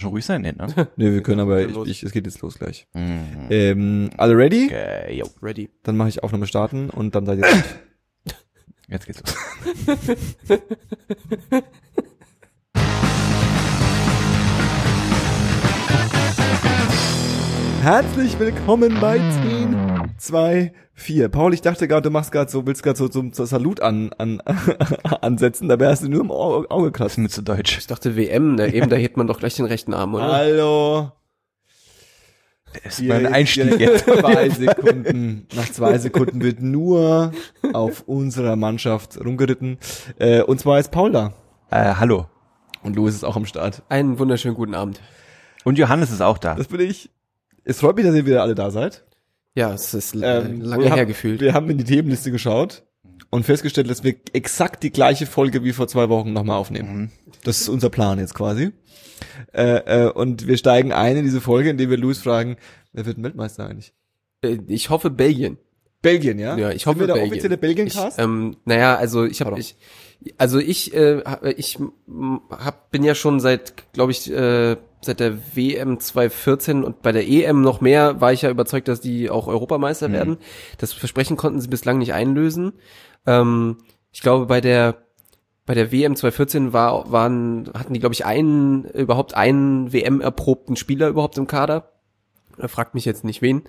Schon ruhig sein, nicht, ne? Nee, wir können aber, ich, ich, es geht jetzt los gleich. Mhm. Ähm, alle ready? Okay, jo. Ready. Dann mache ich Aufnahme starten und dann seid ihr. Jetzt geht's los. Herzlich willkommen bei 10, 2, 4. Paul, ich dachte gerade, du machst gerade so, willst gerade so zum so Salut an, an, ansetzen, dabei hast du nur im Auge, Auge ist mir zu deutsch. Ich dachte WM, ne? eben da hebt man doch gleich den rechten Arm, oder? Hallo. Das ist mein Einstieg jetzt. Zwei Sekunden. Nach zwei Sekunden wird nur auf unserer Mannschaft rumgeritten. Äh, und zwar ist Paul da. Äh, hallo. Und Louis ist auch am Start. Einen wunderschönen guten Abend. Und Johannes ist auch da. Das bin ich. Es freut mich, dass ihr wieder alle da seid. Ja, es ist äh, Ähm, lange wir her haben- gefühlt. Wir haben in die Themenliste geschaut und festgestellt, dass wir exakt die gleiche Folge wie vor zwei Wochen nochmal aufnehmen. Mhm. Das ist unser Plan jetzt quasi. Äh, äh, und wir steigen ein in diese Folge, indem wir Louis fragen, wer wird ein Weltmeister eigentlich? Äh, Ich hoffe Belgien. Belgien, ja? Ja, ich Sind hoffe wir der Belgien. offizielle Belgien-Cast? ähm, naja, also ich habe ich also ich äh, hab- ich hab bin ja schon seit glaube ich äh, seit der WM 2014 und bei der EM noch mehr war ich ja überzeugt, dass die auch Europameister Mhm. werden. Das Versprechen konnten sie bislang nicht einlösen. Ähm, ich glaube bei der bei der WM 2014 war, waren, hatten die, glaube ich, einen, überhaupt einen WM-erprobten Spieler überhaupt im Kader. Er fragt mich jetzt nicht wen.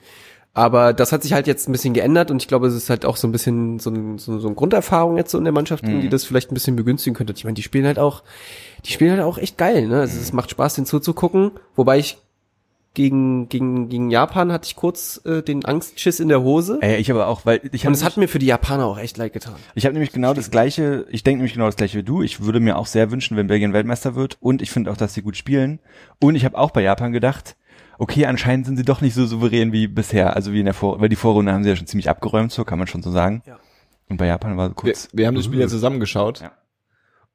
Aber das hat sich halt jetzt ein bisschen geändert und ich glaube, es ist halt auch so ein bisschen so, ein, so, so eine Grunderfahrung jetzt so in der Mannschaft, Mhm. die das vielleicht ein bisschen begünstigen könnte. Ich meine, die spielen halt auch, die spielen halt auch echt geil, ne? Also es macht Spaß, den zuzugucken, wobei ich gegen, gegen, gegen Japan hatte ich kurz äh, den Angstschiss in der Hose. Ey, ich aber auch, weil ich Und es hat mir für die Japaner auch echt leid getan. ich habe nämlich genau das gleiche, ich denke nämlich genau das gleiche wie du. Ich würde mir auch sehr wünschen, wenn Belgien Weltmeister wird und ich finde auch, dass sie gut spielen und ich habe auch bei Japan gedacht, okay, anscheinend sind sie doch nicht so souverän wie bisher, also wie in der Vor weil die Vorrunde haben sie ja schon ziemlich abgeräumt, so kann man schon so sagen. Ja. Und bei Japan war wir, kurz wir haben das Spiel ja zusammengeschaut. Ja.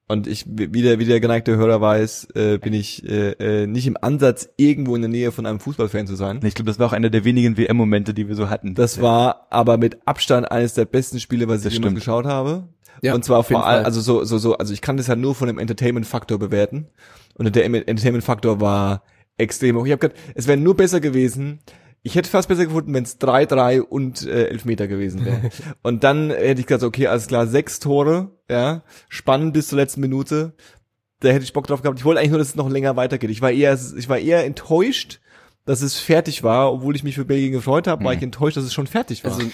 Und ich, wie der, wie der geneigte Hörer weiß, äh, bin ich äh, äh, nicht im Ansatz, irgendwo in der Nähe von einem Fußballfan zu sein. Ich glaube, das war auch einer der wenigen WM-Momente, die wir so hatten. Das war aber mit Abstand eines der besten Spiele, was ich Das jemals stimmt. geschaut habe. Ja, und zwar auf jeden vor allem, Fall. also so, so, so, also ich kann das ja nur von dem Entertainment-Faktor bewerten. Und der Entertainment-Faktor war extrem hoch. Ich habe gedacht, es wäre nur besser gewesen. Ich hätte fast besser gefunden, wenn es 3-3 und äh, Elfmeter gewesen wäre. und dann hätte ich gesagt, okay, alles klar, sechs Tore, ja, spannend bis zur letzten Minute. Da hätte ich Bock drauf gehabt. Ich wollte eigentlich nur, dass es noch länger weitergeht. Ich war eher, ich war eher enttäuscht, dass es fertig war, obwohl ich mich für Belgien gefreut habe, war Mhm. ich enttäuscht, dass es schon fertig war. Also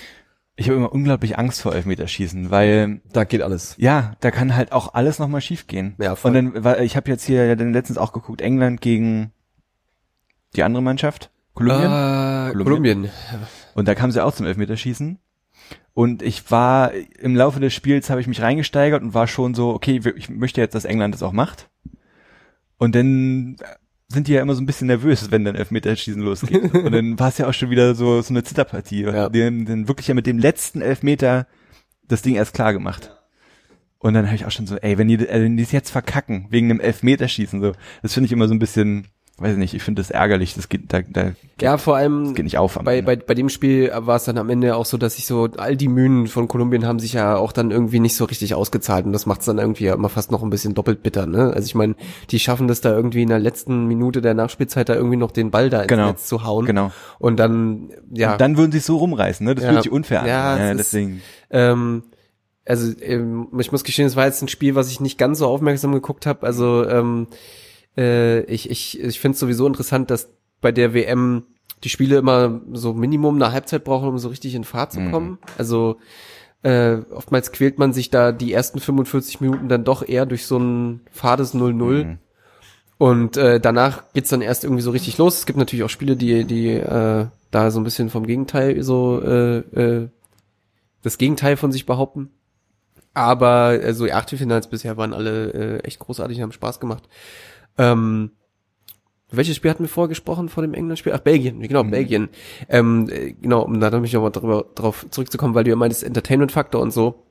ich habe immer unglaublich Angst vor Elfmeterschießen, weil da geht alles. ja, da kann halt auch alles nochmal schief gehen. Ja, voll. Und dann war ich habe jetzt hier ja dann letztens auch geguckt, England gegen die andere Mannschaft, Kolumbien. Äh, Kolumbien? Kolumbien. Und da kam sie auch zum Elfmeterschießen. Und ich war im Laufe des Spiels habe ich mich reingesteigert und war schon so, okay, ich möchte jetzt, dass England das auch macht. Und dann sind die ja immer so ein bisschen nervös, wenn dann Elfmeterschießen losgeht. und dann war es ja auch schon wieder so so eine Zitterpartie. Ja. Die haben dann wirklich ja mit dem letzten Elfmeter das Ding erst klar gemacht. Und dann habe ich auch schon so, ey, wenn die, äh, wenn die es jetzt verkacken wegen einem Elfmeterschießen so, das finde ich immer so ein bisschen, weiß ich nicht, ich finde das ärgerlich, das geht da, da Ja, vor allem das geht nicht auf bei, bei, bei dem Spiel war es dann am Ende auch so, dass sich so, all die Mühen von Kolumbien haben sich ja auch dann irgendwie nicht so richtig ausgezahlt und das macht es dann irgendwie ja immer fast noch ein bisschen doppelt bitter, ne? Also ich meine, die schaffen das da irgendwie in der letzten Minute der Nachspielzeit da irgendwie noch den Ball da ins Genau. Netz zu hauen. Genau. Und dann, ja. Und dann würden sie es so rumreißen, ne? Das Ja. fühlt sich unfair an. Ja, Ja, es ist- deswegen. Ähm, also ähm, ich muss gestehen, es war jetzt ein Spiel, was ich nicht ganz so aufmerksam geguckt habe. Also ähm, äh, ich ich ich finde es sowieso interessant, dass bei der WM die Spiele immer so Minimum eine Halbzeit brauchen, um so richtig in Fahrt zu Mhm. kommen. Also äh, oftmals quält man sich da die ersten 45 Minuten dann doch eher durch so ein fades 0-0. Mhm. Und äh, danach geht's dann erst irgendwie so richtig los. Es gibt natürlich auch Spiele, die, die äh, da so ein bisschen vom Gegenteil so äh, äh, das Gegenteil von sich behaupten. Aber äh, so die Achtelfinals bisher waren alle äh, echt großartig und haben Spaß gemacht. Ähm, welches Spiel hatten wir vorher gesprochen vor dem England-Spiel? Ach, Belgien, genau, Mhm. Belgien. Ähm, äh, genau, um da nämlich nochmal drüber, drauf zurückzukommen, weil du ja meintest, Entertainment-Faktor und so.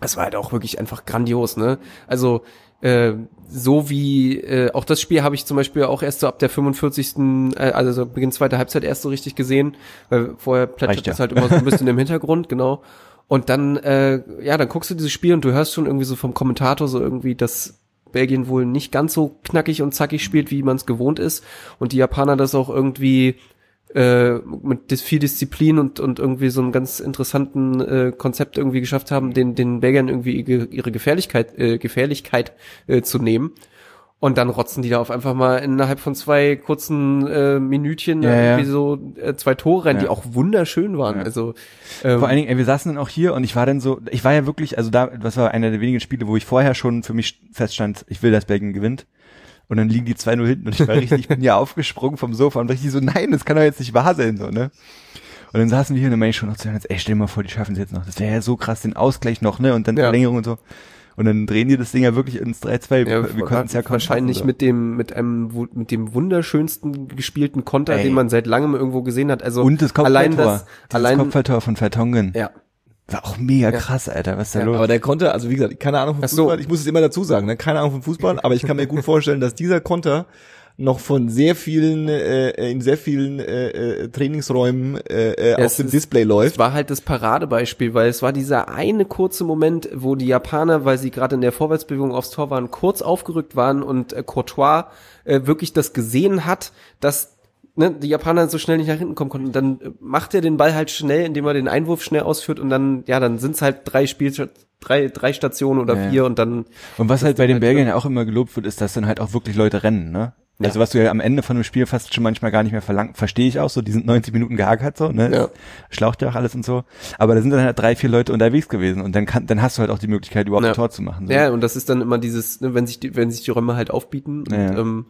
Das war halt auch wirklich einfach grandios, ne? Also, äh, so wie, äh, auch das Spiel habe ich zum Beispiel auch erst so ab der 45. Äh, also so Beginn zweiter Halbzeit erst so richtig gesehen, weil vorher plätschert ja. das halt immer so ein bisschen im Hintergrund, genau. Und dann, äh, ja, dann guckst du dieses Spiel und du hörst schon irgendwie so vom Kommentator so irgendwie, dass Belgien wohl nicht ganz so knackig und zackig spielt, wie man es gewohnt ist. Und die Japaner das auch irgendwie äh, mit viel Disziplin und, und irgendwie so einem ganz interessanten äh, Konzept irgendwie geschafft haben, den, den Belgiern irgendwie ihre ihre Gefährlichkeit, äh, Gefährlichkeit äh, zu nehmen. Und dann rotzen die da auf einfach mal innerhalb von zwei kurzen äh, Minütchen Ja, ja. irgendwie so äh, zwei Tore rein, die Ja. auch wunderschön waren. Ja. Also ähm, Vor allen Dingen, ey, wir saßen dann auch hier und ich war dann so, ich war ja wirklich, also da, das war einer der wenigen Spiele, wo ich vorher schon für mich feststand, ich will, dass Belgien gewinnt. Und dann liegen die 2-0 hinten und ich war richtig, ich bin ja aufgesprungen vom Sofa und richtig so, nein, das kann doch jetzt nicht wahr sein, so, ne? Und dann saßen wir hier und dann meine ich schon noch zu ey, stell dir mal vor, die schaffen es jetzt noch. Das wäre ja so krass, den Ausgleich noch, ne? Und dann Ja. Verlängerung und so. Und dann drehen die das Ding ja wirklich ins 3-2. Ja, wir konnten es ja kaum wahrscheinlich schaffen, mit dem mit einem mit dem wunderschönsten gespielten Konter, Ey. den man seit langem irgendwo gesehen hat. Also so. Und das Kopfballtor. allein das allein Kopfballtor von Vertongen. ja War auch mega Ja. krass, Alter. Was ist da Ja, los? Aber der konnte, also wie gesagt, keine Ahnung vom Ach so. Fußball, ich muss es immer dazu sagen, ne? keine Ahnung vom Fußball, aber ich kann mir gut vorstellen, dass dieser Konter noch von sehr vielen, äh, in sehr vielen äh, äh, Trainingsräumen äh, äh, Ja, auf dem ist- Display Es läuft. war halt das Paradebeispiel, weil es war dieser eine kurze Moment, wo die Japaner, weil sie gerade in der Vorwärtsbewegung aufs Tor waren, kurz aufgerückt waren und äh, Courtois äh, wirklich das gesehen hat, dass ne, die Japaner so schnell nicht nach hinten kommen konnten. Dann äh, macht er den Ball halt schnell, indem er den Einwurf schnell ausführt und dann, ja, dann sind's halt drei Spiel drei, drei Stationen oder ja. vier und dann Und was halt bei den halt Belgiern ja auch immer gelobt wird, ist, dass dann halt auch wirklich Leute rennen, ne? Ja. Also was du ja am Ende von einem Spiel fast schon manchmal gar nicht mehr verlangt, verstehe ich auch so, die sind 90 Minuten gehakert so, ne? Ja. Schlaucht ja auch alles und so. Aber da sind dann halt drei, vier Leute unterwegs gewesen und dann kann, dann hast du halt auch die Möglichkeit, überhaupt Ja. ein Tor zu machen. So. Ja, und das ist dann immer dieses, ne, wenn sich die, wenn sich die Räume halt aufbieten. Und, Ja. ähm,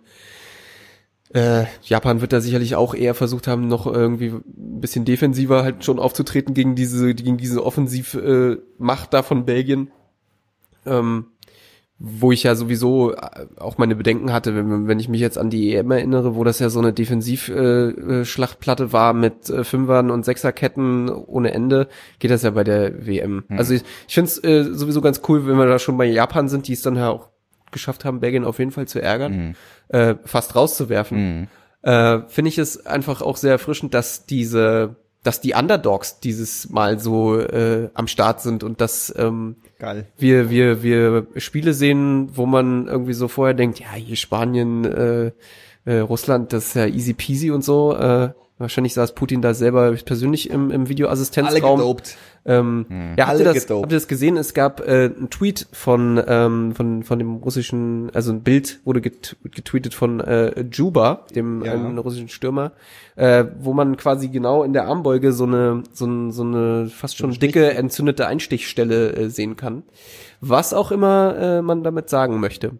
äh, Japan wird da sicherlich auch eher versucht haben, noch irgendwie ein bisschen defensiver halt schon aufzutreten gegen diese, gegen diese Offensivmacht äh, Macht da von Belgien. Ähm, wo ich ja sowieso äh, auch meine Bedenken hatte, wenn, wenn ich mich jetzt an die EM erinnere, wo das ja so eine Defensivschlachtplatte äh, Schlachtplatte war mit äh, Fünfern und Sechserketten ohne Ende, geht das ja bei der WM. Also ich, ich finde es äh, sowieso ganz cool, wenn wir da schon bei Japan sind, die es dann ja auch geschafft haben, Belgien auf jeden Fall zu ärgern, Mhm. äh, fast rauszuwerfen Mhm. äh, finde ich es einfach auch sehr erfrischend, dass diese, dass die Underdogs dieses Mal so äh, am Start sind und dass ähm, Geil. wir, wir, wir Spiele sehen, wo man irgendwie so vorher denkt, ja, hier Spanien, äh, äh, Russland, das ist ja easy peasy und so. Äh, wahrscheinlich saß Putin da selber persönlich im, im Alle Videoassistenzraum. gedopt. Ähm, Ja, habt Alle ihr, das, gedopt. habt ihr das gesehen? Es gab äh, einen Tweet von, ähm, von, von dem russischen, also ein Bild wurde get getweetet von äh, Juba, dem Ja. einem russischen Stürmer, äh, wo man quasi genau in der Armbeuge so eine, so, ein, so eine fast schon dicke, entzündete Einstichstelle äh, sehen kann. Was auch immer äh, man damit sagen möchte.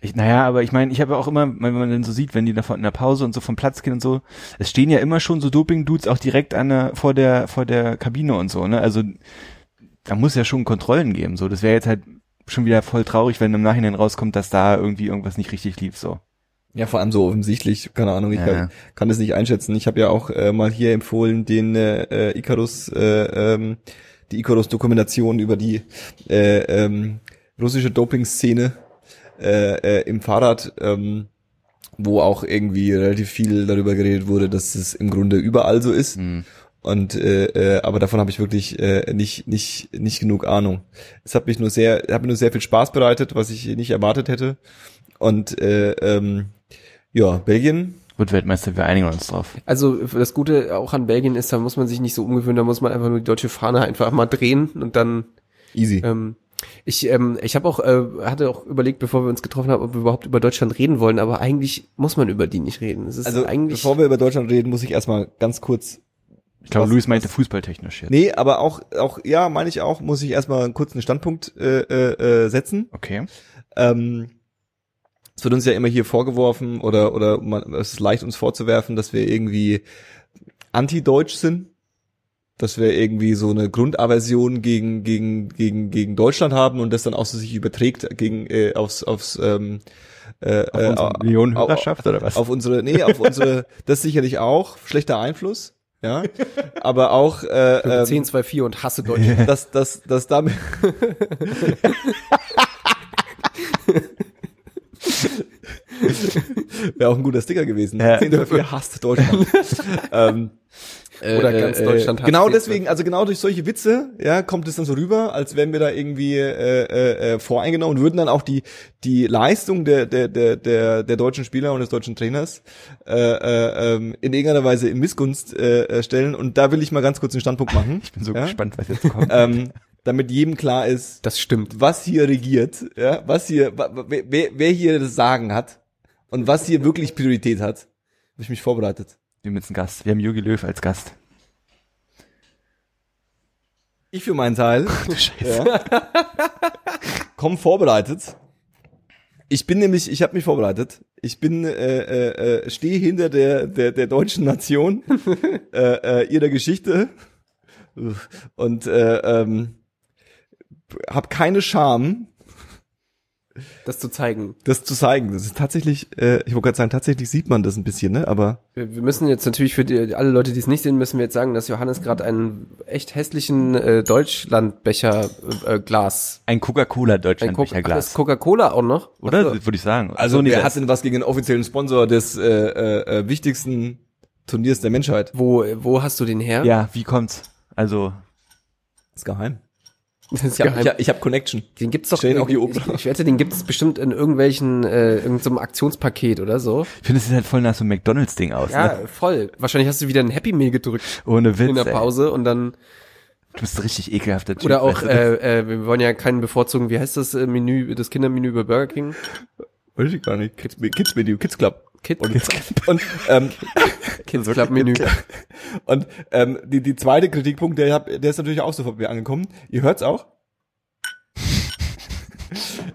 Ich, naja, aber ich meine, ich habe auch immer, wenn man dann so sieht, wenn die da von in der Pause und so vom Platz gehen und so, es stehen ja immer schon so Doping-Dudes auch direkt an der, vor der, vor der Kabine und so, ne? Also da muss ja schon Kontrollen geben. So, das wäre jetzt halt schon wieder voll traurig, wenn im Nachhinein rauskommt, dass da irgendwie irgendwas nicht richtig lief. So. Ja, vor allem so offensichtlich, keine Ahnung, ich Ja, kann, ja. kann das nicht einschätzen. Ich habe ja auch äh, mal hier empfohlen, den äh, äh, Icarus, äh, ähm, die Icarus-Dokumentation über die äh, ähm, russische Doping-Szene äh, äh, im Fahrrad, ähm, wo auch irgendwie relativ viel darüber geredet wurde, dass es im Grunde überall so ist. Hm. Und äh, äh, aber davon habe ich wirklich äh, nicht nicht nicht genug Ahnung. Es hat mich nur sehr hat mir nur sehr viel Spaß bereitet, was ich nicht erwartet hätte. Und äh, ähm, ja, Belgien. Gut, Weltmeister, wir einigen uns drauf. Also das Gute auch an Belgien ist, da muss man sich nicht so umgewöhnen, da muss man einfach nur die deutsche Fahne einfach mal drehen und dann Easy. Ähm, ich ähm, ich habe auch äh, hatte auch überlegt, bevor wir uns getroffen haben, ob wir überhaupt über Deutschland reden wollen, aber eigentlich muss man über die nicht reden. Es ist also eigentlich bevor wir über Deutschland reden, muss ich erstmal ganz kurz. Ich glaube, Luis meinte fußballtechnisch jetzt. Nee, aber auch auch ja, meine ich auch, muss ich erstmal einen kurzen Standpunkt äh, äh, äh, setzen. Okay. Ähm, es wird uns ja immer hier vorgeworfen oder oder man, es ist leicht uns vorzuwerfen, dass wir irgendwie anti-deutsch sind, dass wir irgendwie so eine Grundaversion gegen gegen gegen gegen Deutschland haben und das dann auch so sich überträgt gegen äh, aufs aufs ähm, äh, Auf unsere äh, Millionen au- Hörerschaft oder was? Auf unsere nee, auf unsere das sicherlich auch schlechter Einfluss, ja, aber auch äh, ähm, 10, 2, 4 und hasse Deutschland. dass dass dass damit Wäre auch ein guter Sticker gewesen. Ja. Zehn dafür hasst Deutschland. ähm, Oder ganz Deutschland hat's Genau deswegen, also genau durch solche Witze, ja, kommt es dann so rüber, als wären wir da irgendwie äh, äh, äh, voreingenommen und würden dann auch die die Leistung der der der der, der deutschen Spieler und des deutschen Trainers äh, äh, ähm, in irgendeiner Weise in Missgunst äh, äh, stellen. Und da will ich mal ganz kurz einen Standpunkt machen. Ich bin so ja? gespannt, was jetzt kommt. ähm, damit jedem klar ist, Das stimmt. was hier regiert, ja, was hier, wer, wer hier das Sagen hat und was hier wirklich Priorität hat, habe ich mich vorbereitet. Wir haben jetzt einen Gast. Wir haben Jogi Löw als Gast. Ich für meinen Teil ja, komm vorbereitet. Ich bin nämlich, ich habe mich vorbereitet. Ich bin, äh, äh, äh, stehe hinter der der der deutschen Nation, äh, äh, ihrer Geschichte und äh, ähm, habe keine Scham, Das zu zeigen. das zu zeigen. Das ist tatsächlich, äh, ich wollte gerade sagen, tatsächlich sieht man das ein bisschen, ne? Aber Wir, wir müssen jetzt natürlich für die, alle Leute, die es nicht sehen, müssen wir jetzt sagen, dass Johannes gerade einen echt hässlichen äh, Deutschlandbecher äh, Glas. Ein Coca-Cola Ein Co-. Coca-Cola auch noch? Oder? Ach so. Würde ich sagen. also So, nee, wer das- hat denn was gegen den offiziellen Sponsor des äh, äh, äh, wichtigsten Turniers der Menschheit? Wo, wo hast du den her? Ja, wie kommt's? Also, ist geheim. Das ist Ich habe ich hab, ich hab Connection. Den gibt's doch Stehen auch hier oben Ich, ich wette, den gibt's bestimmt in irgendwelchen äh, irgendeinem Aktionspaket oder so. ich finde, es sieht halt voll nach so einem McDonalds-Ding aus. Ja, Ne? voll. Wahrscheinlich hast du wieder ein Happy Meal gedrückt Ohne Witz. in der ey. Pause und dann Du bist richtig ekelhafter Typ. oder auch weißt du? äh, äh, wir wollen ja keinen bevorzugen. Wie heißt das äh, Menü, das Kindermenü bei Burger King? Weiß ich gar nicht. Kids, Kids Video, Kids Club. Kid, Und, und, ähm, Kids Club Menü. und ähm, die, die zweite Kritikpunkt, der, hab, der ist natürlich auch sofort mir angekommen. Ihr hört's auch?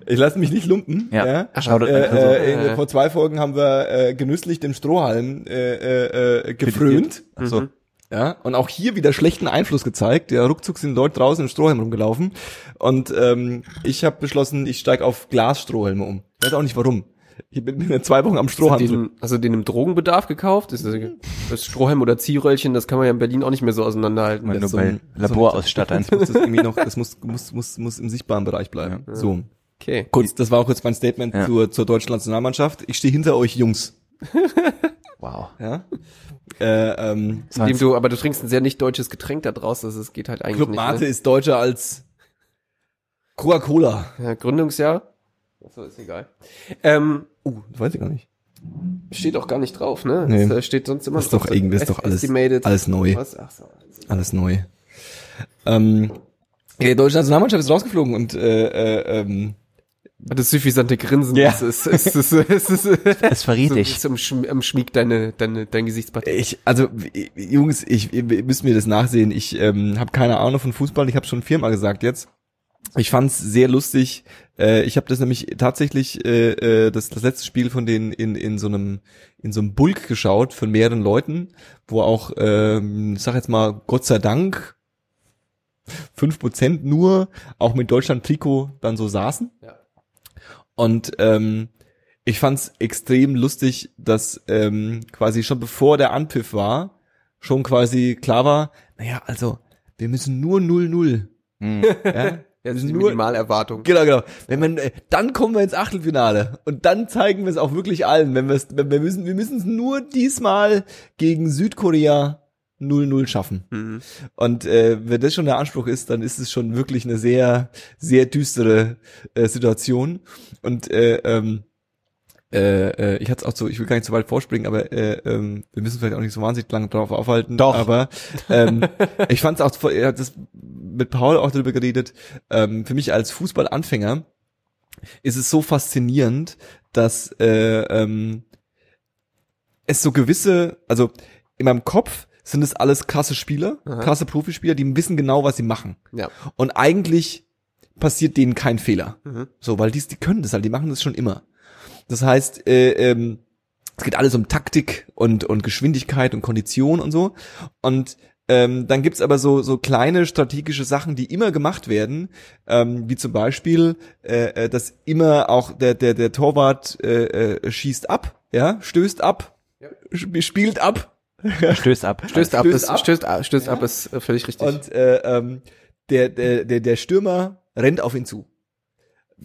Ich lasse mich nicht lumpen. Ja. ja. An Äh, Chriso. äh, Äh. vor zwei Folgen haben wir äh, genüsslich dem Strohhalm äh, äh, äh, gefrönt. Ach so. Mhm. Ja, und auch hier wieder schlechten Einfluss gezeigt. Ja, ruckzuck sind Leute draußen im Strohhalm rumgelaufen. Und ähm, ich habe beschlossen, ich steig auf Glasstrohhalme um. Ich weiß auch nicht warum. Ich bin, bin zwei Wochen am Hast du Strohhalm. den, hast du den im Drogenbedarf gekauft? Ist das, das Strohhalm oder Ziehröllchen, das kann man ja in Berlin auch nicht mehr so auseinanderhalten. Mal nur so bei Laborausstattern. Das muss das irgendwie noch, das muss, muss, muss, muss im sichtbaren Bereich bleiben. So. Okay. Kurz, das war auch jetzt mein Statement Ja. zur, zur deutschen Nationalmannschaft. Ich stehe hinter euch Jungs. wow. Ja. Äh, ähm, Indem du, aber du trinkst ein sehr nicht deutsches Getränk da draus, das ist, geht halt eigentlich Club nicht. Mate Ne? ist deutscher als Coca-Cola. Ja, Gründungsjahr. So, ist egal. Ähm, Uh, das weiß ich gar nicht. steht auch gar nicht drauf, ne? Nee. Es äh, steht sonst immer Das ist doch irgendwie, ist doch alles, alles neu. Was? Ach so. Alles neu. Ähm, die deutsche Nationalmannschaft ist rausgeflogen und äh, äh, ähm, Das suffisante Grinsen. Ja. Das ist, ist, ist, ist, ist, ist, Das verriet so, dich. am, Schm Schmieg deine, deine, dein Gesichtspartie. ich, also Jungs, ich, ihr müsst mir das nachsehen. Ich ähm, habe keine Ahnung von Fußball. Ich habe schon viermal gesagt jetzt. Ich fand's sehr lustig. Äh, ich habe das nämlich tatsächlich äh, äh, das, das letzte Spiel von denen in in so einem in so einem Bulk geschaut von mehreren Leuten, wo auch ähm, ich sag jetzt mal Gott sei Dank fünf Prozent nur auch mit Deutschland Trikot dann so saßen. Ja. Und ähm, ich fand's extrem lustig, dass ähm, quasi schon bevor der Anpfiff war, schon quasi klar war, naja, also wir müssen nur 0-0. Hm. Ja? Ja, das ist die nur- Minimalerwartung. Genau, genau. Wenn man, äh, dann kommen wir ins Achtelfinale und dann zeigen wir es auch wirklich allen. Wenn wir es, wir müssen, wir müssen es nur diesmal gegen Südkorea 0-0 schaffen. Mhm. Und äh, wenn das schon der Anspruch ist, dann ist es schon wirklich eine sehr, sehr düstere äh, Situation. Und äh, ähm, äh, äh, ich hatte es auch so, ich will gar nicht so weit vorspringen, aber äh, ähm, wir müssen vielleicht auch nicht so wahnsinnig lange drauf aufhalten. Doch. Aber ähm, ich fand es auch, er hat das mit Paul auch darüber geredet, ähm, für mich als Fußballanfänger ist es so faszinierend, dass äh, ähm, es so gewisse, also in meinem Kopf sind es alles krasse Spieler, Aha. krasse Profispieler, die wissen genau, was sie machen. Ja. Und eigentlich passiert denen kein Fehler. Mhm. So, weil die, die können das halt, die machen das schon immer. Das heißt, äh, ähm, es geht alles um Taktik und, und Geschwindigkeit und Kondition und so. Und ähm, dann gibt's aber so, so kleine strategische Sachen, die immer gemacht werden, ähm, wie zum Beispiel, äh, äh, dass immer auch der, der, der Torwart äh, äh, schießt ab, ja, stößt ab, Ja. sp- spielt ab, Stößt ab. Stößt ab, Stößt ist, ab. stößt ab, stößt Ja. ab ist äh, völlig richtig. Und äh, ähm, der, der, der, der Stürmer rennt auf ihn zu.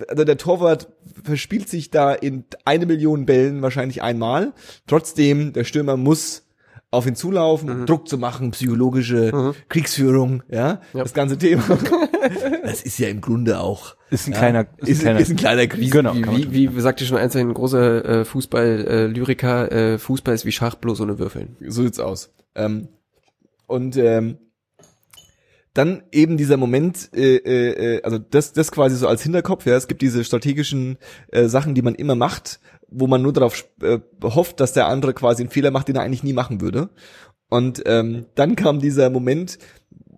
Also der Torwart verspielt sich da in eine Million Bällen wahrscheinlich einmal. Trotzdem, der Stürmer muss auf ihn zulaufen, Druck zu machen, psychologische Kriegsführung, ja, Ja. das ganze Thema. das ist ja im Grunde auch Ist ein ja, kleiner, ist, ist, ein kleiner, ist ein kleiner Krieg. Genau, wie, wie, wie sagte schon eins ein großer äh, Fußball-Lyriker, äh, Fußball ist wie Schach, bloß ohne Würfeln. So sieht's aus. Ähm, und ähm, dann eben dieser Moment, äh, äh, äh, also das, das quasi so als Hinterkopf, ja, es gibt diese strategischen äh, Sachen, die man immer macht, wo man nur darauf äh, hofft, dass der andere quasi einen Fehler macht, den er eigentlich nie machen würde. Und ähm, dann kam dieser Moment,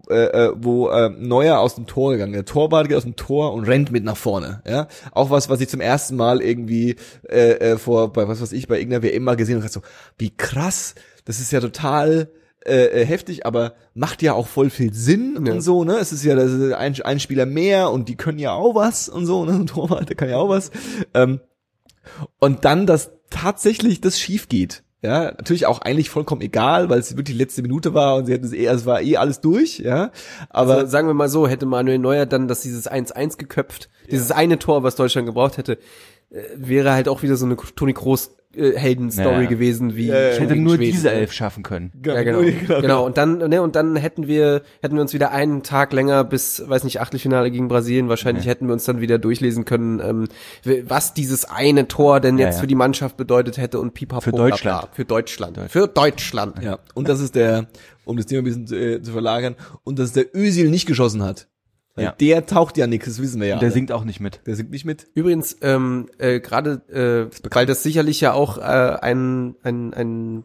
äh, äh, wo äh, Neuer aus dem Tor gegangen, der Torwart geht aus dem Tor und rennt mit nach vorne, ja, auch was, was ich zum ersten Mal irgendwie äh, äh, vor, bei was weiß ich, bei irgendeiner WM mal gesehen habe, so, wie krass, das ist ja total äh, äh, heftig, aber macht ja auch voll viel Sinn Ja. und so, ne, es ist ja das ist ein, ein Spieler mehr und die können ja auch was und so, ne, ein Torwart, der kann ja auch was, ähm, und dann, dass tatsächlich das schief geht. Ja, natürlich auch eigentlich vollkommen egal, weil es wirklich die letzte Minute war und sie hätten es eh, es war eh alles durch, ja. Aber Also sagen wir mal so, hätte Manuel Neuer dann das dieses 1-1 geköpft, dieses eine Tor, was Deutschland gebraucht hätte, äh, wäre halt auch wieder so eine Toni Kroos äh, Heldenstory Ja, ja. gewesen wie Ja, ja. Ich hätte nur Schweden. diese elf schaffen können. Ja, genau. genau. Und dann, ne, und dann hätten wir, hätten wir uns wieder einen Tag länger bis, weiß nicht, Achtelfinale gegen Brasilien, wahrscheinlich hätten wir uns dann wieder durchlesen können, ähm, was dieses eine Tor denn Ja, jetzt ja. für die Mannschaft bedeutet hätte und pipapo. Für bla. Deutschland. Für Deutschland. Für Deutschland. Ja, und das ist der, um das Thema ein bisschen zu, äh, zu verlagern, und dass der Özil nicht geschossen hat. Weil Ja. der taucht ja nix, das wissen wir ja. Der alle. singt auch nicht mit. der singt nicht mit. Übrigens, ähm, äh, gerade, äh, weil das sicherlich ja auch äh, ein, ein, ein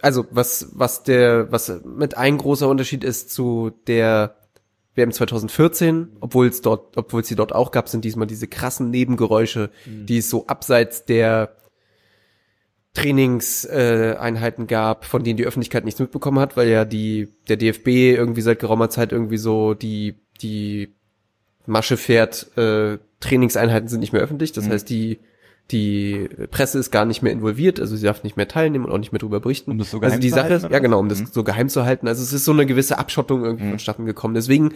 also was, was der, was mit ein großer Unterschied ist zu der WM 2014, obwohl es dort, obwohl es sie dort auch gab, sind diesmal diese krassen Nebengeräusche, die es so abseits der Trainingseinheiten Einheiten gab, von denen die Öffentlichkeit nichts mitbekommen hat, weil ja die der DFB irgendwie seit geraumer Zeit irgendwie so die die Masche fährt, äh, Trainingseinheiten sind nicht mehr öffentlich, das heißt die die Presse ist gar nicht mehr involviert, also sie darf nicht mehr teilnehmen und auch nicht mehr drüber berichten. Um das so also geheim die zu Sache, halten, ja genau, um das Mhm. so geheim zu halten. Also es ist so eine gewisse Abschottung irgendwie Mhm. vonstatten gekommen. Deswegen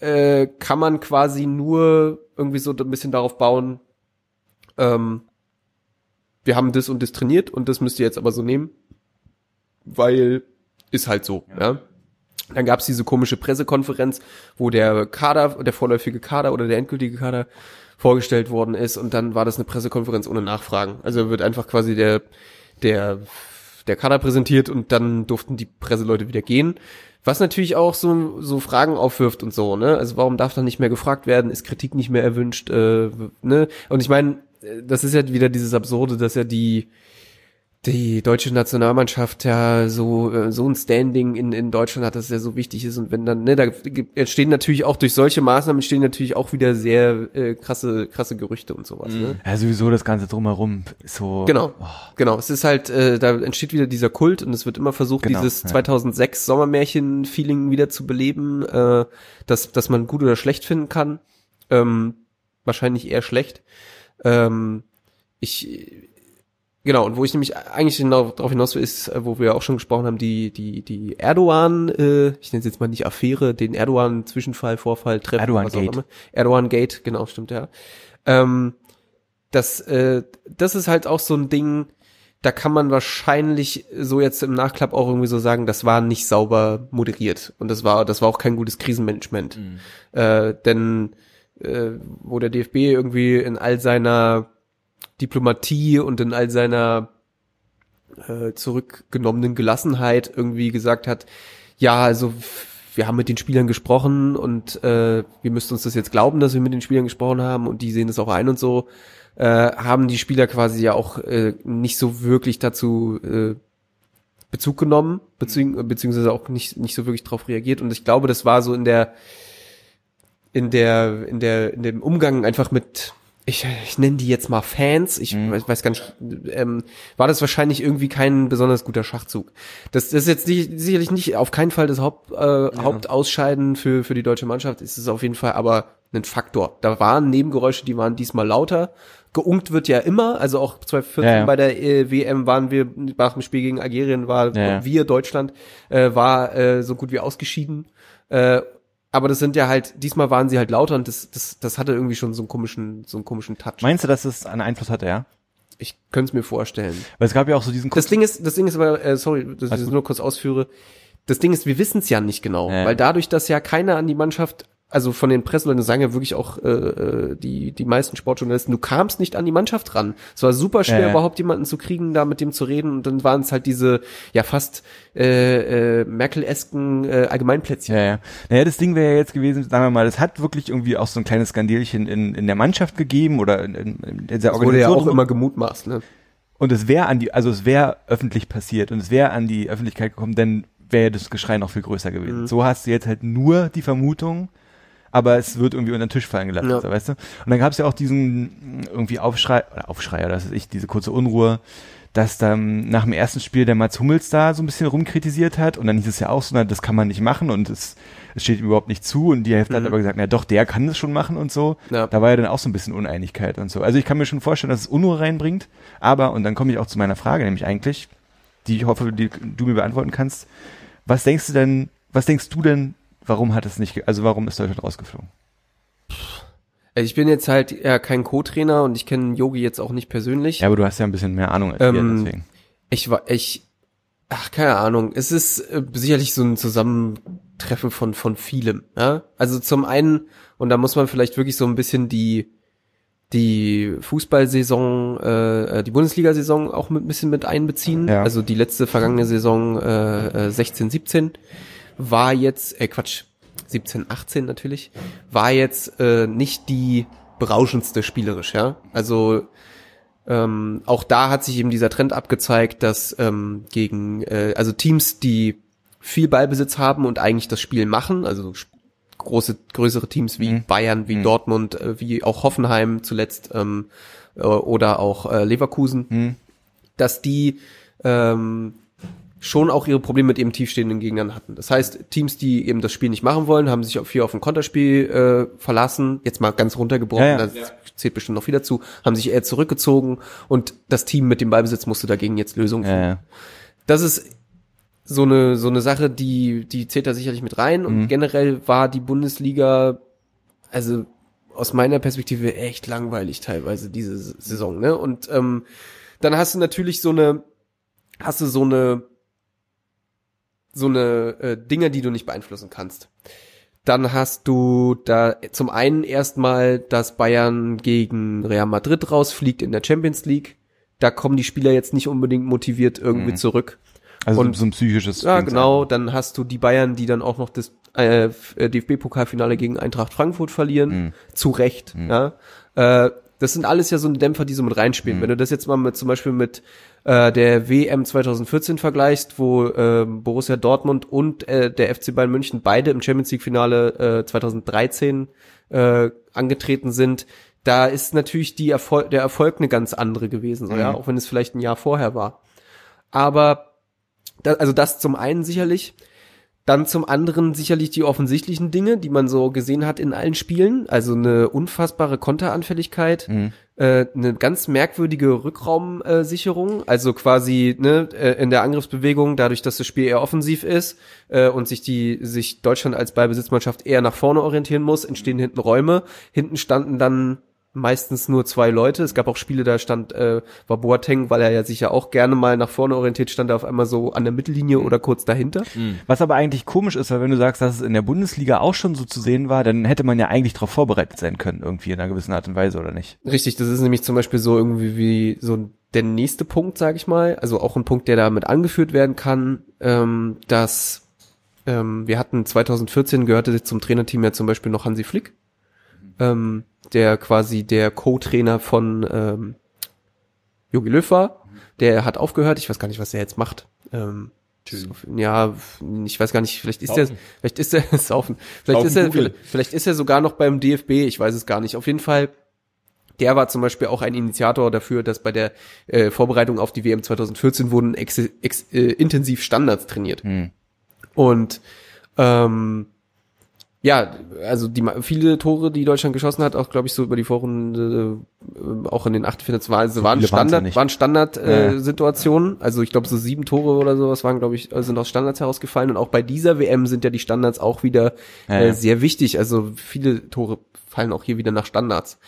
äh, kann man quasi nur irgendwie so ein bisschen darauf bauen, ähm, wir haben das und das trainiert und das müsst ihr jetzt aber so nehmen, weil ist halt so, ja. Dann gab's diese komische Pressekonferenz, wo der Kader, der vorläufige Kader oder der endgültige Kader vorgestellt worden ist und dann war das eine Pressekonferenz ohne Nachfragen. Also wird einfach quasi der, der, der Kader präsentiert und dann durften die Presseleute wieder gehen. Was natürlich auch so, so Fragen aufwirft und so, ne? Also warum darf dann nicht mehr gefragt werden? Ist Kritik nicht mehr erwünscht? Äh, ne? Und ich meine, das ist ja wieder dieses Absurde, dass ja die, die deutsche Nationalmannschaft ja so äh, so ein Standing in, in Deutschland hat, das ja so wichtig ist und wenn dann ne da entstehen natürlich auch durch solche Maßnahmen entstehen natürlich auch wieder sehr äh, krasse krasse Gerüchte und sowas. Ne? Ja, sowieso das Ganze drumherum so. Genau, genau. Es ist halt, äh, da entsteht wieder dieser Kult und es wird immer versucht, Genau, dieses ja. 2006 Sommermärchen-Feeling wieder zu beleben, äh, dass, dass man gut oder schlecht finden kann. Ähm, wahrscheinlich eher schlecht. Ähm, ich, genau, und wo ich nämlich eigentlich genau darauf hinaus will, ist, äh, wo wir auch schon gesprochen haben, die, die, die Erdogan, äh, ich nenne es jetzt mal nicht Affäre, den Erdogan-Zwischenfall, Vorfall, Treffen, Erdogan was auch Gate. Erdogan Gate, genau, stimmt, ja. Ähm, das, äh, das ist halt auch so ein Ding, da kann man wahrscheinlich so jetzt im Nachklapp auch irgendwie so sagen, das war nicht sauber moderiert und das war, das war auch kein gutes Krisenmanagement. Äh, denn äh, wo der DFB irgendwie in all seiner Diplomatie und in all seiner äh, zurückgenommenen Gelassenheit irgendwie gesagt hat, ja, also wir haben mit den Spielern gesprochen und äh, wir müssten uns das jetzt glauben, dass wir mit den Spielern gesprochen haben und die sehen das auch ein und so, äh, haben die Spieler quasi ja auch äh, nicht so wirklich dazu äh, Bezug genommen, bezieh beziehungsweise auch nicht, nicht so wirklich drauf reagiert. Und ich glaube, das war so in der, in der, in der, in dem Umgang einfach mit, ich, ich nenne die jetzt mal Fans, ich weiß, weiß gar nicht, ähm, war das wahrscheinlich irgendwie kein besonders guter Schachzug. Das, das ist jetzt nicht, sicherlich nicht auf keinen Fall das Haupt, äh, Hauptausscheiden für, für die deutsche Mannschaft, ist es auf jeden Fall aber ein Faktor. Da waren Nebengeräusche, die waren diesmal lauter. Geunkt wird ja immer, also auch 2014 Ja, ja. bei der äh, WM waren wir nach dem Spiel gegen Algerien war Ja, ja. wir Deutschland äh, war äh, so gut wie ausgeschieden. Äh, aber das sind ja halt diesmal waren sie halt lauter und das das das hatte irgendwie schon so einen komischen so einen komischen Touch. Meinst du, dass es einen Einfluss hatte, ja? ich könnte es mir vorstellen. Weil es gab ja auch so diesen Das Ding ist, das Ding ist aber, äh, sorry, dass ich das nur kurz ausführe. Das Ding ist, wir wissen es ja nicht genau, Ja. weil dadurch, dass ja keiner an die Mannschaft, also von den Presseleuten sagen ja wirklich auch äh, äh, die die meisten Sportjournalisten, du kamst nicht an die Mannschaft ran. Es war super schwer, ja. überhaupt jemanden zu kriegen, da mit dem zu reden. Und dann waren es halt diese ja fast äh, äh, Merkel-esken äh, Allgemeinplätzchen. Ja, ja. Naja, das Ding wäre ja jetzt gewesen, sagen wir mal, es hat wirklich irgendwie auch so ein kleines Skandilchen in, in der Mannschaft gegeben oder in, in, in der Das wurde ja auch Organisation. immer gemutmaßt. Ne? Und es wäre an die, also es wäre öffentlich passiert und es wäre an die Öffentlichkeit gekommen, dann wäre das Geschrei noch viel größer gewesen. Mhm. So hast du jetzt halt nur die Vermutung, aber es wird irgendwie unter den Tisch fallen gelassen, Ja. so, weißt du? Und dann gab es ja auch diesen mh, irgendwie Aufschrei, oder Aufschrei, oder das ist ich, diese kurze Unruhe, dass dann nach dem ersten Spiel der Mats Hummels da so ein bisschen rumkritisiert hat und dann hieß es ja auch so, na, das kann man nicht machen und es, es steht ihm überhaupt nicht zu und die Hälfte hat Mhm. aber gesagt, na doch, der kann das schon machen und so. Ja. Da war ja dann auch so ein bisschen Uneinigkeit und so. Also ich kann mir schon vorstellen, dass es Unruhe reinbringt, aber, und dann komme ich auch zu meiner Frage, nämlich eigentlich, die ich hoffe, die du mir beantworten kannst. Was denkst du denn, was denkst du denn, warum hat es nicht, ge- also warum ist Deutschland rausgeflogen? Also ich bin jetzt halt ja kein Co-Trainer und ich kenne Yogi jetzt auch nicht persönlich. Ja, aber du hast ja ein bisschen mehr Ahnung als Ähm, wir, deswegen. Ich war, ich, ach, keine Ahnung. Es ist äh, sicherlich so ein Zusammentreffen von, von vielem, ja. Also zum einen, und da muss man vielleicht wirklich so ein bisschen die, die Fußballsaison, äh, äh, die Bundesliga-Saison auch mit ein bisschen mit einbeziehen. Ja. Also die letzte vergangene Saison äh, äh, 16, 17 war jetzt, äh, Quatsch, 17, 18 natürlich, war jetzt äh, nicht die berauschendste spielerisch, ja. Also ähm, auch da hat sich eben dieser Trend abgezeigt, dass ähm, gegen äh, also Teams, die viel Ballbesitz haben und eigentlich das Spiel machen, also große größere Teams wie Mhm. Bayern, wie Mhm. Dortmund, äh, wie auch Hoffenheim zuletzt ähm, äh, oder auch äh, Leverkusen, Hm? dass die ähm, schon auch ihre Probleme mit eben tiefstehenden Gegnern hatten. Das heißt, Teams, die eben das Spiel nicht machen wollen, haben sich auf viel auf ein Konterspiel äh, verlassen. Jetzt mal ganz runtergebrochen, Ja, ja. das zählt bestimmt noch wieder zu, haben sich eher zurückgezogen und das Team mit dem Ballbesitz musste dagegen jetzt Lösungen Ja, finden. ja. Das ist so eine so eine Sache, die die zählt da sicherlich mit rein und Mhm. generell war die Bundesliga also aus meiner Perspektive echt langweilig teilweise diese Saison, ne? Und ähm, dann hast du natürlich so eine hast du so eine so eine äh, Dinge, die du nicht beeinflussen kannst. Dann hast du da zum einen erstmal, dass Bayern gegen Real Madrid rausfliegt in der Champions League. Da kommen die Spieler jetzt nicht unbedingt motiviert irgendwie Mhm. zurück. Also Und- so ein psychisches. Ja, genau. Dann hast du die Bayern, die dann auch noch das äh, DFB-Pokalfinale gegen Eintracht Frankfurt verlieren. Mhm. Zu Recht. Mhm. Ja. Äh, das sind alles ja so Dämpfer, die so mit reinspielen. Mhm. Wenn du das jetzt mal mit zum Beispiel mit äh, der WM 2014 vergleichst, wo äh, Borussia Dortmund und äh, der FC Bayern München beide im Champions League Finale äh, 2013 äh, angetreten sind, da ist natürlich die Erfolg, der Erfolg eine ganz andere gewesen, so, ja, Mhm. auch wenn es vielleicht ein Jahr vorher war. Aber da, also das zum einen sicherlich. Dann zum anderen sicherlich die offensichtlichen Dinge, die man so gesehen hat in allen Spielen. Also eine unfassbare Konteranfälligkeit, Mhm. Äh, eine ganz merkwürdige Rückraumsicherung, also quasi ne, äh, in der Angriffsbewegung, dadurch, dass das Spiel eher offensiv ist äh, und sich die sich Deutschland als Ballbesitzmannschaft eher nach vorne orientieren muss, entstehen hinten Räume. Hinten standen dann meistens nur zwei Leute. Es gab auch Spiele, da stand äh, war Boateng, weil er ja sich ja auch gerne mal nach vorne orientiert, stand er auf einmal so an der Mittellinie oder kurz dahinter. Was aber eigentlich komisch ist, weil wenn du sagst, dass es in der Bundesliga auch schon so zu sehen war, dann hätte man ja eigentlich darauf vorbereitet sein können, irgendwie in einer gewissen Art und Weise, oder nicht? Richtig, das ist nämlich zum Beispiel so irgendwie wie so der nächste Punkt, sage ich mal, also auch ein Punkt, der damit angeführt werden kann, ähm, dass ähm, wir hatten 2014 gehörte zum Trainerteam ja zum Beispiel noch Hansi Flick, ähm, der quasi der Co-Trainer von ähm, Jogi Löw war. Der hat aufgehört, ich weiß gar nicht, was er jetzt macht. Ähm, ja, ich weiß gar nicht, vielleicht ist er, vielleicht ist er saufen, vielleicht Saufen ist er, Google. vielleicht ist er sogar noch beim DFB, ich weiß es gar nicht. Auf jeden Fall der war zum Beispiel auch ein Initiator dafür, dass bei der äh, Vorbereitung auf die WM 2014 wurden ex, ex, äh, intensiv Standards trainiert. Hm. Und ähm, ja, also die viele Tore, die Deutschland geschossen hat, auch glaube ich so über die Vorrunde, äh, auch in den Achtelfinals waren, also waren ja Standard, waren Standard Ja. äh, Situationen. Also ich glaube so sieben Tore oder sowas waren glaube ich sind aus Standards herausgefallen und auch bei dieser WM sind ja die Standards auch wieder Ja, äh, ja. sehr wichtig. Also viele Tore fallen auch hier wieder nach Standards.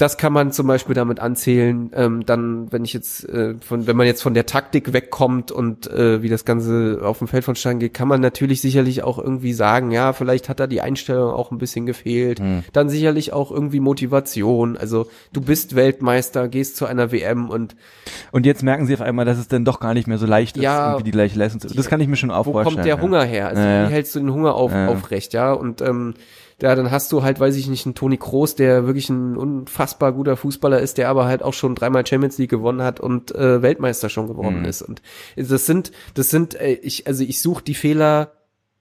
Das kann man zum Beispiel damit anzählen. Ähm, dann, wenn ich jetzt äh, von, wenn man jetzt von der Taktik wegkommt und äh, wie das Ganze auf dem Feld von Stein geht, kann man natürlich sicherlich auch irgendwie sagen, ja, vielleicht hat da die Einstellung auch ein bisschen gefehlt. Hm. Dann sicherlich auch irgendwie Motivation. Also du bist Weltmeister, gehst zu einer WM und Und jetzt merken sie auf einmal, dass es dann doch gar nicht mehr so leicht ist, Ja. irgendwie die gleiche Leistung zu. Das kann ich mir schon auch wo kommt der ja. Hunger her? Also Ja, wie hältst du den Hunger auf, aufrecht, ja? Und ähm, ja, dann hast du halt, weiß ich nicht, einen Toni Kroos, der wirklich ein unfassbar guter Fußballer ist, der aber halt auch schon dreimal Champions League gewonnen hat und äh, Weltmeister schon geworden Mhm. ist. Und das sind, das sind, äh, ich, also ich suche die Fehler,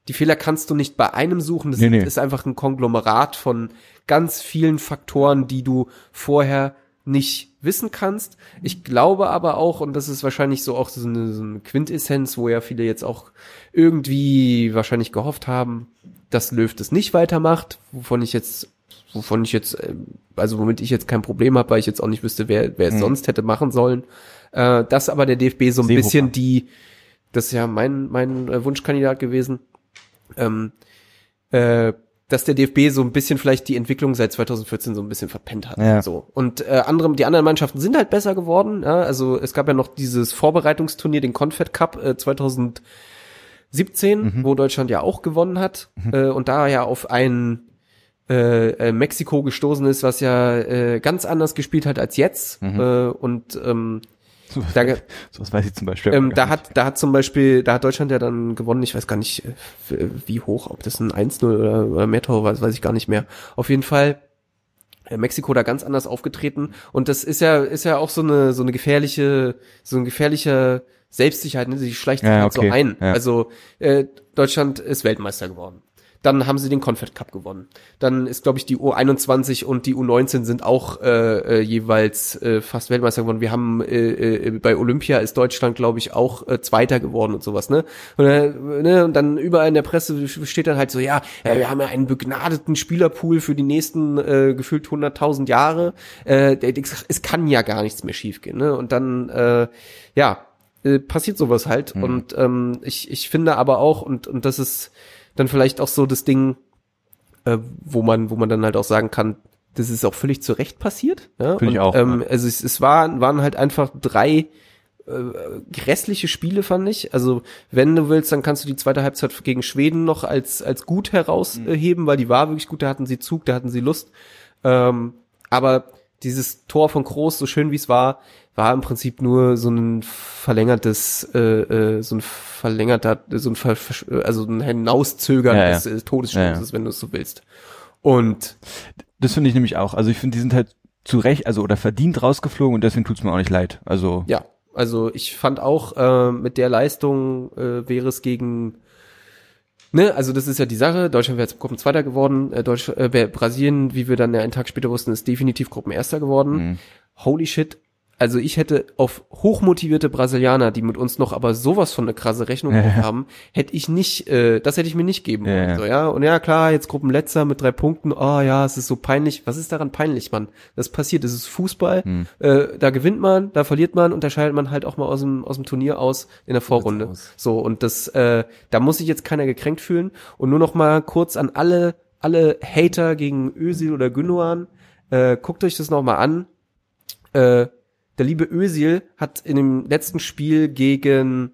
die Fehler kannst du nicht bei einem suchen. Das Nee, nee. ist einfach ein Konglomerat von ganz vielen Faktoren, die du vorher nicht wissen kannst. Ich glaube aber auch, und das ist wahrscheinlich so auch so eine, so eine Quintessenz, wo ja viele jetzt auch irgendwie wahrscheinlich gehofft haben, dass Löw das nicht weitermacht, wovon ich jetzt, wovon ich jetzt, ähm, also womit ich jetzt kein Problem habe, weil ich jetzt auch nicht wüsste, wer, wer es Mhm. sonst hätte machen sollen. Äh, dass aber der DFB so ein Seehofer. bisschen die, das ist ja mein, mein äh, Wunschkandidat gewesen, ähm, äh, dass der DFB so ein bisschen vielleicht die Entwicklung seit 2014 so ein bisschen verpennt hat. Ja. So. Und äh, andere, die anderen Mannschaften sind halt besser geworden. Ja? Also es gab ja noch dieses Vorbereitungsturnier, den Confed Cup äh, 2017, wo Deutschland ja auch gewonnen hat äh, und da ja auf ein äh, äh, Mexiko gestoßen ist, was ja äh, ganz anders gespielt hat als jetzt. Äh, und ähm, Sowas, da, sowas weiß ich zum Beispiel. ähm, da nicht. hat, da hat zum Beispiel, da hat Deutschland ja dann gewonnen, ich weiß gar nicht, äh, wie hoch, ob das ein 1-0 oder, oder mehr Tore war, das weiß ich gar nicht mehr. Auf jeden Fall äh, Mexiko da ganz anders aufgetreten und das ist ja, ist ja auch so eine, so eine gefährliche, so ein gefährlicher Selbstsicherheit, ne? sie schleicht sich Ja, halt okay, so ein. ja. Also äh, Deutschland ist Weltmeister geworden. Dann haben sie den Confed Cup gewonnen. Dann ist, glaube ich, die U21 und die U19 sind auch äh, äh, jeweils äh, fast Weltmeister geworden. Wir haben äh, äh, bei Olympia ist Deutschland, glaube ich, auch äh, Zweiter geworden und sowas, ne? Und, äh, ne? und dann überall in der Presse steht dann halt so, ja, äh, wir haben ja einen begnadeten Spielerpool für die nächsten äh, gefühlt 100.000 Jahre. Äh, es kann ja gar nichts mehr schiefgehen, ne? Und dann, äh, ja, äh, passiert sowas halt. Und ähm, ich, ich finde aber auch, und, und das ist dann vielleicht auch so das Ding, äh, wo man, wo man dann halt auch sagen kann, das ist auch völlig zu Recht passiert. Ja? Finde ich auch, Ähm, ja. Also es, es waren, waren halt einfach drei äh, grässliche Spiele, fand ich. Also wenn du willst, dann kannst du die zweite Halbzeit gegen Schweden noch als, als gut herausheben, weil die war wirklich gut, da hatten sie Zug, da hatten sie Lust. Ähm, aber dieses Tor von Kroos, so schön wie es war, war im Prinzip nur so ein verlängertes, äh, äh, so ein verlängerter, so ein Ver, Versch- also ein Hinauszögern Ja, ja. des äh, Todesstoßes, Ja, wenn du es so willst. Und Das finde ich nämlich auch. Also ich finde, die sind halt zu Recht, also oder verdient rausgeflogen und deswegen tut's mir auch nicht leid. Also ja, also ich fand auch, äh, mit der Leistung äh, wäre es gegen Ne, also das ist ja die Sache. Deutschland wäre jetzt Gruppenzweiter geworden. Äh, Deutsch, äh, Brasilien, wie wir dann ja einen Tag später wussten, ist definitiv Gruppenerster geworden. Mhm. Holy shit. Also ich hätte auf hochmotivierte Brasilianer, die mit uns noch aber sowas von eine krasse Rechnung Ja, haben, hätte ich nicht, äh, das hätte ich mir nicht geben Ja, wollen. ja. So, ja, und ja klar, jetzt Gruppenletzter mit drei Punkten. Oh ja, es ist so peinlich. Was ist daran peinlich, Mann? Das passiert. Es ist Fußball. Hm. Äh, da gewinnt man, da verliert man und da scheidet man halt auch mal aus dem aus dem Turnier aus in der Vorrunde. So und das, äh, da muss sich jetzt keiner gekränkt fühlen. Und nur noch mal kurz an alle alle Hater gegen Özil oder Gündogan, äh, guckt euch das noch mal an. Äh, der liebe Özil hat in dem letzten Spiel gegen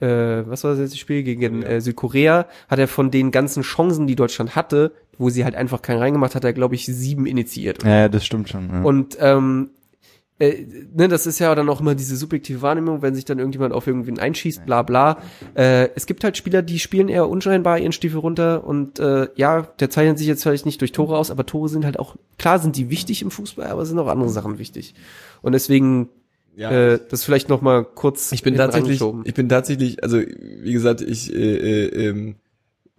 äh, was war das letzte Spiel gegen äh, Südkorea, hat er von den ganzen Chancen, die Deutschland hatte, wo sie halt einfach keinen reingemacht hat, er glaube ich sieben initiiert. ja, ja, das stimmt schon. Ja. Und ähm, äh, ne, das ist ja dann auch immer diese subjektive Wahrnehmung, wenn sich dann irgendjemand auf irgendwen einschießt, bla bla. Äh, es gibt halt Spieler, die spielen eher unscheinbar ihren Stiefel runter und äh, ja, der zeichnet sich jetzt vielleicht nicht durch Tore aus, aber Tore sind halt auch, klar sind die wichtig im Fußball, aber es sind auch andere Sachen wichtig. Und deswegen, Ja. äh, das vielleicht noch mal kurz Ich bin tatsächlich, ich bin tatsächlich, also wie gesagt, ich äh, äh, ähm,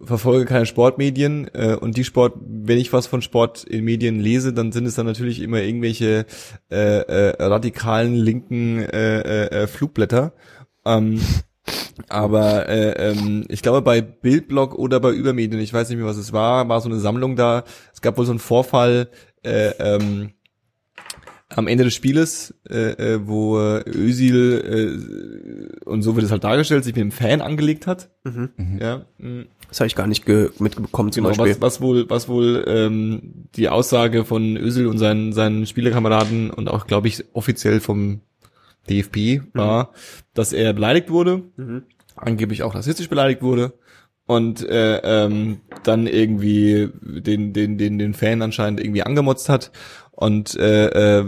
verfolge keine Sportmedien äh, und die Sport, wenn ich was von Sport in Medien lese, dann sind es dann natürlich immer irgendwelche äh, äh, radikalen linken äh, äh, äh, Flugblätter. Ähm, aber äh, ähm, ich glaube bei Bildblog oder bei Übermedien, ich weiß nicht mehr was es war, war so eine Sammlung da. Es gab wohl so einen Vorfall. Äh, ähm, am Ende des Spieles, äh, äh, wo äh, Özil und so wird es halt dargestellt, sich mit dem Fan angelegt hat. Mhm. Ja, mh. Das habe ich gar nicht mitbekommen zum genau, Beispiel. was, was wohl, was wohl ähm, die Aussage von Özil und seinen, seinen Spielerkameraden und auch, glaube ich, offiziell vom DFB war, dass er beleidigt wurde, Mhm. angeblich auch rassistisch beleidigt wurde und äh, ähm, dann irgendwie den, den, den, den Fan anscheinend irgendwie angemotzt hat und äh, äh,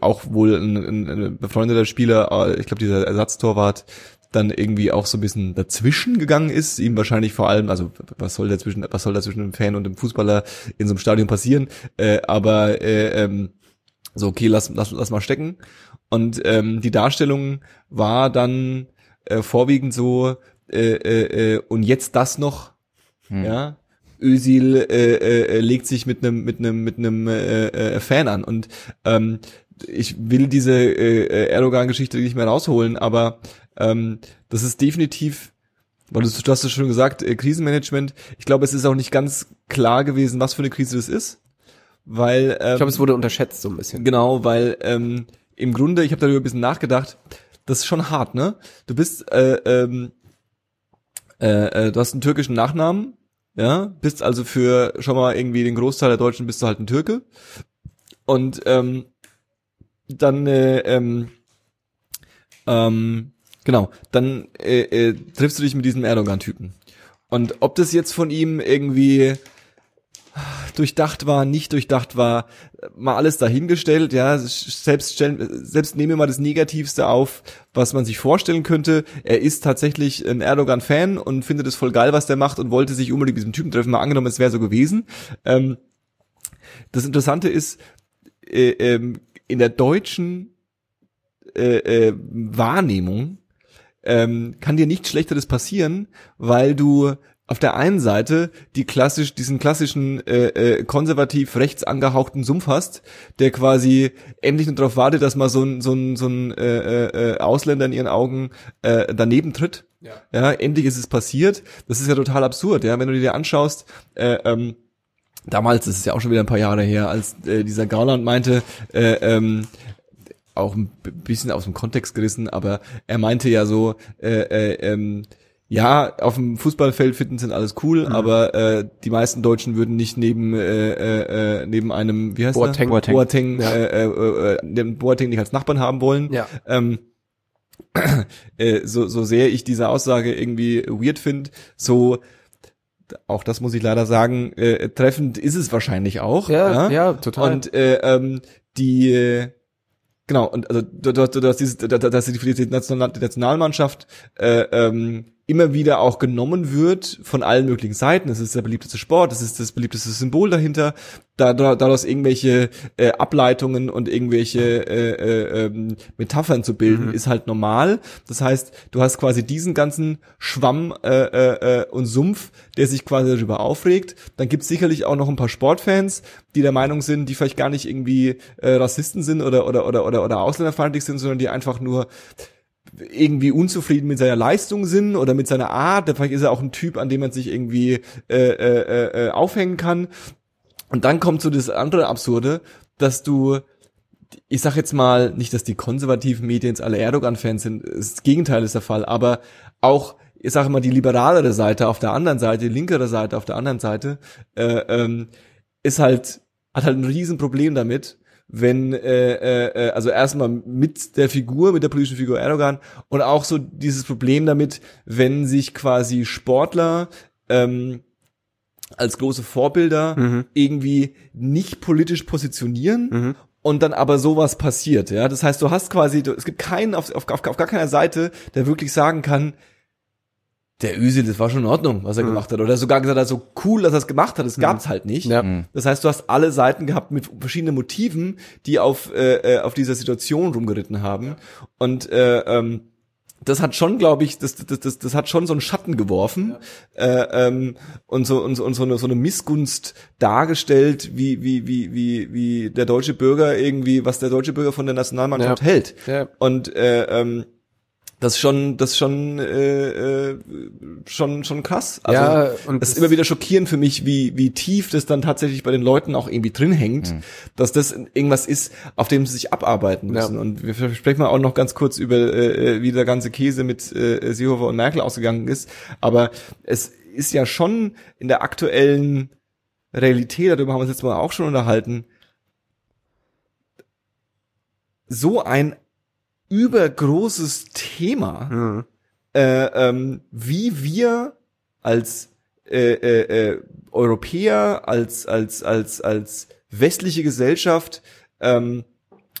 auch wohl ein, ein, ein befreundeter Spieler, äh, ich glaube dieser Ersatztorwart, dann irgendwie auch so ein bisschen dazwischen gegangen ist, ihm wahrscheinlich vor allem, also was soll dazwischen, was soll da zwischen dem Fan und dem Fußballer in so einem Stadion passieren, äh, aber äh, ähm, so okay, lass, lass, lass mal stecken. Und ähm, die Darstellung war dann äh, vorwiegend so äh, äh, äh, und jetzt das noch, Hm. ja. Özil äh, äh, legt sich mit einem mit einem mit einem äh, äh, Fan an und ähm, ich will diese äh, äh, Erdogan-Geschichte nicht mehr rausholen, aber ähm, das ist definitiv, weil du, du hast es schon gesagt, äh, Krisenmanagement. Ich glaube, es ist auch nicht ganz klar gewesen, was für eine Krise das ist, weil ähm, Ich glaube, es wurde unterschätzt so ein bisschen. Genau, weil ähm, im Grunde, ich habe darüber ein bisschen nachgedacht, das ist schon hart, ne? Du bist, äh, ähm, äh, äh, du hast einen türkischen Nachnamen, ja, bist also für schon mal irgendwie den Großteil der Deutschen bist du halt ein Türke und ähm, dann äh, ähm, ähm, genau, dann äh, äh, triffst du dich mit diesem Erdogan-Typen und ob das jetzt von ihm irgendwie durchdacht war, nicht durchdacht war, mal alles dahingestellt, ja, selbst stellen, selbst nehmen wir mal das Negativste auf, was man sich vorstellen könnte. Er ist tatsächlich ein Erdogan-Fan und findet es voll geil, was der macht und wollte sich unbedingt mit diesem Typen treffen. Mal angenommen, es wäre so gewesen. Ähm, das Interessante ist, äh, ähm, in der deutschen äh, äh, Wahrnehmung ähm, kann dir nichts Schlechteres passieren, weil du auf der einen Seite die klassisch, diesen klassischen äh, äh, konservativ rechts angehauchten Sumpf hast, der quasi endlich nur darauf wartet, dass mal so ein, so ein, so ein äh, äh, Ausländer in ihren Augen äh, daneben tritt. Ja. ja, endlich ist es passiert. Das ist ja total absurd, ja, wenn du dir anschaust, äh, ähm, damals, das ist ja auch schon wieder ein paar Jahre her, als äh, dieser Gauland meinte, äh, ähm, auch ein bisschen aus dem Kontext gerissen, aber er meinte ja so, äh, äh, ähm, ja, auf dem Fußballfeld finden sind alles cool, aber äh, die meisten Deutschen würden nicht neben äh, äh, äh, neben einem wie heißt Boateng. der? Boateng, Boateng, Ja. äh, äh, äh, den Boateng nicht als Nachbarn haben wollen. Ja. Ähm, äh, so, so sehr ich diese Aussage irgendwie weird finde, so auch das muss ich leider sagen, äh, treffend ist es wahrscheinlich auch. Ja, ja, total. Und äh, ähm, die äh, genau und also du, du, du hast dieses, da- da- dass die, die, National, die Nationalmannschaft äh, ähm, immer wieder auch genommen wird von allen möglichen Seiten. Es ist der beliebteste Sport, es ist das beliebteste Symbol dahinter. Da, da, daraus irgendwelche äh, Ableitungen und irgendwelche äh, äh, ähm, Metaphern zu bilden, ist halt normal. Das heißt, du hast quasi diesen ganzen Schwamm äh, äh, äh, und Sumpf, der sich quasi darüber aufregt. Dann gibt's sicherlich auch noch ein paar Sportfans, die der Meinung sind, die vielleicht gar nicht irgendwie Rassisten sind oder oder oder oder, oder ausländerfeindlich sind, sondern die einfach nur irgendwie unzufrieden mit seiner Leistung sind oder mit seiner Art. Vielleicht ist er auch ein Typ, an dem man sich irgendwie äh, äh, äh, aufhängen kann. Und dann kommt so das andere Absurde, dass du, ich sag jetzt mal, nicht, dass die konservativen Medien jetzt alle Erdogan-Fans sind, das Gegenteil ist der Fall, aber auch, ich sage mal, die liberalere Seite auf der anderen Seite, die linkere Seite auf der anderen Seite, äh, ähm, ist halt, hat halt ein Riesenproblem damit, wenn, äh, äh, äh, also erstmal mit der Figur, mit der politischen Figur Erdogan und auch so dieses Problem damit, wenn sich quasi Sportler ähm, als große Vorbilder Mhm. irgendwie nicht politisch positionieren Mhm. und dann aber sowas passiert, ja. Das heißt, du hast quasi, du, es gibt keinen auf, auf, auf, auf gar keiner Seite, der wirklich sagen kann, der Özil, das war schon in Ordnung, was er Mhm. gemacht hat. Oder sogar gesagt hat, so cool, dass er es gemacht hat, das gab's halt nicht. Ja. Mhm. Das heißt, du hast alle Seiten gehabt mit verschiedenen Motiven, die auf, äh, äh, auf dieser Situation rumgeritten haben. Und äh, ähm, das hat schon, glaube ich, das, das, das, das hat schon so einen Schatten geworfen äh, ähm, und so und so, und so eine so eine Missgunst dargestellt, wie wie wie wie wie der deutsche Bürger irgendwie, was der deutsche Bürger von der Nationalmannschaft Ja. hält. Ja. Und äh, ähm, Das ist schon, das ist schon, äh, äh, schon, schon krass. Also, Ja, und das ist immer wieder schockierend für mich, wie, wie tief das dann tatsächlich bei den Leuten auch irgendwie drin hängt, dass das irgendwas ist, auf dem sie sich abarbeiten Ja. müssen. Und wir sprechen mal auch noch ganz kurz über, äh, wie der ganze Käse mit äh, Seehofer und Merkel ausgegangen ist. Aber es ist ja schon in der aktuellen Realität, darüber haben wir uns jetzt mal auch schon unterhalten, so ein übergroßes Thema, Mhm. äh, ähm, wie wir als äh, äh, äh, Europäer, als als als als westliche Gesellschaft ähm,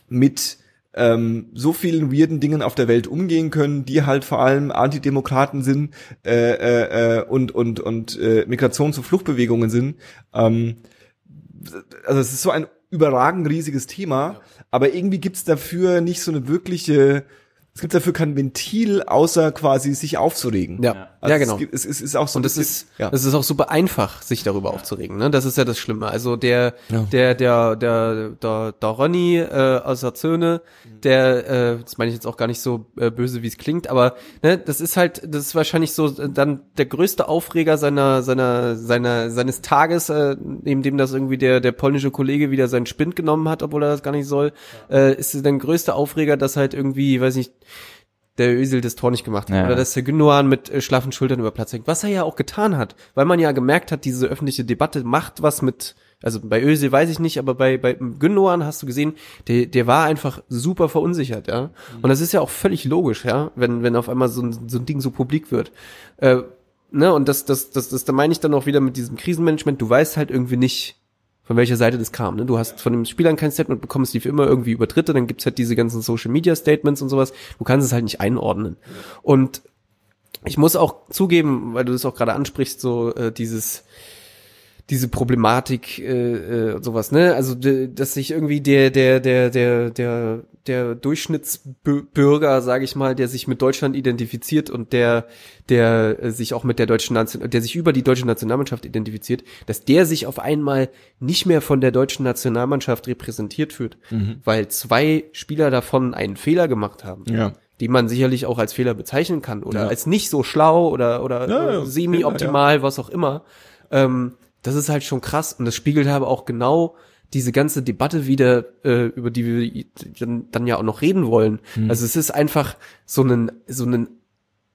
mit ähm, so vielen weirden Dingen auf der Welt umgehen können, die halt vor allem Antidemokraten sind äh, äh, äh, und und und äh, Migrations- und Fluchtbewegungen sind. Ähm, also es ist so ein überragend riesiges Thema, aber irgendwie gibt's dafür nicht so eine wirkliche, es gibt dafür kein Ventil, außer quasi sich aufzuregen. Ja, Also ja genau. Es, gibt, es, ist auch so Und es ist, ja. es ist auch super einfach, sich darüber aufzuregen. Ne? Das ist ja das Schlimme. Also der, Ja. der, der, der, der, der Ronny äh, aus der Zöne, der, äh, das meine ich jetzt auch gar nicht so äh, böse, wie es klingt, aber ne, das ist halt, das ist wahrscheinlich so äh, dann der größte Aufreger seiner, seiner, seiner, seines Tages, äh, neben dem das irgendwie der, der polnische Kollege wieder seinen Spind genommen hat, obwohl er das gar nicht soll, äh, ist es der größte Aufreger, dass halt irgendwie, weiß nicht, der Ösel das Tor nicht gemacht hat. Ja. Oder dass der Gündogan mit äh, schlaffen Schultern über Platz hängt. Was er ja auch getan hat. Weil man ja gemerkt hat, diese öffentliche Debatte macht was mit, also bei Ösel weiß ich nicht, aber bei, bei Gündogan hast du gesehen, der, der war einfach super verunsichert, ja. Und das ist ja auch völlig logisch, ja, wenn, wenn auf einmal so ein, so ein Ding so publik wird. Äh, ne, und das, das, das, das, da meine ich dann auch wieder mit diesem Krisenmanagement, du weißt halt irgendwie nicht, von welcher Seite das kam. Ne? Du hast von den Spielern kein Statement bekommen, es lief immer irgendwie über Dritte, dann gibt's halt diese ganzen Social Media Statements und sowas. Du kannst es halt nicht einordnen. Und ich muss auch zugeben, weil du das auch gerade ansprichst, so äh, dieses diese Problematik äh, äh, sowas, ne? Also dass sich irgendwie der der der der der der Durchschnittsbürger, sage ich mal, der sich mit Deutschland identifiziert und der der äh, sich auch mit der deutschen Nation, der sich über die deutsche Nationalmannschaft identifiziert, dass der sich auf einmal nicht mehr von der deutschen Nationalmannschaft repräsentiert fühlt, weil zwei Spieler davon einen Fehler gemacht haben Ja. die man sicherlich auch als Fehler bezeichnen kann oder Ja. als nicht so schlau oder oder Ja, ja, semi-optimal, was auch immer. Ähm, das ist halt schon krass und das spiegelt aber auch genau diese ganze Debatte wieder, äh, über die wir dann, dann ja auch noch reden wollen. Mhm. Also es ist einfach so ein so ein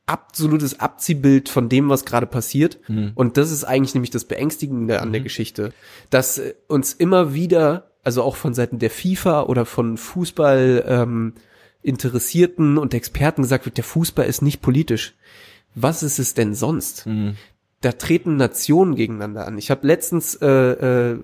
absolutes Abziehbild von dem, was gerade passiert. Mhm. Und das ist eigentlich nämlich das Beängstigende an der Geschichte, dass äh, uns immer wieder, also auch von Seiten der FIFA oder von Fußball ähm, Interessierten und Experten gesagt wird, der Fußball ist nicht politisch. Was ist es denn sonst? Mhm. Da treten Nationen gegeneinander an. Ich habe letztens, äh, äh,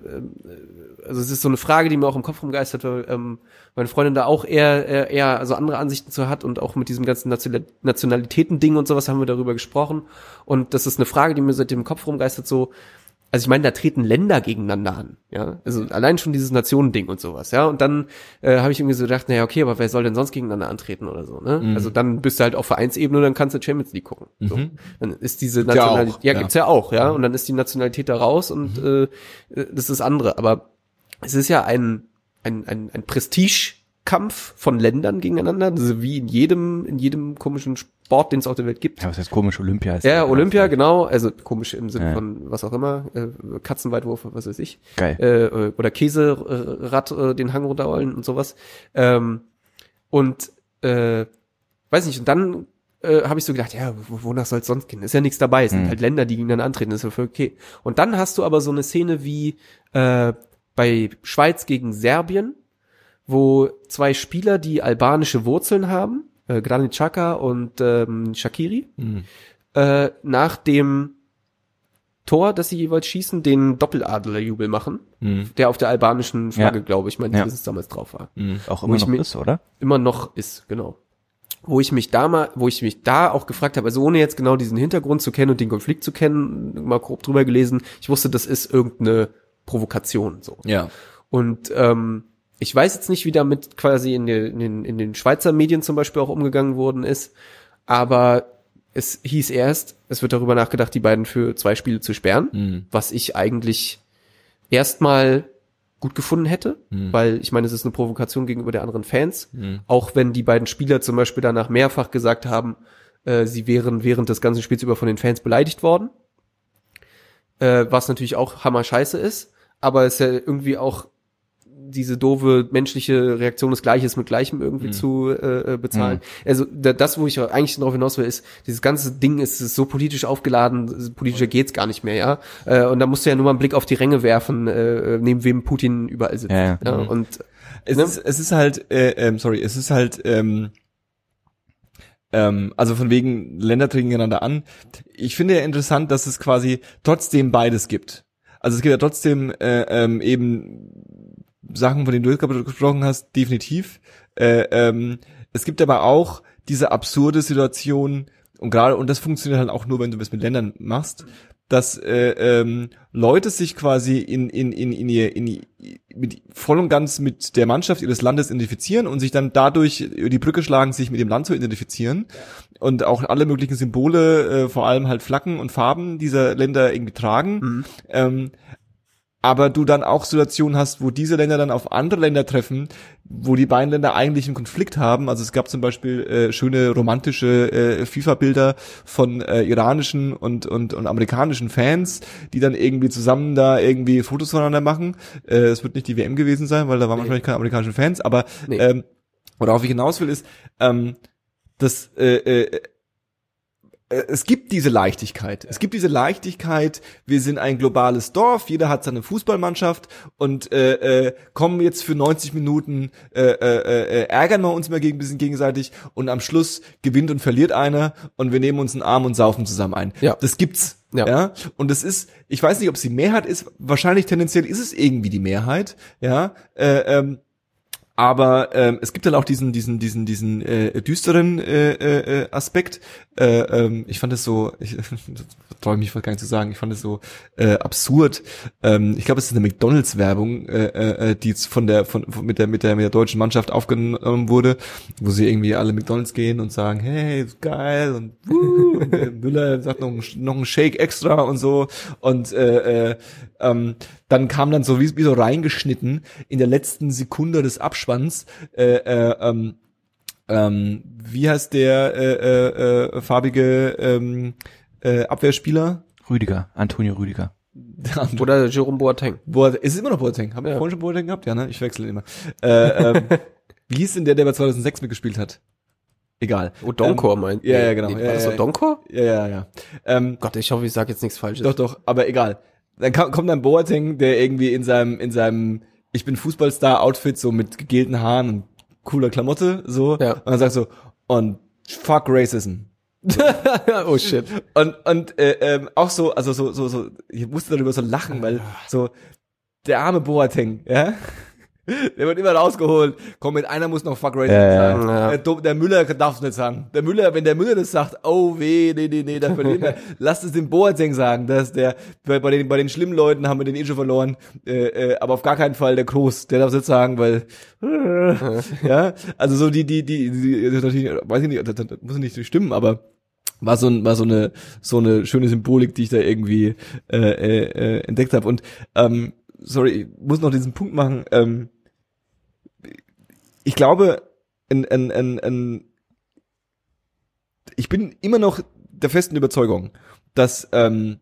also es ist so eine Frage, die mir auch im Kopf rumgeistert, weil ähm, meine Freundin da auch eher, eher, eher also andere Ansichten zu hat und auch mit diesem ganzen National Nationalitäten-Ding und sowas haben wir darüber gesprochen. Und das ist eine Frage, die mir seitdem im Kopf rumgeistert, so, also ich meine, da treten Länder gegeneinander an, ja. Also allein schon dieses Nationending und sowas, ja. Und dann äh, habe ich irgendwie so gedacht, naja, okay, aber wer soll denn sonst gegeneinander antreten oder so, ne? Also dann bist du halt auf Vereinsebene und dann kannst du Champions League gucken. So. Dann ist diese ja Nationalität, auch, ja, ja. gibt's ja auch, ja. Und dann ist die Nationalität da raus und äh, äh, das ist andere. Aber es ist ja ein, ein, ein, ein Prestigekampf von Ländern gegeneinander, also wie in jedem, in jedem komischen Sport, den es auf der Welt gibt. Ja, was heißt komisch, Olympia ist Ja, Olympia, genau. Also komisch im Sinne Ja. von was auch immer, äh, Katzenweitwurf, was weiß ich. Geil. Äh, oder Käserad äh, den Hang runterrollen und sowas. Ähm, und äh, weiß nicht, und dann äh, habe ich so gedacht, ja, wo- wonach soll es sonst gehen? Ist ja nichts dabei. Es sind Mhm. halt Länder, die gegeneinander antreten, das ist ja okay. Und dann hast du aber so eine Szene wie äh, bei Schweiz gegen Serbien, wo zwei Spieler, die albanische Wurzeln haben, äh, Granit Xhaka und ähm, Shakiri, äh, nach dem Tor, das sie jeweils schießen, den Doppeladlerjubel machen, Mhm. der auf der albanischen Flagge, Ja. glaube ich, mein Ja. dieses damals drauf war. Auch Wo immer noch ist, oder? Immer noch ist, genau. Wo ich mich da mal, wo ich mich da auch gefragt habe, also ohne jetzt genau diesen Hintergrund zu kennen und den Konflikt zu kennen, mal grob drüber gelesen, ich wusste, das ist irgendeine Provokation, so. Ja. Und ähm, ich weiß jetzt nicht, wie damit quasi in, den- in, den, in den Schweizer Medien zum Beispiel auch umgegangen worden ist, aber es hieß erst, es wird darüber nachgedacht, die beiden für zwei Spiele zu sperren, Mhm. was ich eigentlich erstmal gut gefunden hätte, Hm. weil ich meine, es ist eine Provokation gegenüber der anderen Fans. Hm. Auch wenn die beiden Spieler zum Beispiel danach mehrfach gesagt haben, äh, sie wären während des ganzen Spiels über von den Fans beleidigt worden. Äh, was natürlich auch hammer scheiße ist, aber es ist ja irgendwie auch diese doofe menschliche Reaktion des Gleiches mit Gleichem irgendwie Mhm. zu äh, äh, bezahlen. Also da, das, wo ich eigentlich darauf hinaus will, ist, dieses ganze Ding ist, ist so politisch aufgeladen, politischer geht's gar nicht mehr, ja. Äh, und da musst du ja nur mal einen Blick auf die Ränge werfen, äh, neben wem Putin überall sitzt. Ja, ja. Mhm. Und Es, Ne? ist, es ist halt, äh, ähm, sorry, es ist halt, ähm, ähm, also von wegen Länder treten gegeneinander an. Ich finde ja interessant, dass es quasi trotzdem beides gibt. Also es gibt ja trotzdem äh, ähm, eben Sachen, von denen du jetzt gerade gesprochen hast, definitiv. Äh, ähm, es gibt aber auch diese absurde Situation und gerade und das funktioniert halt auch nur, wenn du das mit Ländern machst, dass äh, ähm, Leute sich quasi in in in in ihr in, mit voll und ganz mit der Mannschaft ihres Landes identifizieren und sich dann dadurch über die Brücke schlagen, sich mit dem Land zu identifizieren und auch alle möglichen Symbole, äh, vor allem halt Flaggen und Farben dieser Länder irgendwie tragen. Mhm. Ähm, aber du dann auch Situationen hast, wo diese Länder dann auf andere Länder treffen, wo die beiden Länder eigentlich einen Konflikt haben. Also es gab zum Beispiel äh, schöne romantische äh, FIFA-Bilder von äh, iranischen und, und, und amerikanischen Fans, die dann irgendwie zusammen da irgendwie Fotos voneinander machen. Äh, Es wird nicht die WM gewesen sein, weil da waren Nee. wahrscheinlich keine amerikanischen Fans, aber Nee. ähm, worauf ich hinaus will, ist, ähm, dass äh, äh, äh, es gibt diese Leichtigkeit. Es gibt diese Leichtigkeit, wir sind ein globales Dorf, jeder hat seine Fußballmannschaft und äh, äh, kommen jetzt für 90 Minuten, äh, äh, äh, ärgern wir uns mal gegen, bisschen gegenseitig und am Schluss gewinnt und verliert einer und wir nehmen uns einen Arm und saufen zusammen ein. Ja. Das gibt's. Ja. Ja. Und das ist, ich weiß nicht, ob es die Mehrheit ist, wahrscheinlich tendenziell ist es irgendwie die Mehrheit, ja. Äh, ähm, aber ähm, es gibt dann auch diesen diesen diesen diesen äh, düsteren äh, äh, äh, Aspekt. Äh, ähm, ich fand es so, ich traue mich gar nicht zu sagen, ich fand es so äh, absurd. Ähm, ich glaube, es ist eine McDonalds Werbung, äh, äh, die jetzt von der von, von mit der mit der mit der deutschen Mannschaft aufgenommen wurde, wo sie irgendwie alle McDonalds gehen und sagen, hey, geil und, wuh, und Müller sagt noch noch ein Shake extra und so und äh, äh, ähm, dann kam dann so wie, wie so reingeschnitten in der letzten Sekunde des Abspanns äh, äh, ähm, ähm, wie heißt der äh, äh, äh, farbige ähm, äh, Abwehrspieler? Rüdiger, Antonio Rüdiger. oder Jerome Boateng. Boat ist es immer noch Boateng? Haben wir Ja. vorhin schon Boateng gehabt? Ja, ne? Ich wechsle immer. Äh, ähm, wie hieß denn der, der bei 2006 mitgespielt hat? Egal. Oh, Donkor meint. ja, ja, genau. Nee, Ja, war das ja, so ja. Donkor? Ja, ja, ja. Ähm, Gott, ich hoffe, ich sage jetzt nichts Falsches. Doch, doch, aber egal. Dann kommt dann Boateng, der irgendwie in seinem, in seinem, ich bin Fußballstar-Outfit, so mit gegelten Haaren und cooler Klamotte, so. Ja. Und dann sagt so, und fuck Racism. oh shit. Und, und, äh, ähm, auch so, also so, so, so, ich musste darüber so lachen, weil so, der arme Boateng, ja. Der wird immer rausgeholt. Komm, mit einer muss noch fuck Racism Ja, ja. sagen. Ja. Der, der Müller darf es nicht sagen. Der Müller, wenn der Müller das sagt, oh weh, nee, nee, nee, da verlieren wir. Lasst es dem Boateng sagen, dass der, bei, bei den, bei den schlimmen Leuten haben wir den eh schon verloren, äh, äh, aber auf gar keinen Fall der Groß, der darf es nicht sagen, weil, ja, also so die, die, die, die, die natürlich, weiß ich nicht, das, das muss nicht stimmen, aber war so, ein, war so eine so eine schöne Symbolik, die ich da irgendwie äh, äh, äh, entdeckt habe. Und ähm, sorry, ich muss noch diesen Punkt machen. Ähm, ich glaube, ein, ein, ein, ein, ich bin immer noch der festen Überzeugung, dass ähm,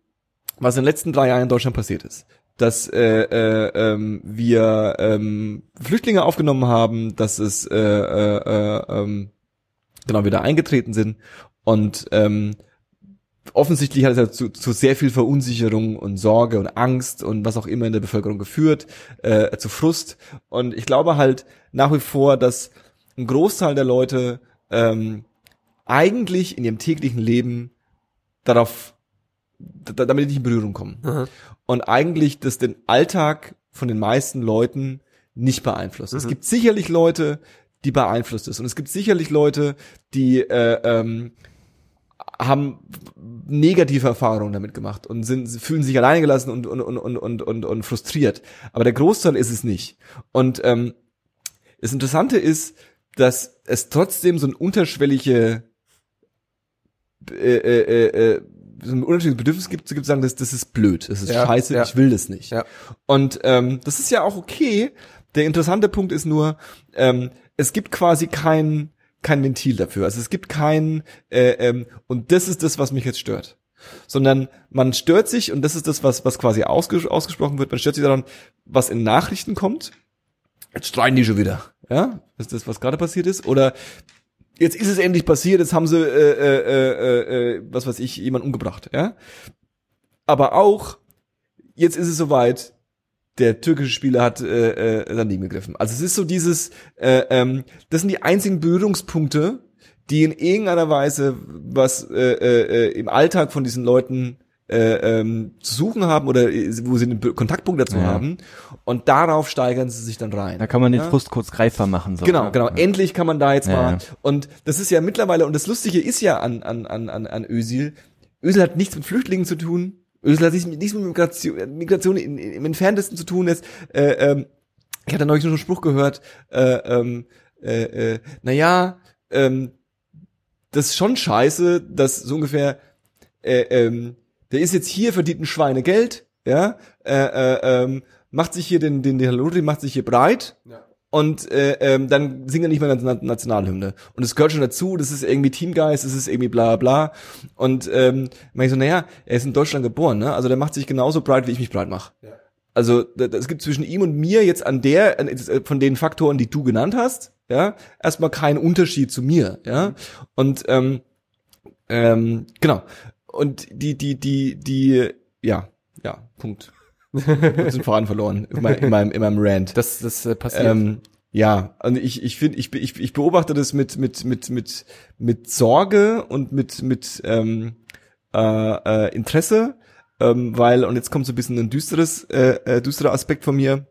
was in den letzten drei Jahren in Deutschland passiert ist, dass äh, äh, ähm, wir ähm, Flüchtlinge aufgenommen haben, dass es äh, äh, äh, ähm, genau wieder eingetreten sind und ähm, offensichtlich hat es ja zu, zu sehr viel Verunsicherung und Sorge und Angst und was auch immer in der Bevölkerung geführt, äh, zu Frust. Und ich glaube halt nach wie vor, dass ein Großteil der Leute ähm, eigentlich in ihrem täglichen Leben darauf, da, damit nicht in Berührung kommen. Aha. Und eigentlich das den Alltag von den meisten Leuten nicht beeinflusst. Es Mhm. gibt sicherlich Leute, die beeinflusst ist. Und es gibt sicherlich Leute, die äh, ähm, haben negative Erfahrungen damit gemacht und sind fühlen sich alleine gelassen und und und und und und, und frustriert. Aber der Großteil ist es nicht. Und ähm, das Interessante ist, dass es trotzdem so ein unterschwellige äh, äh, äh, so ein unterschiedliches Bedürfnis gibt, gibt sagen, das, das ist blöd, das ist Ja, scheiße, ja. ich will das nicht. Ja. Und ähm, das ist ja auch okay. Der interessante Punkt ist nur, ähm, es gibt quasi kein kein Ventil dafür. Also es gibt kein äh, ähm, und das ist das, was mich jetzt stört. Sondern man stört sich und das ist das, was was quasi ausges ausgesprochen wird. Man stört sich daran, was in Nachrichten kommt. Jetzt streiten die schon wieder, ja? Das ist das, was gerade passiert ist. Oder jetzt ist es endlich passiert. Jetzt haben sie äh, äh, äh, äh, was weiß ich jemand umgebracht, ja? Aber auch jetzt ist es soweit der türkische Spieler hat äh, äh, daneben gegriffen. Also es ist so dieses, äh, ähm, das sind die einzigen Berührungspunkte, die in irgendeiner Weise was äh, äh, im Alltag von diesen Leuten äh, ähm, zu suchen haben oder äh, wo sie einen Kontaktpunkt dazu Ja. haben und darauf steigern sie sich dann rein. Da kann man den Ja? Frust kurz greifbar machen. So. Genau, genau. Endlich kann man da jetzt Ja, mal. ja. Und das ist ja mittlerweile, und das Lustige ist ja an, an, an, an, an Özil, Özil hat nichts mit Flüchtlingen zu tun. Özil hat nichts mit, Migration, Migration in, in, im entferntesten zu tun. Jetzt, äh, ähm, ich hatte neulich noch einen Spruch gehört, äh, ähm, äh, äh, naja, ähm, das ist schon scheiße, dass so ungefähr, äh, ähm, der ist jetzt hier, verdient ein Schweinegeld, ja, äh, äh, ähm, macht sich hier den, den, den Hallo, macht sich hier breit, und äh, ähm, dann singt er nicht mehr Na- Nationalhymne. Und es gehört schon dazu, das ist irgendwie Teamgeist, das ist irgendwie bla bla. Und ähm, meine ich so, naja, er ist in Deutschland geboren, ne? Also der macht sich genauso breit, wie ich mich breit mache. Also da- da- es gibt zwischen ihm und mir jetzt an der, an, äh, von den Faktoren, die du genannt hast, ja, erstmal keinen Unterschied zu mir, ja. Und ähm, ähm, genau. Und die, die, die, die, ja, ja, Punkt. Hab den Faden verloren in meinem, in meinem, in meinem Rant. Das, das äh, passiert. Ähm, ja, und ich ich finde ich, ich ich beobachte das mit mit mit mit mit Sorge und mit mit ähm, äh, äh, Interesse, ähm, weil und jetzt kommt so ein bisschen ein düsteres äh, äh, düsterer Aspekt von mir.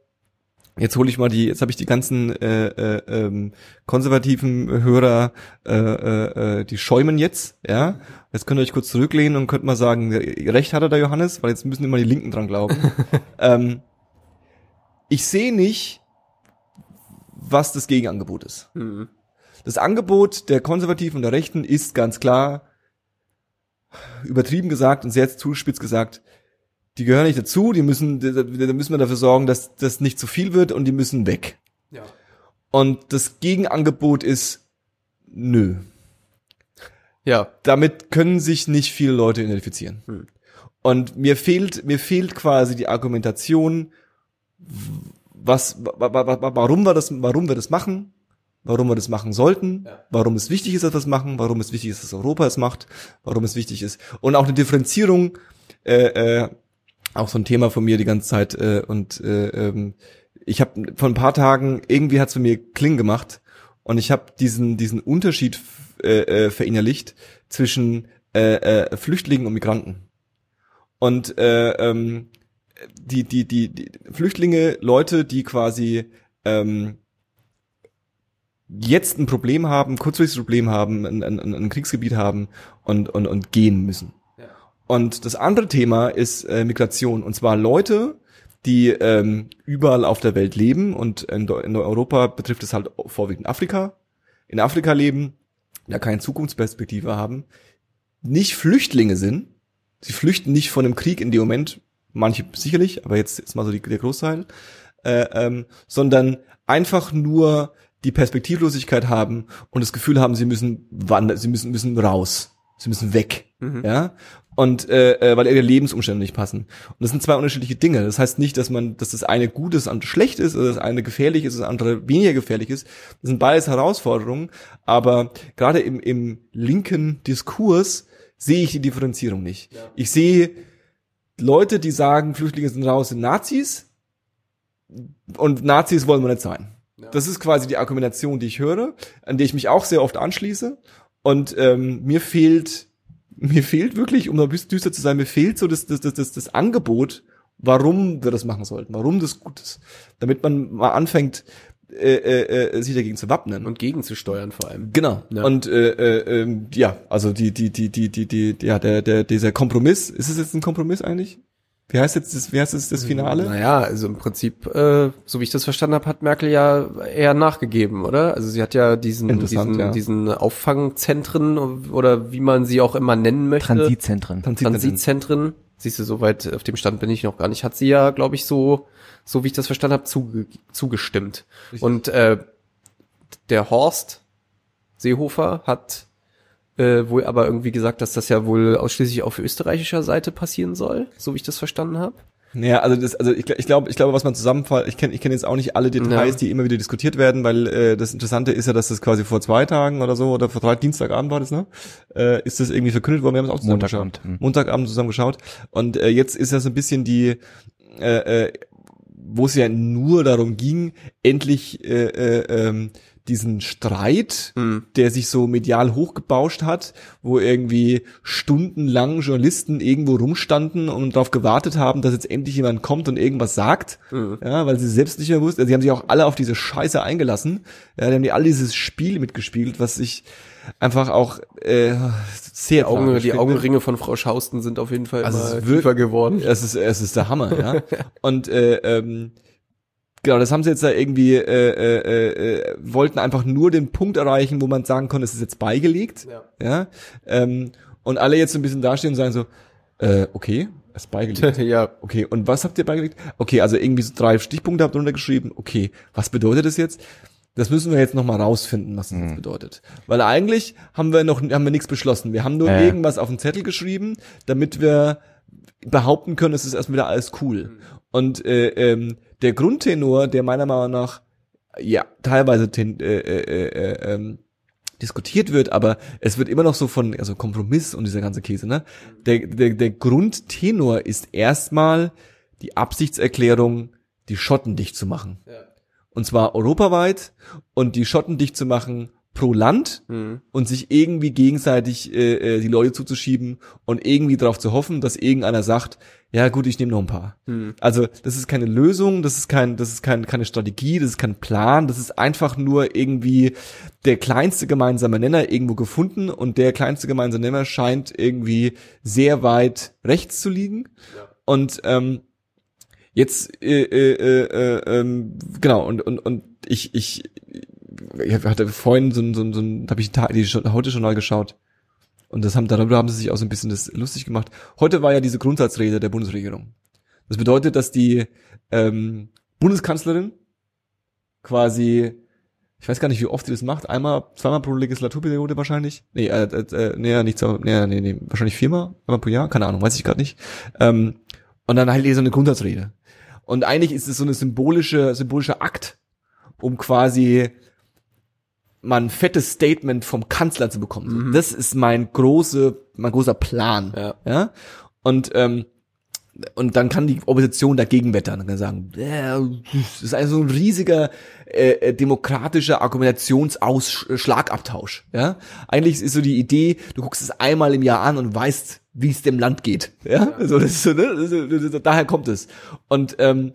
Jetzt hole ich mal die, jetzt habe ich die ganzen äh, äh, ähm, konservativen Hörer, äh, äh, äh, die schäumen jetzt, ja. Jetzt könnt ihr euch kurz zurücklehnen und könnt mal sagen, recht hat er der Johannes, weil jetzt müssen immer die Linken dran glauben. ähm, ich sehe nicht, was das Gegenangebot ist. Mhm. Das Angebot der Konservativen und der Rechten ist ganz klar, übertrieben gesagt und sehr zuspitzt gesagt, die gehören nicht dazu, die müssen, da müssen wir dafür sorgen, dass das nicht zu viel wird und die müssen weg. Ja. Und das Gegenangebot ist, nö. Ja. Damit können sich nicht viele Leute identifizieren. Hm. Und mir fehlt, mir fehlt quasi die Argumentation, was, wa, wa, wa, warum wir das, warum wir das machen, warum wir das machen sollten, Ja. warum es wichtig ist, dass wir es machen, warum es wichtig ist, dass Europa es macht, warum es wichtig ist. Und auch eine Differenzierung, äh, äh, auch so ein Thema von mir die ganze Zeit. Äh, und äh, ähm, ich habe vor ein paar Tagen, irgendwie hat's für mir Kling gemacht und ich habe diesen, diesen Unterschied äh, äh, verinnerlicht zwischen äh, äh, Flüchtlingen und Migranten. Und äh, ähm, die, die, die, die Flüchtlinge, Leute, die quasi ähm, jetzt ein Problem haben, kurzfristiges Problem haben, ein, ein, ein Kriegsgebiet haben und, und, und gehen müssen. Und das andere Thema ist äh, Migration. Und zwar Leute, die ähm, überall auf der Welt leben und in, in Europa betrifft es halt vorwiegend Afrika. In Afrika leben, da keine Zukunftsperspektive haben, nicht Flüchtlinge sind. Sie flüchten nicht von einem Krieg in dem Moment, manche sicherlich, aber jetzt ist mal so die, der Großteil, äh, ähm, sondern einfach nur die Perspektivlosigkeit haben und das Gefühl haben, sie müssen wandern, sie müssen müssen raus, sie müssen weg, Mhm. ja und äh, äh, weil ihre Lebensumstände nicht passen. Und das sind zwei unterschiedliche Dinge. Das heißt nicht, dass man, dass das eine gut ist, das andere schlecht ist, oder das eine gefährlich ist, das andere weniger gefährlich ist. Das sind beides Herausforderungen. Aber gerade im, im linken Diskurs sehe ich die Differenzierung nicht. Ich sehe Leute, die sagen, Flüchtlinge sind raus, sind Nazis. Und Nazis wollen wir nicht sein. Das ist quasi die Argumentation, die ich höre, an die ich mich auch sehr oft anschließe. Und ähm, mir fehlt, mir fehlt wirklich, um noch ein bisschen düster zu sein, mir fehlt so das, das, das, das, das Angebot, warum wir das machen sollten, warum das gut ist. Damit man mal anfängt, äh, äh, äh, sich dagegen zu wappnen. Und gegenzusteuern vor allem. Genau. Ja. Und äh, äh, ähm, ja, also die die die die die die ja der der dieser Kompromiss, ist es jetzt ein Kompromiss eigentlich? Wie heißt jetzt das, wie heißt jetzt das Finale? Naja, also im Prinzip, äh, so wie ich das verstanden habe, hat Merkel ja eher nachgegeben, oder? Also sie hat ja diesen, diesen, ja. diesen Auffangzentren oder wie man sie auch immer nennen möchte. Transitzentren. Transitzentren. Siehst du, soweit auf dem Stand bin ich noch gar nicht. Hat sie ja, glaube ich, so, so wie ich das verstanden habe, zuge zugestimmt. Richtig. Und äh, der Horst Seehofer hat äh, wohl aber irgendwie gesagt, dass das ja wohl ausschließlich auf österreichischer Seite passieren soll, so wie ich das verstanden habe. Naja, also das, also ich, ich glaube, ich glaube, was man zusammenfasst, ich kenne, ich kenne jetzt auch nicht alle Details, Ja. die immer wieder diskutiert werden, weil äh, das Interessante ist ja, dass das quasi vor zwei Tagen oder so oder vor drei Dienstagabend war das, ne? Äh, ist das irgendwie verkündet worden? Wir haben es auch zusammen Montagabend, geschaut. hm. Montagabend zusammen geschaut. Und äh, jetzt ist ja so ein bisschen die, äh, äh, wo es ja nur darum ging, endlich äh, äh, ähm, diesen Streit, Mhm. der sich so medial hochgebauscht hat, wo irgendwie stundenlang Journalisten irgendwo rumstanden und darauf gewartet haben, dass jetzt endlich jemand kommt und irgendwas sagt, Mhm. ja, weil sie selbst nicht mehr wussten. Also sie haben sich auch alle auf diese Scheiße eingelassen. Ja, die haben die alle dieses Spiel mitgespielt, was ich einfach auch äh, sehr Die, Augen, die. Augenringe von Frau Schausten sind auf jeden Fall Also immer es ist wir- tiefer geworden. Es ist, es ist der Hammer, ja. Und äh, ähm, genau, das haben sie jetzt da irgendwie, äh, äh, äh, wollten einfach nur den Punkt erreichen, wo man sagen konnte, es ist jetzt beigelegt, Ja. ja. Ähm, und alle jetzt so ein bisschen dastehen und sagen so, äh, okay, es ist beigelegt. ja, Okay, und was habt ihr beigelegt? Okay, also irgendwie so drei Stichpunkte habt ihr runtergeschrieben. Okay, was bedeutet das jetzt? Das müssen wir jetzt nochmal rausfinden, was das jetzt bedeutet. Weil eigentlich haben wir noch, haben wir nichts beschlossen. Wir haben nur Äh. irgendwas auf den Zettel geschrieben, damit wir behaupten können, es ist erstmal wieder alles cool. Und äh, ähm, der Grundtenor, der meiner Meinung nach ja teilweise ten, äh, äh, äh, ähm, diskutiert wird, aber es wird immer noch so von also Kompromiss und dieser ganze Käse, ne? Der der der Grundtenor ist erstmal die Absichtserklärung, die Schotten dicht zu machen. Und zwar europaweit und die Schotten dicht zu machen pro Land Mhm. und sich irgendwie gegenseitig äh, äh, die Leute zuzuschieben und irgendwie darauf zu hoffen, dass irgendeiner sagt, ja gut, ich nehme noch ein paar. Mhm. Also das ist keine Lösung, das ist kein, das ist kein, keine Strategie, das ist kein Plan, das ist einfach nur irgendwie der kleinste gemeinsame Nenner irgendwo gefunden und der kleinste gemeinsame Nenner scheint irgendwie sehr weit rechts zu liegen. Und ähm, jetzt äh, äh, äh, äh, ähm, genau und und und ich ich ich hatte vorhin so ein so ein, so ein habe ich die Sch- heute Journal geschaut und das haben darüber haben sie sich auch so ein bisschen das lustig gemacht. Heute war ja diese Grundsatzrede der Bundesregierung. Das bedeutet, dass die ähm, Bundeskanzlerin quasi ich weiß gar nicht, wie oft sie das macht. Einmal, zweimal pro Legislaturperiode wahrscheinlich. Nee, äh, äh, äh, nee, nicht so, nee, nee, nee, wahrscheinlich viermal, einmal pro Jahr, keine Ahnung, weiß ich gerade nicht. Ähm, und dann halt so eine Grundsatzrede. Und eigentlich ist es so eine symbolische, symbolischer Akt, um quasi mal ein fettes Statement vom Kanzler zu bekommen. Mhm. Das ist mein große, mein großer Plan. Ja. ja? Und ähm, und dann kann die Opposition dagegen wettern und kann sagen, äh, das ist also ein riesiger äh, äh, demokratischer Argumentationsschlagabtausch. Ja, eigentlich ist so die Idee, du guckst es einmal im Jahr an und weißt, wie es dem Land geht. Ja, so das ist so, ne? Ist, daher kommt es. Und ähm,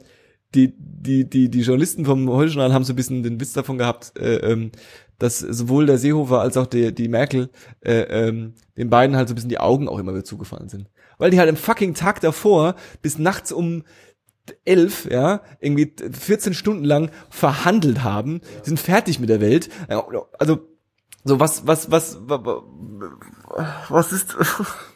die die die die Journalisten vom Heute Journal haben so ein bisschen den Witz davon gehabt, äh, ähm, dass sowohl der Seehofer als auch die, die Merkel äh, ähm, den beiden halt so ein bisschen die Augen auch immer wieder zugefallen sind. Weil die halt im fucking Tag davor bis nachts um elf, ja, irgendwie 14 Stunden lang verhandelt haben, die sind fertig mit der Welt. Ja, Also, so was, was, was, wa- wa- was ist,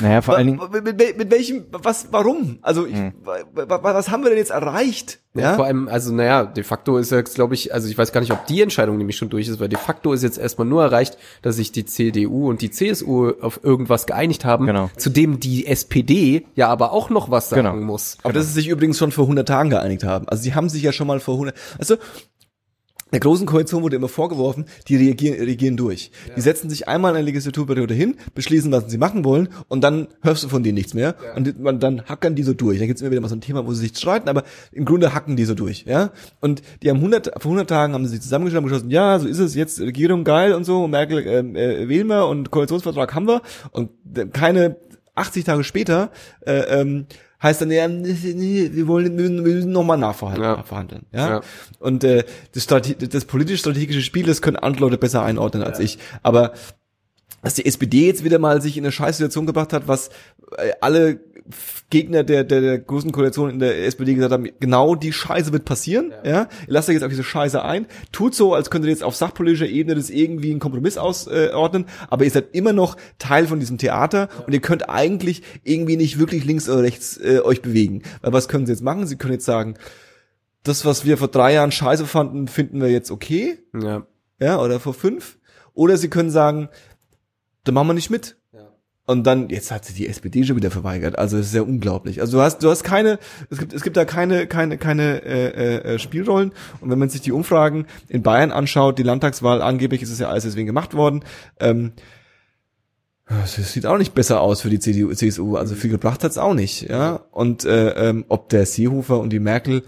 Naja, vor allen Dingen, mit, mit, mit welchem, was, warum? Also, ich, wa- was haben wir denn jetzt erreicht? Ja? Vor Ja, allem, also naja, de facto ist jetzt, glaube ich, also ich weiß gar nicht, ob die Entscheidung nämlich schon durch ist, weil de facto ist jetzt erstmal nur erreicht, dass sich die CDU und die CSU auf irgendwas geeinigt haben, Genau. zu dem die SPD ja aber auch noch was sagen Genau. muss. aber dass sie sich übrigens schon vor 100 Tagen geeinigt haben. Also, sie haben sich ja schon mal vor 100, also, der großen Koalition wurde immer vorgeworfen, die reagieren, regieren durch. Die setzen sich einmal in der Legislaturperiode hin, beschließen, was sie machen wollen, und dann hörst du von denen nichts mehr. Und man, dann hackern die so durch. Dann gibt's immer wieder mal so ein Thema, wo sie sich streiten, aber im Grunde hacken die so durch. ja. Und die haben 100, vor 100 Tagen haben sie sich zusammengeschrieben und beschlossen, ja, so ist es jetzt, Regierung geil und so, Merkel ähm, äh, wählen wir und Koalitionsvertrag haben wir. Und äh, keine 80 Tage später äh, ähm, heißt dann, ja, nee, wir wollen, wir müssen nochmal nachverhandeln. Ja. nachverhandeln ja? Ja. Und äh, das, Strate das politisch-strategische Spiel, das können andere Leute besser einordnen als ich. Aber dass die SPD jetzt wieder mal sich in eine scheiß Situation gebracht hat, was äh, alle Gegner der, der, der großen Koalition in der SPD gesagt haben, genau die Scheiße wird passieren, ja. ja? Ihr lasst euch jetzt auf diese Scheiße ein, tut so, als könntet ihr jetzt auf sachpolitischer Ebene das irgendwie einen Kompromiss ausordnen, aber ihr seid immer noch Teil von diesem Theater ja. und ihr könnt eigentlich irgendwie nicht wirklich links oder rechts äh, euch bewegen. Weil was können sie jetzt machen? Sie können jetzt sagen, das, was wir vor drei Jahren scheiße fanden, finden wir jetzt okay. Ja. Ja, oder vor fünf. Oder sie können sagen, da machen wir nicht mit. Und dann, jetzt hat sie die SPD schon wieder verweigert. Also es ist ja unglaublich. Also du hast, du hast keine, es gibt, es gibt da keine, keine, keine äh, äh, Spielrollen. Und wenn man sich die Umfragen in Bayern anschaut, die Landtagswahl, angeblich ist es ja alles deswegen gemacht worden. Ähm, es sieht auch nicht besser aus für die CDU, CSU. Also viel gebracht hat's auch nicht. Ja. Und äh, ähm, ob der Seehofer und die Merkel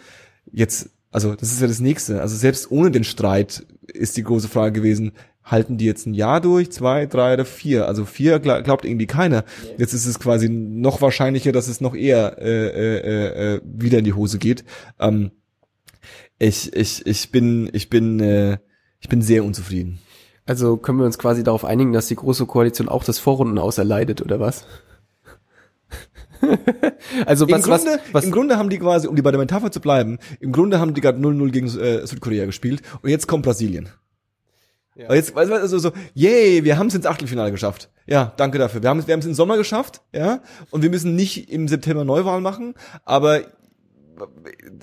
jetzt, also das ist ja das Nächste. Also selbst ohne den Streit ist die große Frage gewesen, halten die jetzt ein Jahr durch, zwei, drei oder vier. Also vier glaubt irgendwie keiner. Jetzt ist es quasi noch wahrscheinlicher, dass es noch eher äh, äh, äh, wieder in die Hose geht. Ähm, ich, ich, ich bin, ich bin, äh, ich bin sehr unzufrieden. Also können wir uns quasi darauf einigen, dass die große Koalition auch das Vorrunden auserleidet oder was? also was, Im Grunde, was, was, im Grunde haben die quasi, um die bei der Metapher zu bleiben, im Grunde haben die gerade 0-0 gegen äh, Südkorea gespielt und jetzt kommt Brasilien. Ja. Jetzt, weißt du, also so, yay, wir haben es ins Achtelfinale geschafft. Ja, danke dafür. Wir haben es wir haben es im Sommer geschafft, ja, und wir müssen nicht im September Neuwahl machen, aber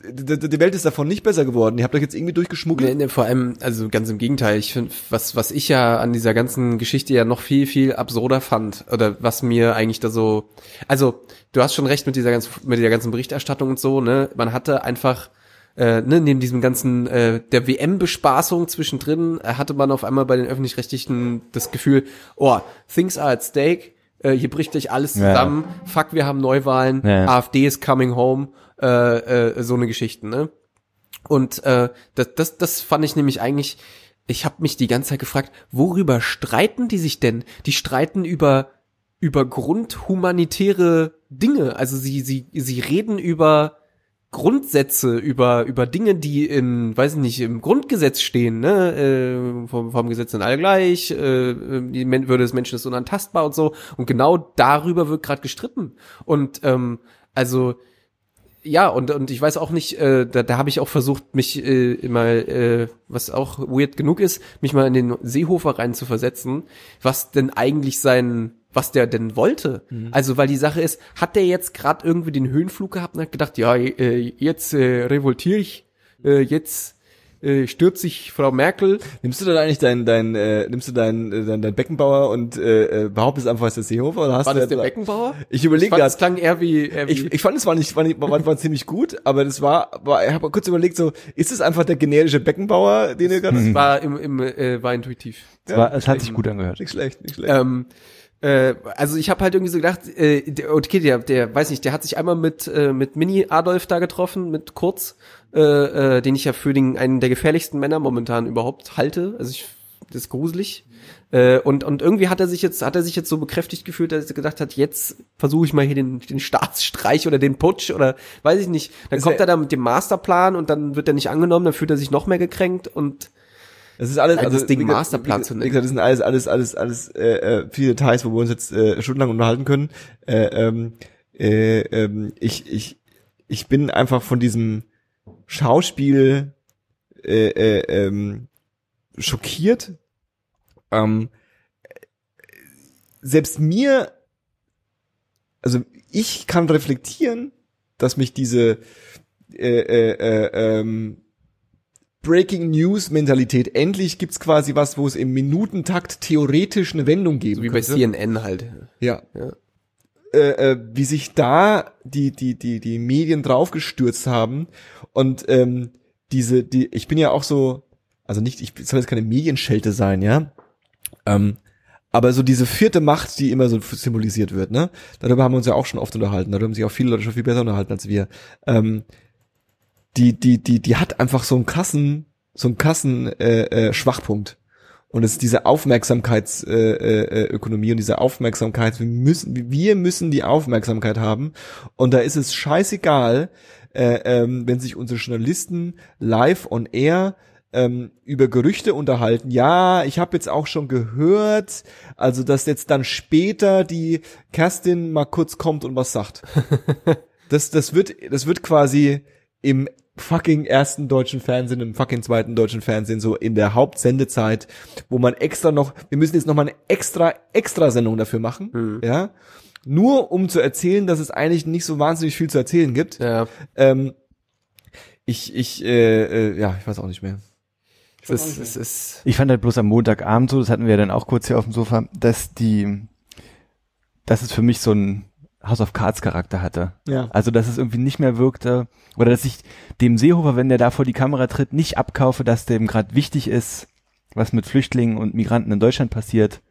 die Welt ist davon nicht besser geworden. Ihr habt euch jetzt irgendwie durchgeschmuggelt. Nee, nee, vor allem, also ganz im Gegenteil. Ich finde, was, was ich ja an dieser ganzen Geschichte ja noch viel, viel absurder fand, oder was mir eigentlich da so, also, du hast schon recht mit dieser ganzen, mit dieser ganzen Berichterstattung und so, ne? Man hatte einfach, äh, ne, neben diesem ganzen äh, der WM-Bespaßung zwischendrin äh, hatte man auf einmal bei den öffentlich-rechtlichen das Gefühl, oh, things are at stake, äh, hier bricht gleich alles zusammen, ja. fuck, wir haben Neuwahlen, ja. AfD is coming home, äh, äh, so eine Geschichten, ne? Und äh, das, das, das fand ich nämlich eigentlich, ich habe mich die ganze Zeit gefragt, worüber streiten die sich denn? Die streiten über über grundhumanitäre Dinge. Also sie sie sie reden über Grundsätze, über, über Dinge, die in, weiß ich nicht, im Grundgesetz stehen, ne, äh, vom, vom Gesetz sind alle gleich, äh, die Würde des Menschen ist unantastbar und so. Und genau darüber wird gerade gestritten. Und ähm, also ja, und, und ich weiß auch nicht, äh, da, da habe ich auch versucht, mich äh, mal, äh, was auch weird genug ist, mich mal in den Seehofer rein zu versetzen, was denn eigentlich sein was der denn wollte. Mhm. Also, weil die Sache ist, hat der jetzt gerade irgendwie den Höhenflug gehabt und hat gedacht, ja, äh, jetzt äh, revoltiere ich, äh, jetzt äh, stürzt sich Frau Merkel. Nimmst du dann eigentlich dein, dein, äh, nimmst du dein, äh, dein, dein Beckenbauer und äh, äh behauptest einfach, es ist der Seehofer? Oder hast war du das der Beckenbauer? Ich überlege gerade. Das klang eher wie, eher wie ich, ich fand es war nicht, war, nicht, war, war ziemlich gut, aber das war, war ich habe kurz überlegt, so ist es einfach der generische Beckenbauer, den ihr gerade? Mhm. War im, im äh, war intuitiv. Es, ja, war, es hat sich gut angehört. Nicht schlecht, nicht schlecht. Ähm, äh, also ich habe halt irgendwie so gedacht, äh, der, okay, der, der, weiß nicht, der hat sich einmal mit äh, mit Mini Adolf da getroffen, mit Kurz, äh, äh, den ich ja für den einen der gefährlichsten Männer momentan überhaupt halte. Also ich, das ist gruselig. Äh, und und irgendwie hat er sich jetzt hat er sich jetzt so bekräftigt gefühlt, dass er gedacht hat, jetzt versuche ich mal hier den den Staatsstreich oder den Putsch oder weiß ich nicht. Dann kommt er da mit dem Masterplan und dann wird er nicht angenommen, dann fühlt er sich noch mehr gekränkt und das ist alles, also, also das Ding Masterplan zu nennen. das sind alles, alles, alles, alles äh, äh, viele Details, wo wir uns jetzt äh, stundenlang unterhalten können. Äh, ähm, äh, ähm, ich, ich, ich bin einfach von diesem Schauspiel äh, äh, ähm, schockiert. Ähm, selbst mir, also ich kann reflektieren, dass mich diese äh, äh, äh, ähm, Breaking News Mentalität. Endlich gibt's quasi was, wo es im Minutentakt theoretisch eine Wendung geben so wie könnte. bei CNN halt. Ja. ja. Äh, äh, wie sich da die die die die Medien draufgestürzt haben und ähm, diese die ich bin ja auch so also nicht ich soll jetzt keine Medienschelte sein ja ähm, aber so diese vierte Macht, die immer so symbolisiert wird, ne? Darüber haben wir uns ja auch schon oft unterhalten. Darüber haben sich auch viele Leute schon viel besser unterhalten als wir. Ähm, die, die, die, die hat einfach so einen krassen, so einen krassen äh, äh, Schwachpunkt. Und es ist diese Aufmerksamkeitsökonomie äh, äh, und diese Aufmerksamkeit, wir müssen, wir müssen die Aufmerksamkeit haben. Und da ist es scheißegal, äh, ähm, wenn sich unsere Journalisten live on air ähm, über Gerüchte unterhalten. Ja, ich habe jetzt auch schon gehört, also dass jetzt dann später die Kerstin mal kurz kommt und was sagt. das, das wird, das wird quasi im fucking ersten deutschen Fernsehen, im fucking zweiten deutschen Fernsehen, so in der Hauptsendezeit, wo man extra noch, wir müssen jetzt noch mal eine extra, extra Sendung dafür machen, Mhm. ja, nur um zu erzählen, dass es eigentlich nicht so wahnsinnig viel zu erzählen gibt. Ja. Ähm, ich, ich, äh, äh, ja, ich weiß auch nicht mehr. Es ist, es ist, Ich fand halt bloß am Montagabend so, das hatten wir ja dann auch kurz hier auf dem Sofa, dass die, dass es für mich so ein House of Cards Charakter hatte. Ja. Also, dass es irgendwie nicht mehr wirkte, oder dass ich dem Seehofer, wenn der da vor die Kamera tritt, nicht abkaufe, dass dem gerade wichtig ist, was mit Flüchtlingen und Migranten in Deutschland passiert,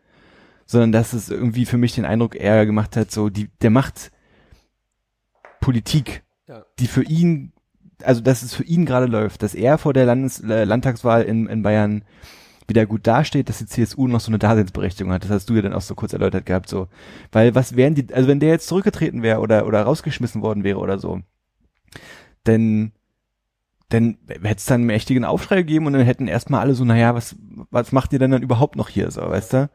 sondern dass es irgendwie für mich den Eindruck eher gemacht hat, so, die, der macht Politik, Ja. die für ihn, also, dass es für ihn gerade läuft, dass er vor der Landes, äh, Landtagswahl in, in Bayern wieder gut dasteht, dass die CSU noch so eine Daseinsberechtigung hat. Das hast du ja dann auch so kurz erläutert gehabt, so. Weil was wären die, also wenn der jetzt zurückgetreten wäre oder, oder rausgeschmissen worden wäre oder so, denn, dann hätte es dann einen mächtigen Aufschrei gegeben und dann hätten erstmal alle so, naja, was, was macht ihr denn dann überhaupt noch hier, so, weißt du?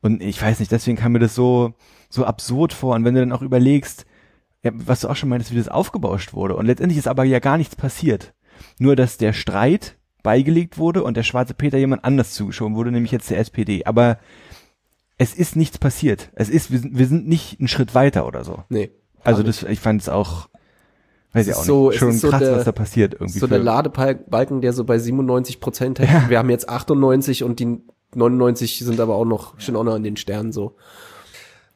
Und ich weiß nicht, deswegen kam mir das so, so absurd vor. Und wenn du dann auch überlegst, ja, was du auch schon meintest, wie das aufgebauscht wurde. Und letztendlich ist aber ja gar nichts passiert. Nur, dass der Streit beigelegt wurde und der schwarze Peter jemand anders zugeschoben wurde, nämlich jetzt der SPD. Aber es ist nichts passiert. Es ist, wir sind, wir sind nicht einen Schritt weiter oder so. nee. Also das, ich fand es auch, weiß ich auch so- nicht, schon so krass, der- was da passiert irgendwie. So der Ladebalken, der so bei 97 Prozent hängt. Wir haben jetzt 98 und die 99 sind aber auch noch, stehen auch noch an den Sternen so.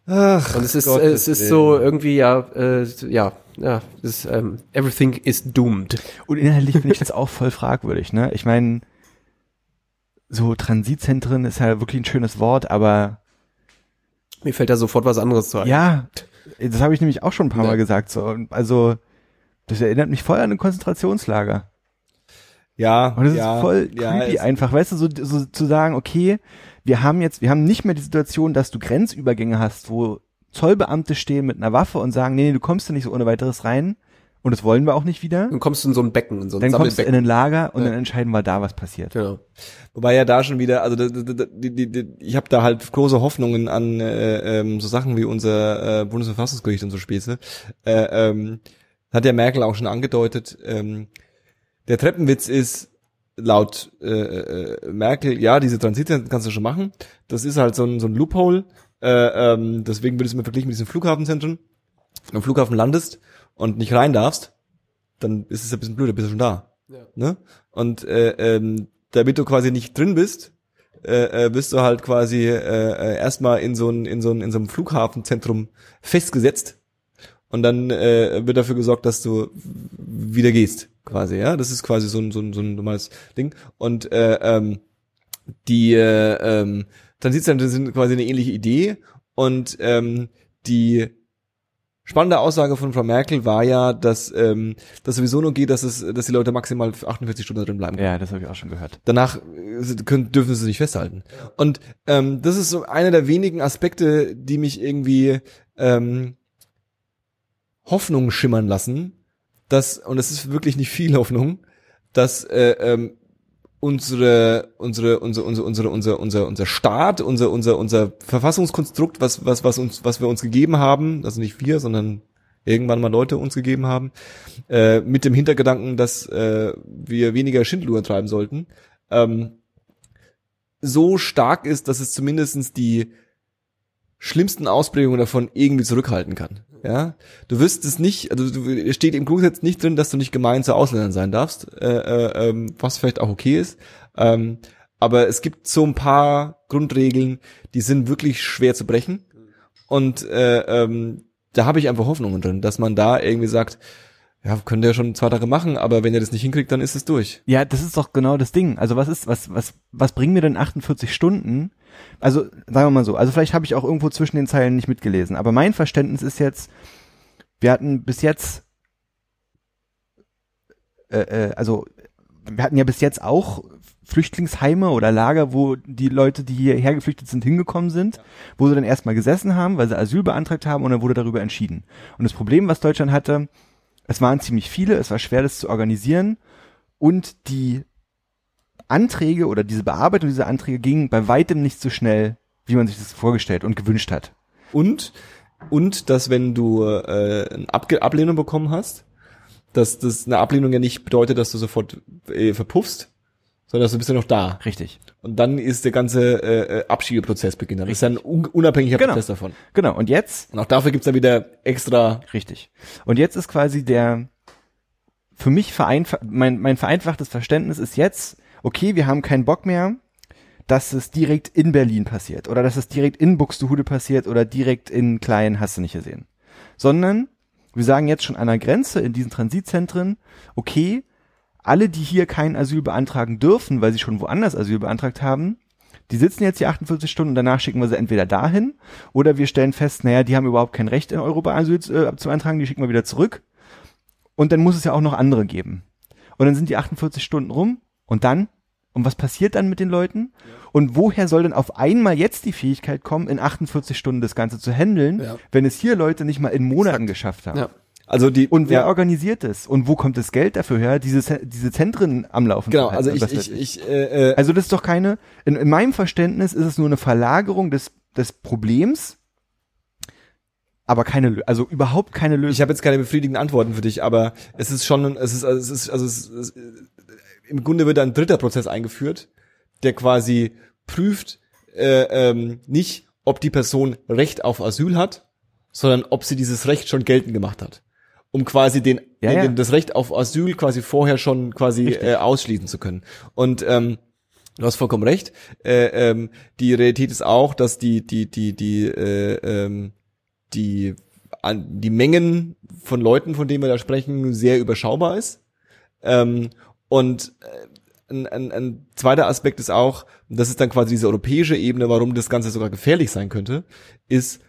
Ach, Und es ist, Gottes es ist Willen. so irgendwie, ja, äh, ja, ja, ist, ähm, everything is doomed. Und inhaltlich finde ich das auch voll fragwürdig, ne? Ich meine, so Transitzentren ist ja wirklich ein schönes Wort, aber Mir fällt da sofort was anderes zu ein. ja, das habe ich nämlich auch schon ein paar Ja. Mal gesagt. So, also das erinnert mich voll an ein Konzentrationslager. Ja, Und das ja, ist voll ja, creepy es- einfach, weißt du, so, so zu sagen, okay, wir haben jetzt, wir haben nicht mehr die Situation, dass du Grenzübergänge hast, wo Zollbeamte stehen mit einer Waffe und sagen, nee, nee, du kommst da nicht so ohne weiteres rein. Und das wollen wir auch nicht wieder. Dann kommst du in so ein Becken, in so ein Dann kommst du in ein Lager und Ja. dann entscheiden wir da, was passiert. Genau. Wobei ja da schon wieder, also die, die, die, ich habe da halt große Hoffnungen an äh, ähm, so Sachen wie unser äh, Bundesverfassungsgericht und so Späße. Äh, ähm, hat ja Merkel auch schon angedeutet. Ähm, der Treppenwitz ist laut äh, äh, Merkel, ja, diese Transitzentren kannst du schon machen. Das ist halt so ein, so ein Loophole. Äh, ähm, deswegen ich es mir verglichen mit diesen Flughafenzentren. Wenn du am Flughafen landest und nicht rein darfst, dann ist es ein bisschen blöd, dann bist du schon da. Ja. Ne? Und äh, ähm, damit du quasi nicht drin bist, äh, äh, bist du halt quasi äh, äh, erstmal in so ein in so ein in so einem Flughafenzentrum festgesetzt und dann äh, wird dafür gesorgt, dass du wieder gehst, quasi, ja. Das ist quasi so ein so ein, so ein normales Ding und äh, ähm, die äh, ähm, Transitzentren sind quasi eine ähnliche Idee und ähm, die spannende Aussage von Frau Merkel war ja, dass ähm, das sowieso nur geht, dass es, dass die Leute maximal 48 Stunden drin bleiben. können. Ja, das habe ich auch schon gehört. Danach äh, können, dürfen sie sich festhalten. Und ähm, das ist so einer der wenigen Aspekte, die mich irgendwie ähm, Hoffnung schimmern lassen, dass und es ist wirklich nicht viel Hoffnung, dass äh, ähm, unsere unsere unsere unsere unsere unser unser unser Staat unser unser unser Verfassungskonstrukt was was was uns was wir uns gegeben haben also nicht wir sondern irgendwann mal Leute uns gegeben haben äh, mit dem Hintergedanken dass äh, wir weniger Schindluder treiben sollten ähm, so stark ist dass es zumindestens die schlimmsten Ausprägungen davon irgendwie zurückhalten kann. Ja, du wirst es nicht, also du, steht im Grundgesetz nicht drin, dass du nicht gemein zu Ausländern sein darfst, äh, äh, ähm, was vielleicht auch okay ist. Ähm, aber es gibt so ein paar Grundregeln, die sind wirklich schwer zu brechen. Und äh, ähm, da habe ich einfach Hoffnungen drin, dass man da irgendwie sagt, ja, könnt ihr ja schon zwei Tage machen, aber wenn ihr das nicht hinkriegt, dann ist es durch. Ja, das ist doch genau das Ding. Also was ist, was, was, was bringen mir denn 48 Stunden? Also, sagen wir mal so, also vielleicht habe ich auch irgendwo zwischen den Zeilen nicht mitgelesen, aber mein Verständnis ist jetzt, wir hatten bis jetzt, äh, äh, also wir hatten ja bis jetzt auch Flüchtlingsheime oder Lager, wo die Leute, die hierher geflüchtet sind, hingekommen sind, wo sie dann erstmal gesessen haben, weil sie Asyl beantragt haben und dann wurde darüber entschieden. Und das Problem, was Deutschland hatte, es waren ziemlich viele, es war schwer, das zu organisieren und die Anträge oder diese Bearbeitung dieser Anträge ging bei weitem nicht so schnell, wie man sich das vorgestellt und gewünscht hat. Und, und, dass wenn du äh, eine Abge Ablehnung bekommen hast, dass das eine Ablehnung ja nicht bedeutet, dass du sofort äh, verpuffst, sondern dass du bist ja noch da. Richtig. Und dann ist der ganze äh, äh, Abschiebeprozess beginnt. Das ist ja ein un unabhängiger Genau. Prozess davon. Genau. Und jetzt Und auch dafür gibt's dann wieder extra Richtig. Und jetzt ist quasi der, für mich vereinfacht, mein, mein vereinfachtes Verständnis ist jetzt, okay, wir haben keinen Bock mehr, dass es direkt in Berlin passiert oder dass es direkt in Buxtehude passiert oder direkt in Klein, hast du nicht gesehen. Sondern wir sagen jetzt schon an der Grenze in diesen Transitzentren, okay, alle, die hier kein Asyl beantragen dürfen, weil sie schon woanders Asyl beantragt haben, die sitzen jetzt die 48 Stunden und danach schicken wir sie entweder dahin oder wir stellen fest, naja, die haben überhaupt kein Recht in Europa Asyl äh, zu beantragen, die schicken wir wieder zurück. Und dann muss es ja auch noch andere geben. Und dann sind die 48 Stunden rum und dann? Und was passiert dann mit den Leuten? Und woher soll denn auf einmal jetzt die Fähigkeit kommen, in 48 Stunden das Ganze zu handeln, Ja. wenn es hier Leute nicht mal in Monaten geschafft haben? Ja. Also die Und wer ja, organisiert es? Und wo kommt das Geld dafür her, diese, diese Zentren am Laufen genau, zu halten? also Und ich ich ich äh, äh, also das ist doch keine, in, in meinem Verständnis ist es nur eine Verlagerung des, des Problems, aber keine, also überhaupt keine Lösung. ich habe jetzt keine befriedigenden Antworten für dich, aber es ist schon es ist also es ist also es, es, im Grunde wird ein dritter Prozess eingeführt, der quasi prüft äh, ähm, nicht, ob die Person Recht auf Asyl hat, sondern ob sie dieses Recht schon geltend gemacht hat. Um quasi den, Ja, ja. den das Recht auf Asyl quasi vorher schon quasi Richtig. äh, ausschließen zu können. Und ähm, Du hast vollkommen recht. Äh, ähm, die Realität ist auch, dass die die die die äh, ähm, die an, die Mengen von Leuten, von denen wir da sprechen, sehr überschaubar ist. Ähm, und äh, ein, ein, ein zweiter Aspekt ist auch, und das ist dann quasi diese europäische Ebene, warum das Ganze sogar gefährlich sein könnte, ist,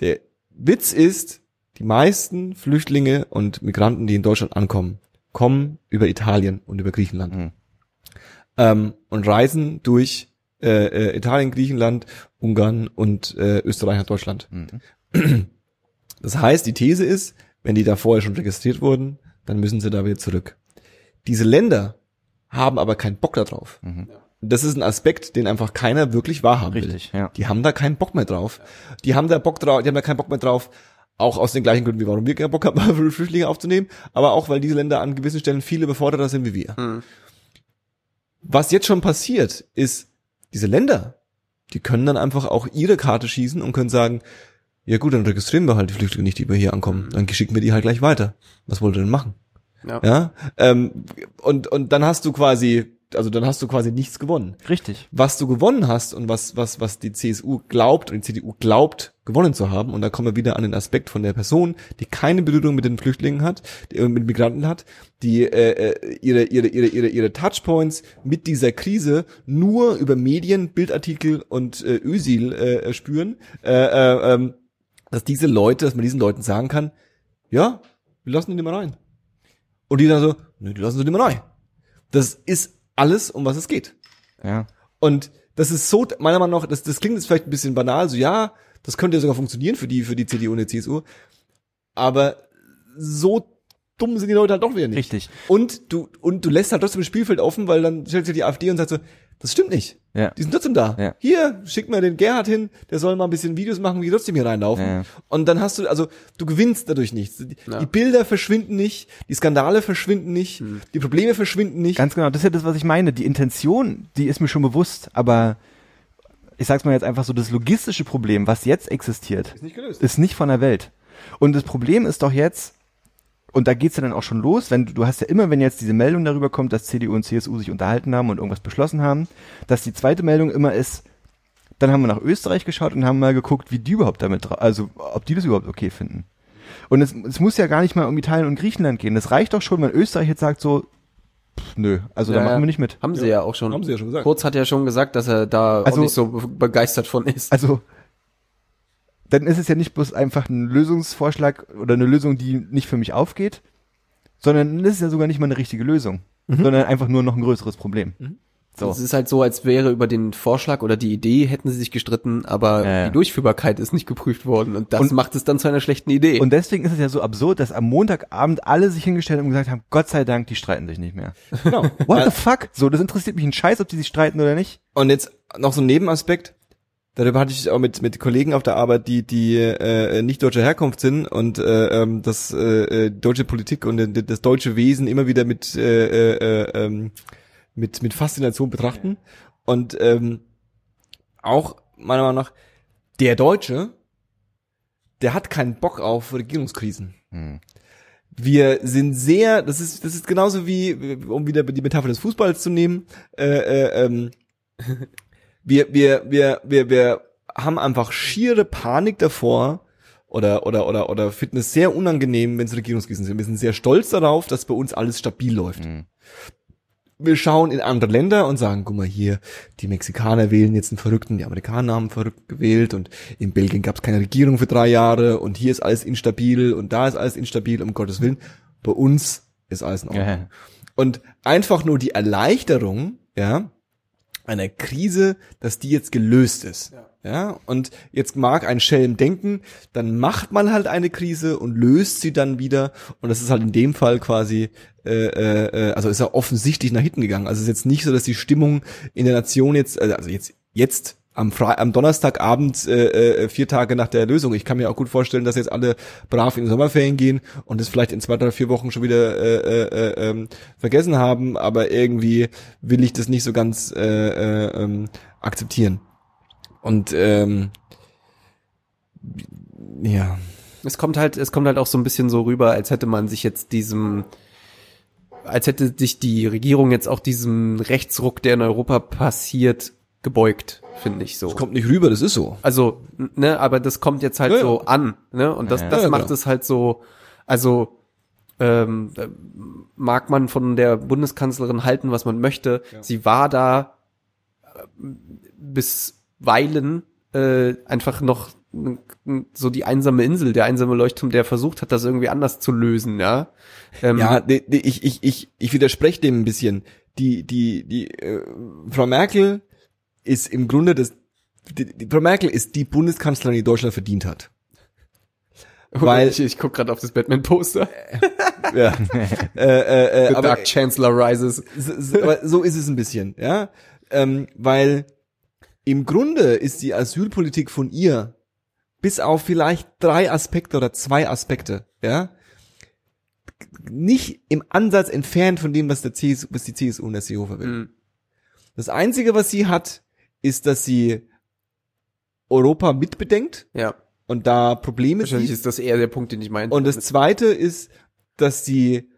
der Witz ist, die meisten Flüchtlinge und Migranten, die in Deutschland ankommen, kommen über Italien und über Griechenland. Mhm. Ähm, und reisen durch äh, äh, Italien, Griechenland, Ungarn und äh, Österreich nach Deutschland. Mhm. Das heißt, die These ist, wenn die da vorher schon registriert wurden, dann müssen sie da wieder zurück. Diese Länder haben aber keinen Bock darauf. Mhm. Das ist ein Aspekt, den einfach keiner wirklich wahrhaben will. Richtig, ja. Die haben da keinen Bock mehr drauf. Die haben da Bock drauf, die haben da keinen Bock mehr drauf, auch aus den gleichen Gründen, wie warum wir keinen Bock haben, Flüchtlinge aufzunehmen, aber auch, weil diese Länder an gewissen Stellen viel überforderter sind wie wir. Mhm. Was jetzt schon passiert, ist, diese Länder, die können dann einfach auch ihre Karte schießen und können sagen, ja gut, dann registrieren wir halt die Flüchtlinge nicht, die bei hier ankommen. Dann schicken wir die halt gleich weiter. Was wollt ihr denn machen? Ja. Ja, ähm, und, und dann hast du quasi, also dann hast du quasi nichts gewonnen. Richtig. Was du gewonnen hast und was, was, was die CSU glaubt und die CDU glaubt, gewonnen zu haben, und da kommen wir wieder an den Aspekt von der Person, die keine Berührung mit den Flüchtlingen hat, die, äh, mit Migranten hat, die äh, äh, ihre, ihre, ihre, ihre, ihre Touchpoints mit dieser Krise nur über Medien, Bildartikel und äh, Ösil äh, spüren, äh, äh, ähm, dass diese Leute, dass man diesen Leuten sagen kann, ja, wir lassen die mal rein. Und die dann so, nö, die lassen sie nicht mehr rein. Das ist alles, um was es geht. Ja. Und das ist so, meiner Meinung nach, das, das klingt jetzt vielleicht ein bisschen banal, so ja, das könnte ja sogar funktionieren für die, für die CDU und die CSU. Aber so dumm sind die Leute halt doch wieder nicht. Richtig. Und du, und du lässt halt trotzdem das Spielfeld offen, weil dann stellt sich die AfD und sagt so, das stimmt nicht. Ja. Die sind trotzdem da. Ja. Hier, schick mal den Gerhard hin, der soll mal ein bisschen Videos machen, wie die trotzdem hier reinlaufen. Ja. Und dann hast du, also du gewinnst dadurch nichts. Die, Ja. die Bilder verschwinden nicht, die Skandale verschwinden nicht, die Probleme verschwinden nicht. Ganz genau, das ist ja das, was ich meine. Die Intention, die ist mir schon bewusst, aber ich sag's mal jetzt einfach so, das logistische Problem, was jetzt existiert, ist nicht gelöst. ist nicht von der Welt. Und das Problem ist doch jetzt, und da geht's ja dann auch schon los, wenn du, du hast ja immer, wenn jetzt diese Meldung darüber kommt, dass CDU und CSU sich unterhalten haben und irgendwas beschlossen haben, dass die zweite Meldung immer ist, dann haben wir nach Österreich geschaut und haben mal geguckt, wie die überhaupt damit, also ob die das überhaupt okay finden. Und es, es muss ja gar nicht mal um Italien und Griechenland gehen. Das reicht doch schon, wenn Österreich jetzt sagt so, pff, nö, also da Ja, machen ja. wir nicht mit. Haben sie ja, auch schon. Haben sie ja schon gesagt. Kurz hat ja schon gesagt, dass er da Also- auch nicht so be- begeistert von ist. Also, dann ist es ja nicht bloß einfach ein Lösungsvorschlag oder eine Lösung, die nicht für mich aufgeht, sondern das ist ja sogar nicht mal eine richtige Lösung, sondern einfach nur noch ein größeres Problem. So. Es ist halt so, als wäre über den Vorschlag oder die Idee hätten sie sich gestritten, aber Ja, ja. die Durchführbarkeit ist nicht geprüft worden und das Und- macht es dann zu einer schlechten Idee. Und deswegen ist es ja so absurd, dass am Montagabend alle sich hingestellt haben und gesagt haben, Gott sei Dank, die streiten sich nicht mehr. Genau. What the fuck? So, das interessiert mich ein Scheiß, ob die sich streiten oder nicht. Und jetzt noch so ein Nebenaspekt. Darüber hatte ich auch mit mit Kollegen auf der Arbeit, die die äh, nicht deutscher Herkunft sind und äh, ähm, das äh, äh, deutsche Politik und das deutsche Wesen immer wieder mit äh, äh, äh, ähm, mit mit Faszination betrachten und ähm, auch meiner Meinung nach der Deutsche, der hat keinen Bock auf Regierungskrisen. Hm. Wir sind sehr, das ist, das ist genauso wie, um wieder die Metapher des Fußballs zu nehmen, äh, äh, ähm, wir, wir, wir, wir, wir haben einfach schiere Panik davor oder, oder, oder, oder finden es sehr unangenehm, wenn es Regierungskrisen sind. Wir sind sehr stolz darauf, dass bei uns alles stabil läuft. Mhm. Wir schauen in andere Länder und sagen, guck mal hier, die Mexikaner wählen jetzt einen Verrückten, die Amerikaner haben einen Verrückten gewählt und in Belgien gab es keine Regierung für drei Jahre und hier ist alles instabil und da ist alles instabil, um Gottes Willen. Bei uns ist alles in Ordnung. Ja. Und einfach nur die Erleichterung, ja, einer Krise, dass die jetzt gelöst ist. Ja. und jetzt mag ein Schelm denken, dann macht man halt eine Krise und löst sie dann wieder. Und das ist halt in dem Fall quasi, äh, äh, äh, also ist ja offensichtlich nach hinten gegangen. Also es ist jetzt nicht so, dass die Stimmung in der Nation jetzt, also jetzt, jetzt am, Fre am Donnerstagabend, äh, äh, vier Tage nach der Lösung. Ich kann mir auch gut vorstellen, dass jetzt alle brav in die Sommerferien gehen und es vielleicht in zwei, drei, vier Wochen schon wieder äh, äh, äh, ähm, vergessen haben, aber irgendwie will ich das nicht so ganz äh, äh, ähm, akzeptieren. Und ähm, ja, Es kommt halt, es kommt halt auch so ein bisschen so rüber, als hätte man sich jetzt diesem, als hätte sich die Regierung jetzt auch diesem Rechtsruck, der in Europa passiert, gebeugt, finde ich so. das kommt nicht rüber, das ist so. Also, ne, aber das kommt jetzt halt Ja, ja. so an, ne? Und das, Ja, ja. das Ja, ja, macht es halt so, also ähm, äh, mag man von der Bundeskanzlerin halten, was man möchte. Sie war da äh, bisweilen äh, einfach noch so die einsame Insel, der einsame Leuchtturm, der versucht hat, das irgendwie anders zu lösen, ja. Ähm, Ja, ich, ich, ich, ich widerspreche dem ein bisschen. Die, die, die, äh, Frau Merkel ist im Grunde das, die, die, Frau Merkel ist die Bundeskanzlerin, die Deutschland verdient hat. weil- ich, ich guck gerade auf das Batman-Poster. Ja. äh, äh, äh, The aber, Dark Chancellor Rises. so, so, aber so ist es ein bisschen, ja. Ähm, weil im Grunde ist die Asylpolitik von ihr bis auf vielleicht drei Aspekte oder zwei Aspekte, ja, nicht im Ansatz entfernt von dem, was der CSU, was die CSU und der Seehofer will. Mhm. Das einzige, was sie hat, ist, dass sie Europa mitbedenkt Ja, und da Probleme wahrscheinlich sieht. ist das eher der Punkt, den ich meinte. Und das zweite ist, dass sie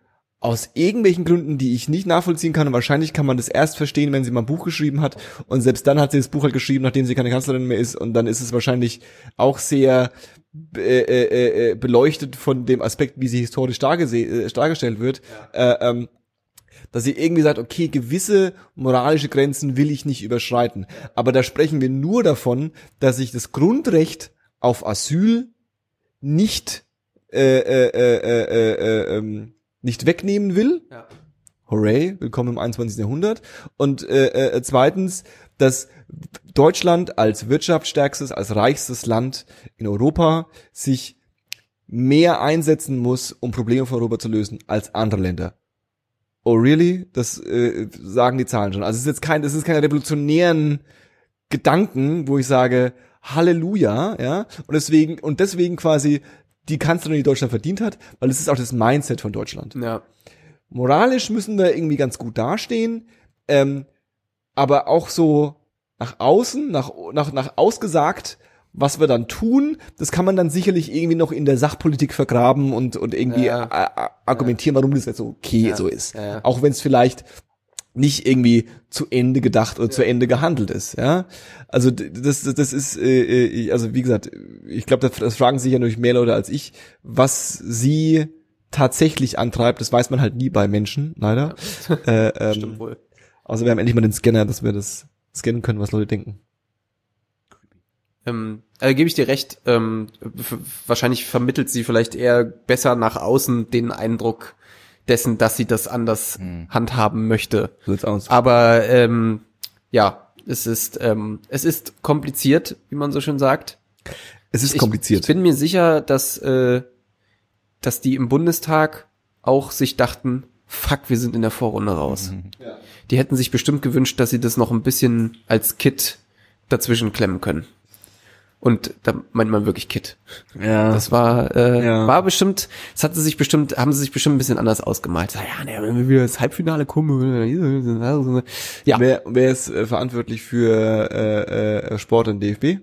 aus irgendwelchen Gründen, die ich nicht nachvollziehen kann, und wahrscheinlich kann man das erst verstehen, wenn sie mal ein Buch geschrieben hat. Und selbst dann hat sie das Buch halt geschrieben, nachdem sie keine Kanzlerin mehr ist. Und dann ist es wahrscheinlich auch sehr äh, äh, äh, beleuchtet von dem Aspekt, wie sie historisch dargese- äh, dargestellt wird. Äh, ähm, dass sie irgendwie sagt, okay, gewisse moralische Grenzen will ich nicht überschreiten. Aber da sprechen wir nur davon, dass ich das Grundrecht auf Asyl nicht äh, äh, äh, äh, äh, ähm, nicht wegnehmen will. Ja. Hooray, willkommen im 21. Jahrhundert. Und äh, äh, zweitens, dass Deutschland als wirtschaftsstärkstes, als reichstes Land in Europa sich mehr einsetzen muss, um Probleme von Europa zu lösen, als andere Länder. Oh really? Das äh, sagen die Zahlen schon. Also es ist jetzt kein, das ist keine revolutionären Gedanken, wo ich sage, Halleluja, ja. Und deswegen, und deswegen quasi die Kanzlerin, die Deutschland verdient hat, weil es ist auch das Mindset von Deutschland. Ja. Moralisch müssen wir irgendwie ganz gut dastehen, ähm, aber auch so nach außen, nach, nach, nach ausgesagt, was wir dann tun, das kann man dann sicherlich irgendwie noch in der Sachpolitik vergraben und, und irgendwie Ja. a- a- argumentieren, warum das jetzt so okay Ja. so ist. Ja, ja. Auch wenn es vielleicht nicht irgendwie zu Ende gedacht oder zu Ende gehandelt ist, ja. Also das, das, das ist, äh, äh, also wie gesagt, ich glaube, das, das fragen sich ja natürlich mehr Leute als ich, was sie tatsächlich antreibt, das weiß man halt nie bei Menschen, leider. äh, ähm, Stimmt wohl. also wir haben endlich mal den Scanner, dass wir das scannen können, was Leute denken. Ähm, also gebe ich dir recht, ähm, wahrscheinlich vermittelt sie vielleicht eher besser nach außen den Eindruck, dessen, dass sie das anders handhaben möchte. Aus. Aber ähm, ja, es ist ähm, es ist kompliziert, wie man so schön sagt. Es ist Ich- kompliziert. Ich bin mir sicher, dass äh, dass die im Bundestag auch sich dachten, fuck, wir sind in der Vorrunde raus. Die hätten sich bestimmt gewünscht, dass sie das noch ein bisschen als Kit dazwischen klemmen können. Und da meint man wirklich Kit. ja. Das war, äh, Ja. war bestimmt, das hatte sich bestimmt, haben sie sich bestimmt ein bisschen anders ausgemalt. Ja, ne, wenn wir wieder ins Halbfinale kommen. Ja, Wer, wer ist äh, verantwortlich für äh, äh, Sport und DFB?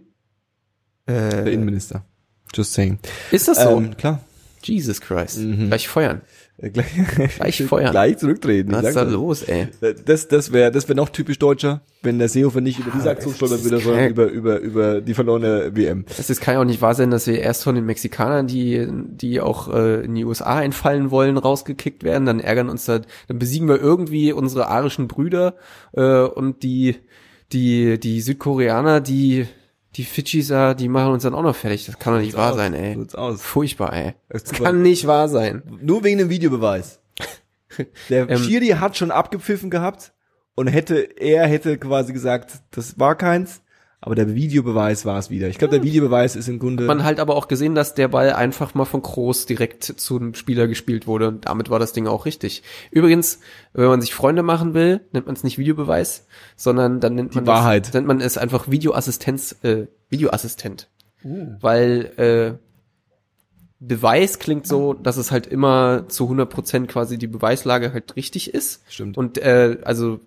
Der äh, Innenminister. Just saying. ist das so? Ähm, klar. Jesus Christ. Mhm. Gleich feuern. Äh, Gleich, Gleich feuern. Gleich zurücktreten. Was ist da los, ey? Das, das wäre das wär noch typisch Deutscher, wenn der Seehofer nicht über diese Aktion stolpert würde, sondern über, über, über die verlorene WM. Das ist, kann ja auch nicht wahr sein, dass wir erst von den Mexikanern, die, die auch äh, in die USA einfallen wollen, rausgekickt werden. Dann ärgern uns da, dann besiegen wir irgendwie unsere arischen Brüder äh, und die, die, die Südkoreaner, die, die Fidschis die machen uns dann auch noch fertig. Das kann doch nicht wahr aus. sein, ey. Sieht's aus. Furchtbar, ey. Das Das kann nicht wahr sein. Nur wegen dem Videobeweis. Der Ähm, Schiri hat schon abgepfiffen gehabt und hätte, er hätte quasi gesagt, das war keins, aber der Videobeweis war es wieder. Ich glaube, der Videobeweis ist im Grunde. Man hat halt aber auch gesehen, dass der Ball einfach mal von Kroos direkt zu einem Spieler gespielt wurde und damit war das Ding auch richtig. Übrigens, wenn man sich Freunde machen will, nennt man es nicht Videobeweis, sondern dann nennt man Wahrheit. Es, nennt man es einfach Videoassistenz, äh, Videoassistent. Weil äh, Beweis klingt so, dass es halt immer zu 100% quasi die Beweislage halt richtig ist. Stimmt. Und äh, also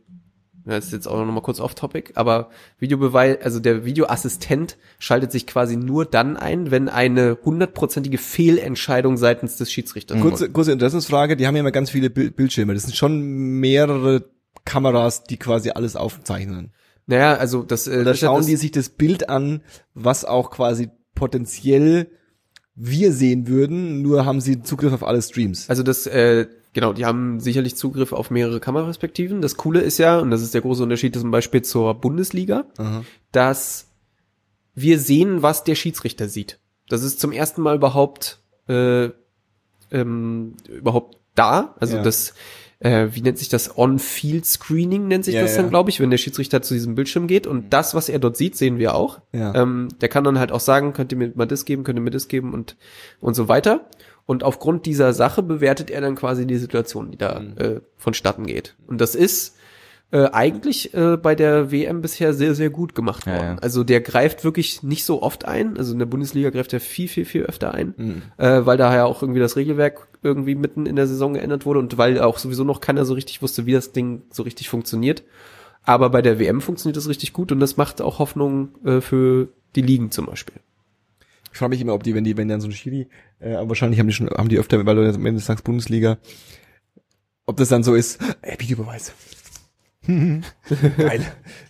das ist jetzt auch noch mal kurz off topic, aber Videobeweis, also der Videoassistent schaltet sich quasi nur dann ein, wenn eine hundertprozentige Fehlentscheidung seitens des Schiedsrichters kurze, kurze Interessensfrage, die haben ja immer ganz viele Bil- Bildschirme. Das sind schon mehrere Kameras, die quasi alles aufzeichnen. Naja, also das, äh, Da schauen das, die sich das Bild an, was auch quasi potenziell wir sehen würden, nur haben sie Zugriff auf alle Streams. Also das, äh, genau, die haben sicherlich Zugriff auf mehrere Kameraperspektiven. Das Coole ist ja, und das ist der große Unterschied zum Beispiel zur Bundesliga, Aha. dass wir sehen, was der Schiedsrichter sieht. Das ist zum ersten Mal überhaupt äh, ähm, überhaupt da. Also Ja. das, äh, wie nennt sich das? On-Field-Screening nennt sich Ja, das ja. dann, glaube ich, wenn der Schiedsrichter zu diesem Bildschirm geht. Und das, was er dort sieht, sehen wir auch. Ähm, der kann dann halt auch sagen, könnt ihr mir mal das geben, könnt ihr mir das geben und, und so weiter. Und aufgrund dieser Sache bewertet er dann quasi die Situation, die da Mhm. äh, vonstatten geht. Und das ist äh, eigentlich äh, bei der WM bisher sehr, sehr gut gemacht Ja, worden. ja. Also der greift wirklich nicht so oft ein. Also in der Bundesliga greift er viel, viel, viel öfter ein, Mhm. äh, weil da ja auch irgendwie das Regelwerk irgendwie mitten in der Saison geändert wurde und weil auch sowieso noch keiner so richtig wusste, wie das Ding so richtig funktioniert. Aber bei der WM funktioniert das richtig gut und das macht auch Hoffnung äh, für die Ligen zum Beispiel. Ich frage mich immer, ob die, wenn die, wenn dann so ein Schiri, äh, aber wahrscheinlich haben die schon, haben die öfter, weil du am Ende sagst Bundesliga, ob das dann so ist, äh, Videobeweis. Geil.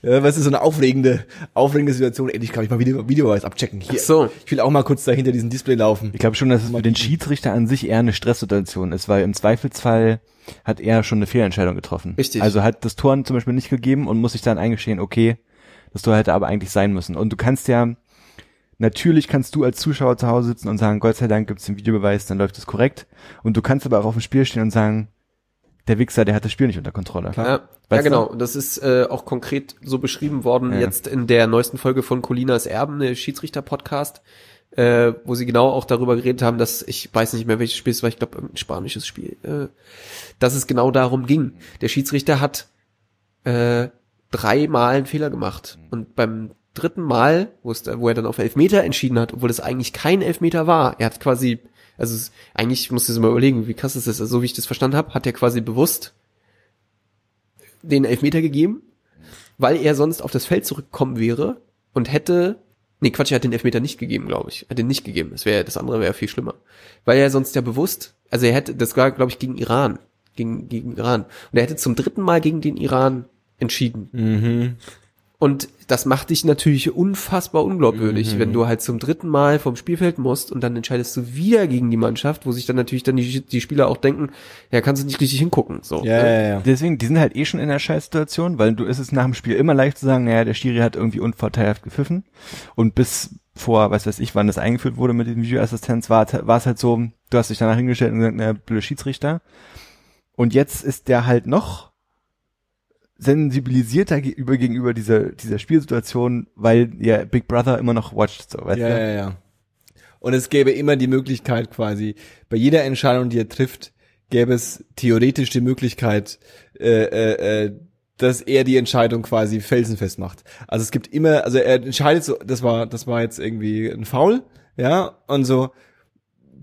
Ja, was ist so eine aufregende, aufregende Situation? Endlich kann ich mal Video, Videobeweis abchecken. Hier. Ach so. Ich will auch mal kurz da hinter diesem Display laufen. Ich glaube schon, dass es für den Schiedsrichter an sich eher eine Stresssituation ist, weil im Zweifelsfall hat er schon eine Fehlentscheidung getroffen. Richtig. Also hat das Tor zum Beispiel nicht gegeben und muss sich dann eingestehen, okay, das Tor hätte aber eigentlich sein müssen. Und du kannst ja, natürlich kannst du als Zuschauer zu Hause sitzen und sagen, Gott sei Dank gibt es den Videobeweis, dann läuft es korrekt. Und du kannst aber auch auf dem Spiel stehen und sagen, der Wichser, der hat das Spiel nicht unter Kontrolle. Ja, ja du? genau. Und Das ist äh, auch konkret so beschrieben worden Ja. jetzt in der neuesten Folge von Colinas Erben, der Schiedsrichter-Podcast, äh, wo sie genau auch darüber geredet haben, dass ich weiß nicht mehr welches Spiel es war, ich glaube ein spanisches Spiel, äh, dass es genau darum ging. Der Schiedsrichter hat äh, dreimal einen Fehler gemacht und beim dritten Mal, wo, es, wo er dann auf Elfmeter entschieden hat, obwohl es eigentlich kein Elfmeter war, er hat quasi, also es, eigentlich du dir mal überlegen, wie krass ist das, also so wie ich das verstanden habe, hat er quasi bewusst den Elfmeter gegeben, weil er sonst auf das Feld zurückgekommen wäre und hätte, nee Quatsch, er hat den Elfmeter nicht gegeben, glaube ich, er hat den nicht gegeben, das wäre, das andere wäre viel schlimmer, weil er sonst ja bewusst, also er hätte, das war glaube ich gegen Iran, gegen, gegen Iran. Und er hätte zum dritten Mal gegen den Iran entschieden. Mhm. Und das macht dich natürlich unfassbar unglaubwürdig, Mhm. wenn du halt zum dritten Mal vom Spielfeld musst und dann entscheidest du wieder gegen die Mannschaft, wo sich dann natürlich dann die, die Spieler auch denken, ja, kannst du nicht richtig hingucken. So, Ja, ne? ja, ja. Deswegen, die sind halt eh schon in einer Scheißsituation, weil du ist es nach dem Spiel immer leicht zu sagen, naja, der Schiri hat irgendwie unvorteilhaft gepfiffen. Und bis vor, was weiß ich, wann das eingeführt wurde mit dem Videoassistenz, war, war es halt so, du hast dich danach hingestellt und gesagt, naja, blöde Schiedsrichter. Und jetzt ist der halt noch sensibilisierter gegenüber, gegenüber dieser, dieser Spielsituation, weil ja Big Brother immer noch watcht, so, weißt Ja, du? ja, ja. Und es gäbe immer die Möglichkeit quasi, bei jeder Entscheidung, die er trifft, gäbe es theoretisch die Möglichkeit, äh, äh, äh, dass er die Entscheidung quasi felsenfest macht. Also es gibt immer, also er entscheidet so, das war, das war jetzt irgendwie ein Foul, ja, und so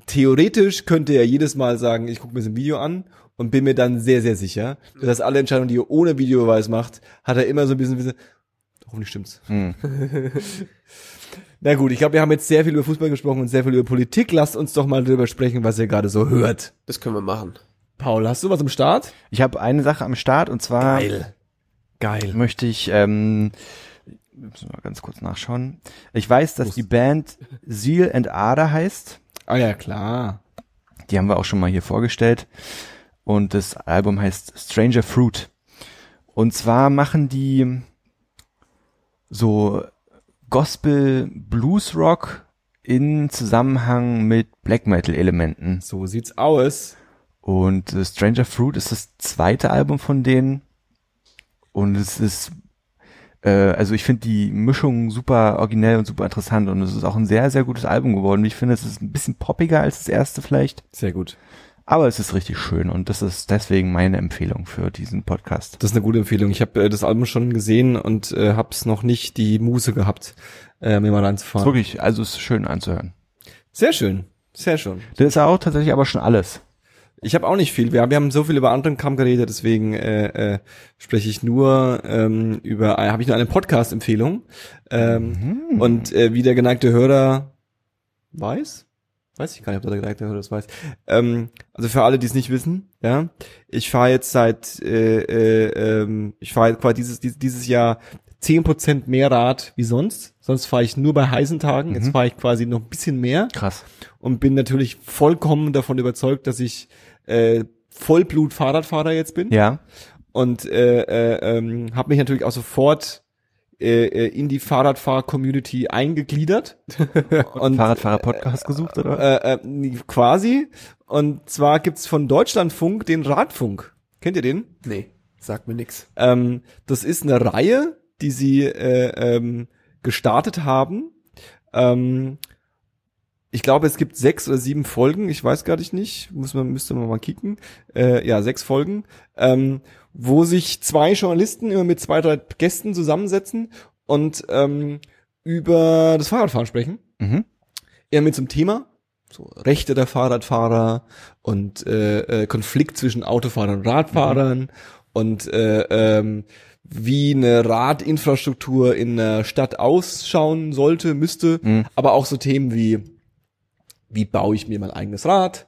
theoretisch könnte er jedes Mal sagen, ich gucke mir das Video an und bin mir dann sehr, sehr sicher, dass alle Entscheidungen, die er ohne Videobeweis macht, hat er immer so ein bisschen, bisschen hoffentlich stimmt's. Hm. Na gut, ich glaube, wir haben jetzt sehr viel über Fußball gesprochen und sehr viel über Politik. Lasst uns doch mal drüber sprechen, was ihr gerade so hört. Das können wir machen. Paul, hast du was am Start? Ich habe eine Sache am Start und zwar Geil. möchte ich ähm, müssen wir mal ganz kurz nachschauen. Ich weiß, dass die Band Seal and Ada heißt. Ah ja, klar. Die haben wir auch schon mal hier vorgestellt. Und das Album heißt Stranger Fruit. Und zwar machen die so Gospel Blues Rock in Zusammenhang mit Black Metal Elementen. So sieht's aus. Und äh, Stranger Fruit ist das zweite Album von denen. Und es ist, äh, also ich finde die Mischung super originell und super interessant. Und es ist auch ein sehr, sehr gutes Album geworden. Ich finde, es ist ein bisschen poppiger als das erste vielleicht. Sehr gut. Aber es ist richtig schön und das ist deswegen meine Empfehlung für diesen Podcast. Das ist eine gute Empfehlung. Ich habe äh, das Album schon gesehen und äh, hab's noch nicht die Muße gehabt, äh, mir mal Ist reinzufahren. wirklich, also es ist schön anzuhören. Sehr schön. Sehr schön. Das ist auch tatsächlich aber schon alles. Ich habe auch nicht viel. Wir, wir haben so viel über anderen Kram geredet, deswegen äh, äh, spreche ich nur ähm, über, äh, habe ich nur eine Podcast-Empfehlung. Ähm, Und äh, wie der geneigte Hörer weiß, weiß ich gar nicht, ob der Hörer das weiß. Ähm, also für alle, die es nicht wissen, ja, ich fahre jetzt seit, äh, äh, ähm, ich fahre quasi dieses, dieses Jahr 10% mehr Rad wie sonst. Sonst fahre ich nur bei heißen Tagen. Jetzt fahre ich quasi noch ein bisschen mehr Krass. und bin natürlich vollkommen davon überzeugt, dass ich äh, Vollblut-Fahrradfahrer jetzt bin Ja. und äh, äh, ähm, habe mich natürlich auch sofort äh, äh, in die Fahrradfahr-Community eingegliedert und Fahrradfahrer-Podcast gesucht, oder? äh, äh, quasi und zwar gibt's von Deutschlandfunk den Radfunk. Kennt ihr den? Nee, sagt mir nix. Ähm, das ist eine Reihe, die sie äh, ähm, gestartet haben. Ähm, ich glaube, es gibt sechs oder sieben Folgen. Ich weiß gar nicht. Muss man müsste man mal kicken. Äh, ja, sechs Folgen, ähm, wo sich zwei Journalisten immer mit zwei drei Gästen zusammensetzen und ähm, über das Fahrradfahren sprechen. Mhm. Eher mit zum Thema. So Rechte der Fahrradfahrer und äh, äh, Konflikt zwischen Autofahrern und Radfahrern und äh, ähm, wie eine Radinfrastruktur in einer Stadt ausschauen sollte, müsste, Mhm. aber auch so Themen wie wie baue ich mir mein eigenes Rad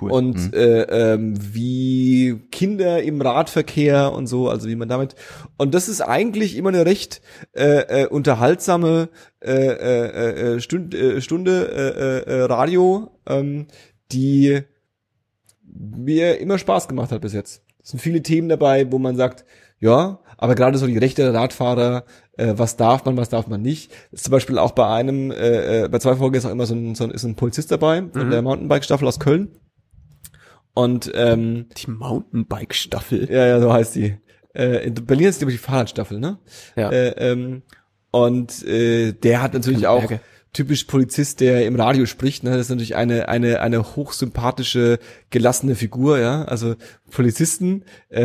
Cool. und Mhm. äh, ähm, wie Kinder im Radverkehr und so, also wie man damit und das ist eigentlich immer eine recht äh, äh, unterhaltsame äh, äh, äh, Stund, äh, Stunde äh, äh, Radio, ähm, die mir immer Spaß gemacht hat bis jetzt. Es sind viele Themen dabei, wo man sagt, ja, aber gerade so die Rechte der Radfahrer, äh, was darf man, was darf man nicht. Ist zum Beispiel auch bei einem, äh, äh, bei zwei Folgen ist auch immer so ein, so ein, ist ein Polizist dabei, von der Mountainbike-Staffel aus Köln. Und ähm, Die Mountainbike-Staffel. ja, ja, so heißt die. Äh, in Berlin ist die, die Fahrradstaffel, ne? Ja. Äh, ähm, und äh, der hat natürlich auch typisch Polizist, der im Radio spricht. Ne? Das ist natürlich eine eine eine hochsympathische, gelassene Figur. Ja, also Polizisten äh,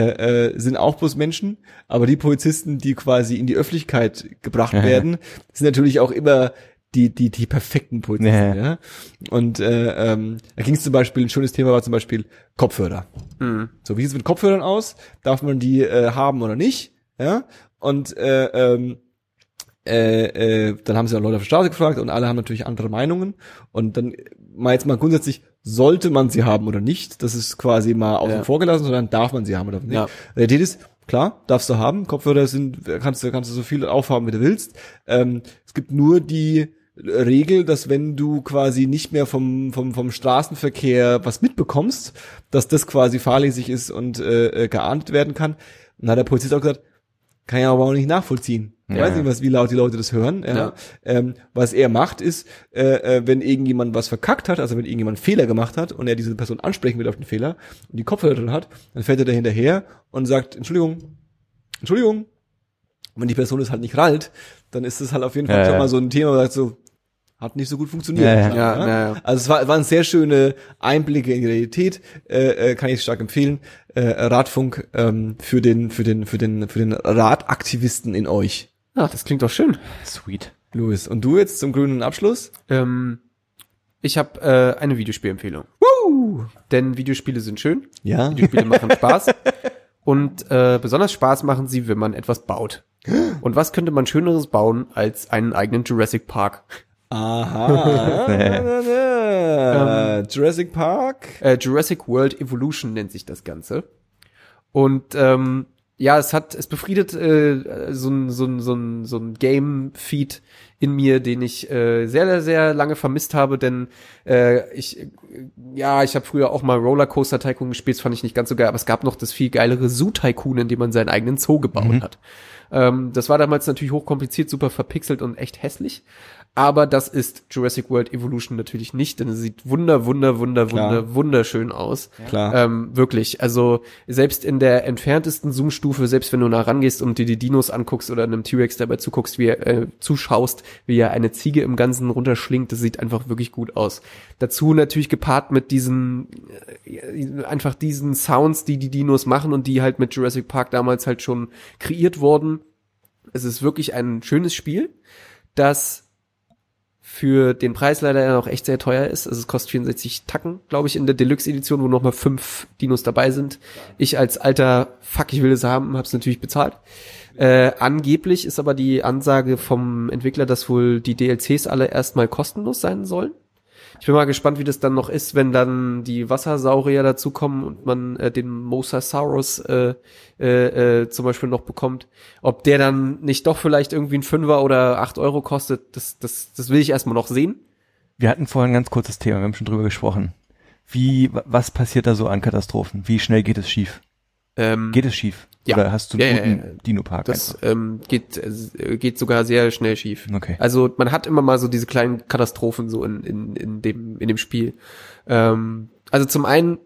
äh, sind auch bloß Menschen, aber die Polizisten, die quasi in die Öffentlichkeit gebracht werden, sind natürlich auch immer die die die perfekten Polizisten. Ja. Ja. Und äh, ähm, da ging es zum Beispiel ein schönes Thema war zum Beispiel Kopfhörer. Mhm. So, wie sieht es mit Kopfhörern aus? Darf man die äh, haben oder nicht? Ja. Und äh, ähm, äh, äh, dann haben sie auch Leute auf der Straße gefragt und alle haben natürlich andere Meinungen. Und dann mal jetzt mal grundsätzlich, sollte man sie haben oder nicht? Das ist quasi mal außen Ja. vor gelassen, sondern darf man sie haben oder nicht? Ja. Realität ist, klar, darfst du haben. Kopfhörer sind, kannst du, kannst du so viel aufhaben, wie du willst. Ähm, es gibt nur die Regel, dass wenn du quasi nicht mehr vom, vom, vom Straßenverkehr was mitbekommst, dass das quasi fahrlässig ist und äh, äh, geahndet werden kann. Und dann hat der Polizist auch gesagt, kann ich aber auch nicht nachvollziehen. Ich Ja. weiß nicht, was, wie laut die Leute das hören. Ja. Ja. Ähm, was er macht, ist, äh, äh, wenn irgendjemand was verkackt hat, also wenn irgendjemand Fehler gemacht hat und er diese Person ansprechen will auf den Fehler und die Kopfhörer drin hat, dann fährt er da hinterher und sagt, Entschuldigung, Entschuldigung. Und wenn die Person es halt nicht rallt, dann ist das halt auf jeden Fall Ja, schon ja. mal so ein Thema, wo man sagt so, hat nicht so gut funktioniert. Ja, ja. ne? ja, ja. Also es war, waren sehr schöne Einblicke in die Realität, äh, äh, kann ich stark empfehlen. Äh, Radfunk ähm, für den, für den, für den, für den Radaktivisten in euch. Ah, das klingt doch schön. Sweet. Louis, und du jetzt zum grünen Abschluss? Ähm, ich habe äh, eine Videospielempfehlung. Woo! Denn Videospiele sind schön. Ja. Videospiele machen Spaß. Und äh, besonders Spaß machen sie, wenn man etwas baut. Und was könnte man Schöneres bauen als einen eigenen Jurassic Park? Aha. Ähm, Jurassic Park. Äh, Jurassic World Evolution nennt sich das Ganze. Und ähm, ja, es hat, es befriedet äh, so ein so ein so ein so ein Game-Feed in mir, den ich äh, sehr sehr lange vermisst habe, denn äh, ich äh, ja, ich habe früher auch mal Rollercoaster Tycoon gespielt, das fand ich nicht ganz so geil, aber es gab noch das viel geilere Zoo Tycoon, in dem man seinen eigenen Zoo gebaut hat. Ähm, das war damals natürlich hochkompliziert, super verpixelt und echt hässlich. Aber das ist Jurassic World Evolution natürlich nicht, denn es sieht wunder, wunder, wunder, Klar. wunder, wunderschön aus. Klar. Ähm, wirklich. Also selbst in der entferntesten Zoom-Stufe, selbst wenn du nah rangehst und dir die Dinos anguckst oder einem T-Rex dabei zuguckst, wie er, äh, zuschaust, wie er eine Ziege im Ganzen runterschlingt, das sieht einfach wirklich gut aus. Dazu natürlich gepaart mit diesen, äh, einfach diesen Sounds, die die Dinos machen und die halt mit Jurassic Park damals halt schon kreiert wurden. Es ist wirklich ein schönes Spiel, das für den Preis leider ja noch echt sehr teuer ist. Also es kostet 64 Tacken, glaube ich, in der Deluxe-Edition, wo nochmal fünf Dinos dabei sind. Ich als alter Fuck, ich will es haben, habe es natürlich bezahlt. Äh, angeblich ist aber die Ansage vom Entwickler, dass wohl die DLCs alle erstmal kostenlos sein sollen. Ich bin mal gespannt, wie das dann noch ist, wenn dann die Wassersaurier dazukommen und man äh, den Mosasaurus äh, äh, äh, zum Beispiel noch bekommt. Ob der dann nicht doch vielleicht irgendwie ein Fünfer oder acht Euro kostet, das, das, das will ich erstmal noch sehen. Wir hatten vorhin ein ganz kurzes Thema, wir haben schon drüber gesprochen. Wie, wa- was passiert da so an Katastrophen? Wie schnell geht es schief? Ähm, Geht es schief? Ja. Oder hast du Ja, einen ja, guten ja. Dino-Park das einfach? ähm, geht, äh, geht sogar sehr schnell schief. Okay. Also man hat immer mal so diese kleinen Katastrophen so in, in, in, dem, in dem Spiel. Ähm, also zum einen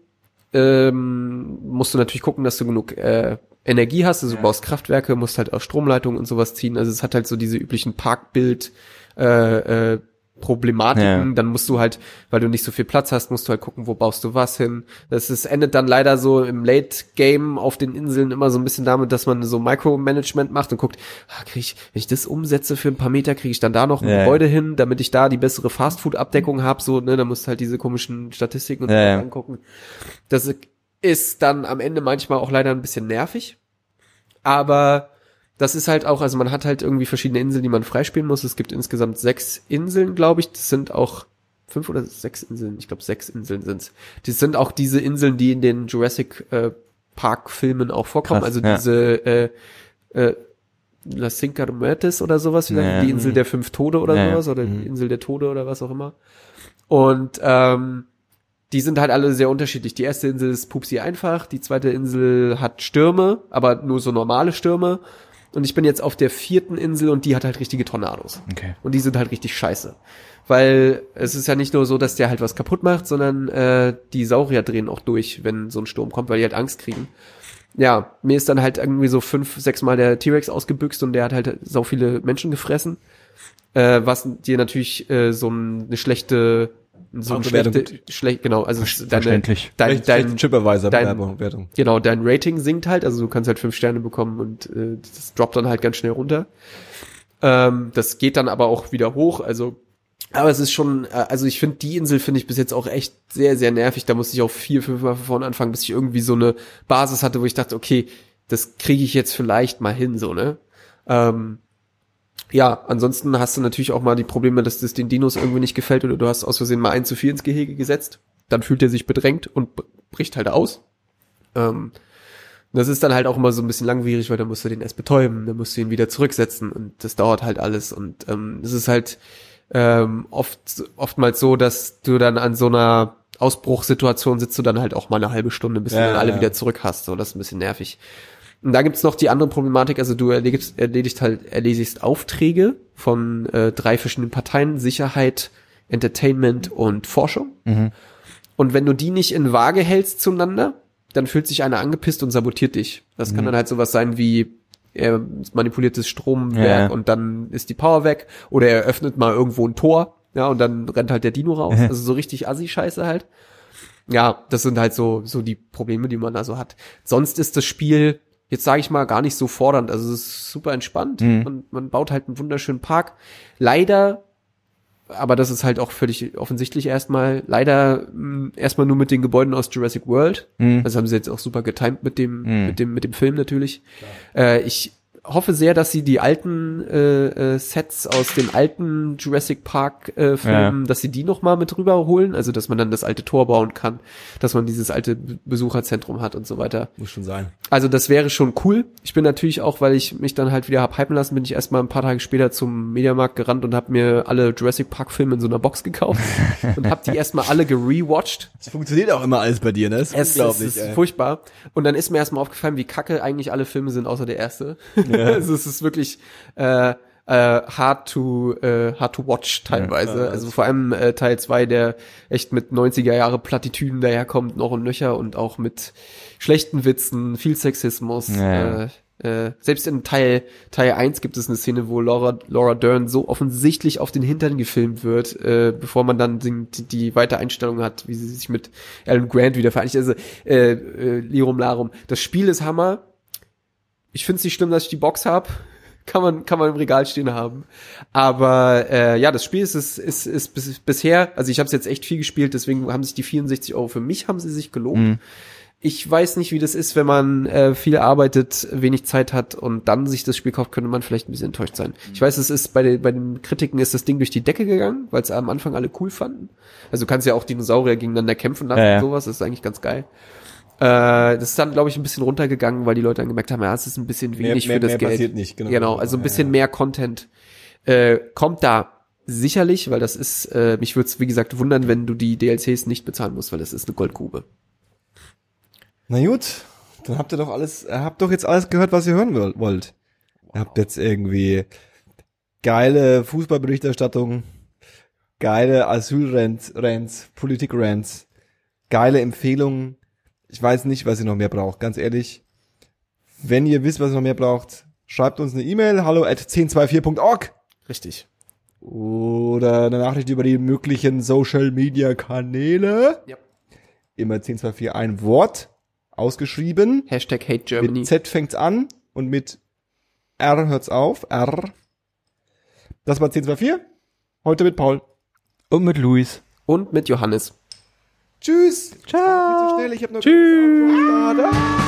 ähm, musst du natürlich gucken, dass du genug äh, Energie hast. Also du baust Kraftwerke, musst halt auch Stromleitungen und sowas ziehen. Also es hat halt so diese üblichen Parkbild äh, äh, Problematiken, Ja. dann musst du halt, weil du nicht so viel Platz hast, musst du halt gucken, wo baust du was hin. Das ist, endet dann leider so im Late Game auf den Inseln immer so ein bisschen damit, dass man so Micromanagement macht und guckt, ah, krieg ich, wenn ich das umsetze für ein paar Meter, kriege ich dann da noch ein Ja. Gebäude hin, damit ich da die bessere Fastfood-Abdeckung habe, so, ne, da musst du halt diese komischen Statistiken und so ja. angucken. Das ist dann am Ende manchmal auch leider ein bisschen nervig. Aber das ist halt auch, also man hat halt irgendwie verschiedene Inseln, die man freispielen muss. Es gibt insgesamt sechs Inseln, glaube ich. Das sind auch fünf oder sechs Inseln. Ich glaube, sechs Inseln sind's. Das sind auch diese Inseln, die in den Jurassic äh, Park Filmen auch vorkommen. Krass, also ja. diese äh, äh, La Cinca de Muertes oder sowas? Ja. die Insel der fünf Tode oder Ja, ja. sowas oder die Insel der Tode oder was auch immer. Und ähm, die sind halt alle sehr unterschiedlich. Die erste Insel ist pupsi einfach, die zweite Insel hat Stürme, aber nur so normale Stürme. Und ich bin jetzt auf der vierten Insel und die hat halt richtige Tornados. Okay. Und die sind halt richtig scheiße. Weil es ist ja nicht nur so, dass der halt was kaputt macht, sondern äh, die Saurier drehen auch durch, wenn so ein Sturm kommt, weil die halt Angst kriegen. Ja, mir ist dann halt irgendwie so fünf, sechs Mal der T-Rex ausgebüxt und der hat halt sau viele Menschen gefressen. Äh, was dir natürlich äh, so ein- eine schlechte, so eine schlechte, schlecht, genau, also deine, Verständlich. dein, Recht- dein, dein- Werbung, Wertung. Genau, dein Rating sinkt halt, also du kannst halt fünf Sterne bekommen und äh, das droppt dann halt ganz schnell runter. Ähm, das geht dann aber auch wieder hoch, also aber es ist schon, äh, also ich finde die Insel finde ich bis jetzt auch echt sehr, sehr nervig. Da musste ich auch vier, fünf Mal von vorne anfangen, bis ich irgendwie so eine Basis hatte, wo ich dachte, okay, das kriege ich jetzt vielleicht mal hin, so, ne? Ähm, ja, ansonsten hast du natürlich auch mal die Probleme, dass das den Dinos irgendwie nicht gefällt oder du hast aus Versehen mal ein zu viel ins Gehege gesetzt. Dann fühlt er sich bedrängt und bricht halt aus. Ähm, das ist dann halt auch immer so ein bisschen langwierig, weil dann musst du den erst betäuben, dann musst du ihn wieder zurücksetzen und das dauert halt alles und ähm, es ist halt ähm, oft oftmals so, dass du dann an so einer Ausbruchssituation sitzt du dann halt auch mal eine halbe Stunde, bis du Ja, dann alle ja. wieder zurück hast. So, das ist ein bisschen nervig. Und da gibt's noch die andere Problematik, also du erledigst, erledigst halt, erledigst Aufträge von äh, drei verschiedenen Parteien, Sicherheit, Entertainment und Forschung. Und wenn du die nicht in Waage hältst zueinander, dann fühlt sich einer angepisst und sabotiert dich. Das kann dann halt sowas sein wie, er manipuliert das Stromwerk ja. und dann ist die Power weg. Oder er öffnet mal irgendwo ein Tor, ja, und dann rennt halt der Dino raus. Also so richtig Assi-Scheiße halt. Ja, das sind halt so, so die Probleme, die man da so hat. Sonst ist das Spiel, jetzt sage ich mal, gar nicht so fordernd. Also es ist super entspannt und man baut halt einen wunderschönen Park. Leider, aber das ist halt auch völlig offensichtlich erstmal, leider mh, erstmal nur mit den Gebäuden aus Jurassic World. Also haben sie jetzt auch super getimt mit dem, mit dem, mit dem Film natürlich. Äh, ich hoffe sehr, dass sie die alten äh, äh, Sets aus den alten Jurassic Park äh, Filmen, dass sie die noch mal mit rüberholen, also dass man dann das alte Tor bauen kann, dass man dieses alte Be- Besucherzentrum hat und so weiter. Muss schon sein. Also das wäre schon cool. Ich bin natürlich auch, weil ich mich dann halt wieder hab hypen lassen, bin ich erstmal ein paar Tage später zum Mediamarkt gerannt und habe mir alle Jurassic Park Filme in so einer Box gekauft und habe die erstmal alle gerewatcht. Es funktioniert auch immer alles bei dir, ne? Das ist Es unglaublich. ist, es ey. ist furchtbar. Und dann ist mir erstmal aufgefallen, wie kacke eigentlich alle Filme sind, außer der erste. also es ist wirklich äh, äh, hard to äh, hard to watch teilweise. also vor allem äh, Teil 2, der echt mit 90er Jahre Plattitüden daherkommt, noch und nöcher und auch mit schlechten Witzen, viel Sexismus. Ja. Äh, äh, selbst in Teil Teil 1 gibt es eine Szene, wo Laura, Laura Dern so offensichtlich auf den Hintern gefilmt wird, äh, bevor man dann die, die, die weite Einstellung hat, wie sie sich mit Alan Grant wieder vereinigt. Also äh, äh, Lirum Larum. Das Spiel ist Hammer. Ich finde es nicht schlimm, dass ich die Box hab. Kann man, kann man im Regal stehen haben. Aber äh, ja, das Spiel ist, ist, ist, ist bis, bisher, also ich habe es jetzt echt viel gespielt, deswegen haben sich die 64 Euro für mich haben sie sich gelohnt. Ich weiß nicht, wie das ist, wenn man äh, viel arbeitet, wenig Zeit hat und dann sich das Spiel kauft, könnte man vielleicht ein bisschen enttäuscht sein. Ich weiß, es ist bei den, bei den Kritiken ist das Ding durch die Decke gegangen, weil es am Anfang alle cool fanden. Also du kannst ja auch Dinosaurier gegeneinander kämpfen lassen Ja, ja. und sowas, das ist eigentlich ganz geil. Äh, das ist dann, glaube ich, ein bisschen runtergegangen, weil die Leute dann gemerkt haben, ja, es ist ein bisschen wenig mehr- für das mehr Geld. passiert nicht, genau. genau also ein Ja, bisschen ja. mehr Content äh, kommt da sicherlich, weil das ist, äh, mich würde es, wie gesagt, wundern, wenn du die DLCs nicht bezahlen musst, weil das ist eine Goldgrube. Na gut, dann habt ihr doch alles, ihr habt doch jetzt alles gehört, was ihr hören woll- wollt. Ihr habt jetzt irgendwie geile Fußballberichterstattung, geile Asylrents, Rants, Politik-Rants, geile Empfehlungen. Ich weiß nicht, was ihr noch mehr braucht, ganz ehrlich. Wenn ihr wisst, was ihr noch mehr braucht, schreibt uns eine E-Mail, hallo at 1024.org Richtig. oder eine Nachricht über die möglichen Social Media Kanäle. Ja. Immer 1024 ein Wort ausgeschrieben. Hashtag Hate Germany. Mit Z fängt's an und mit R hört's auf. R. Das war 1024. Heute mit Paul. Und mit Luis. Und mit Johannes. Tschüss. Ciao. Viel zu schnell. Ich hab noch Tschüss.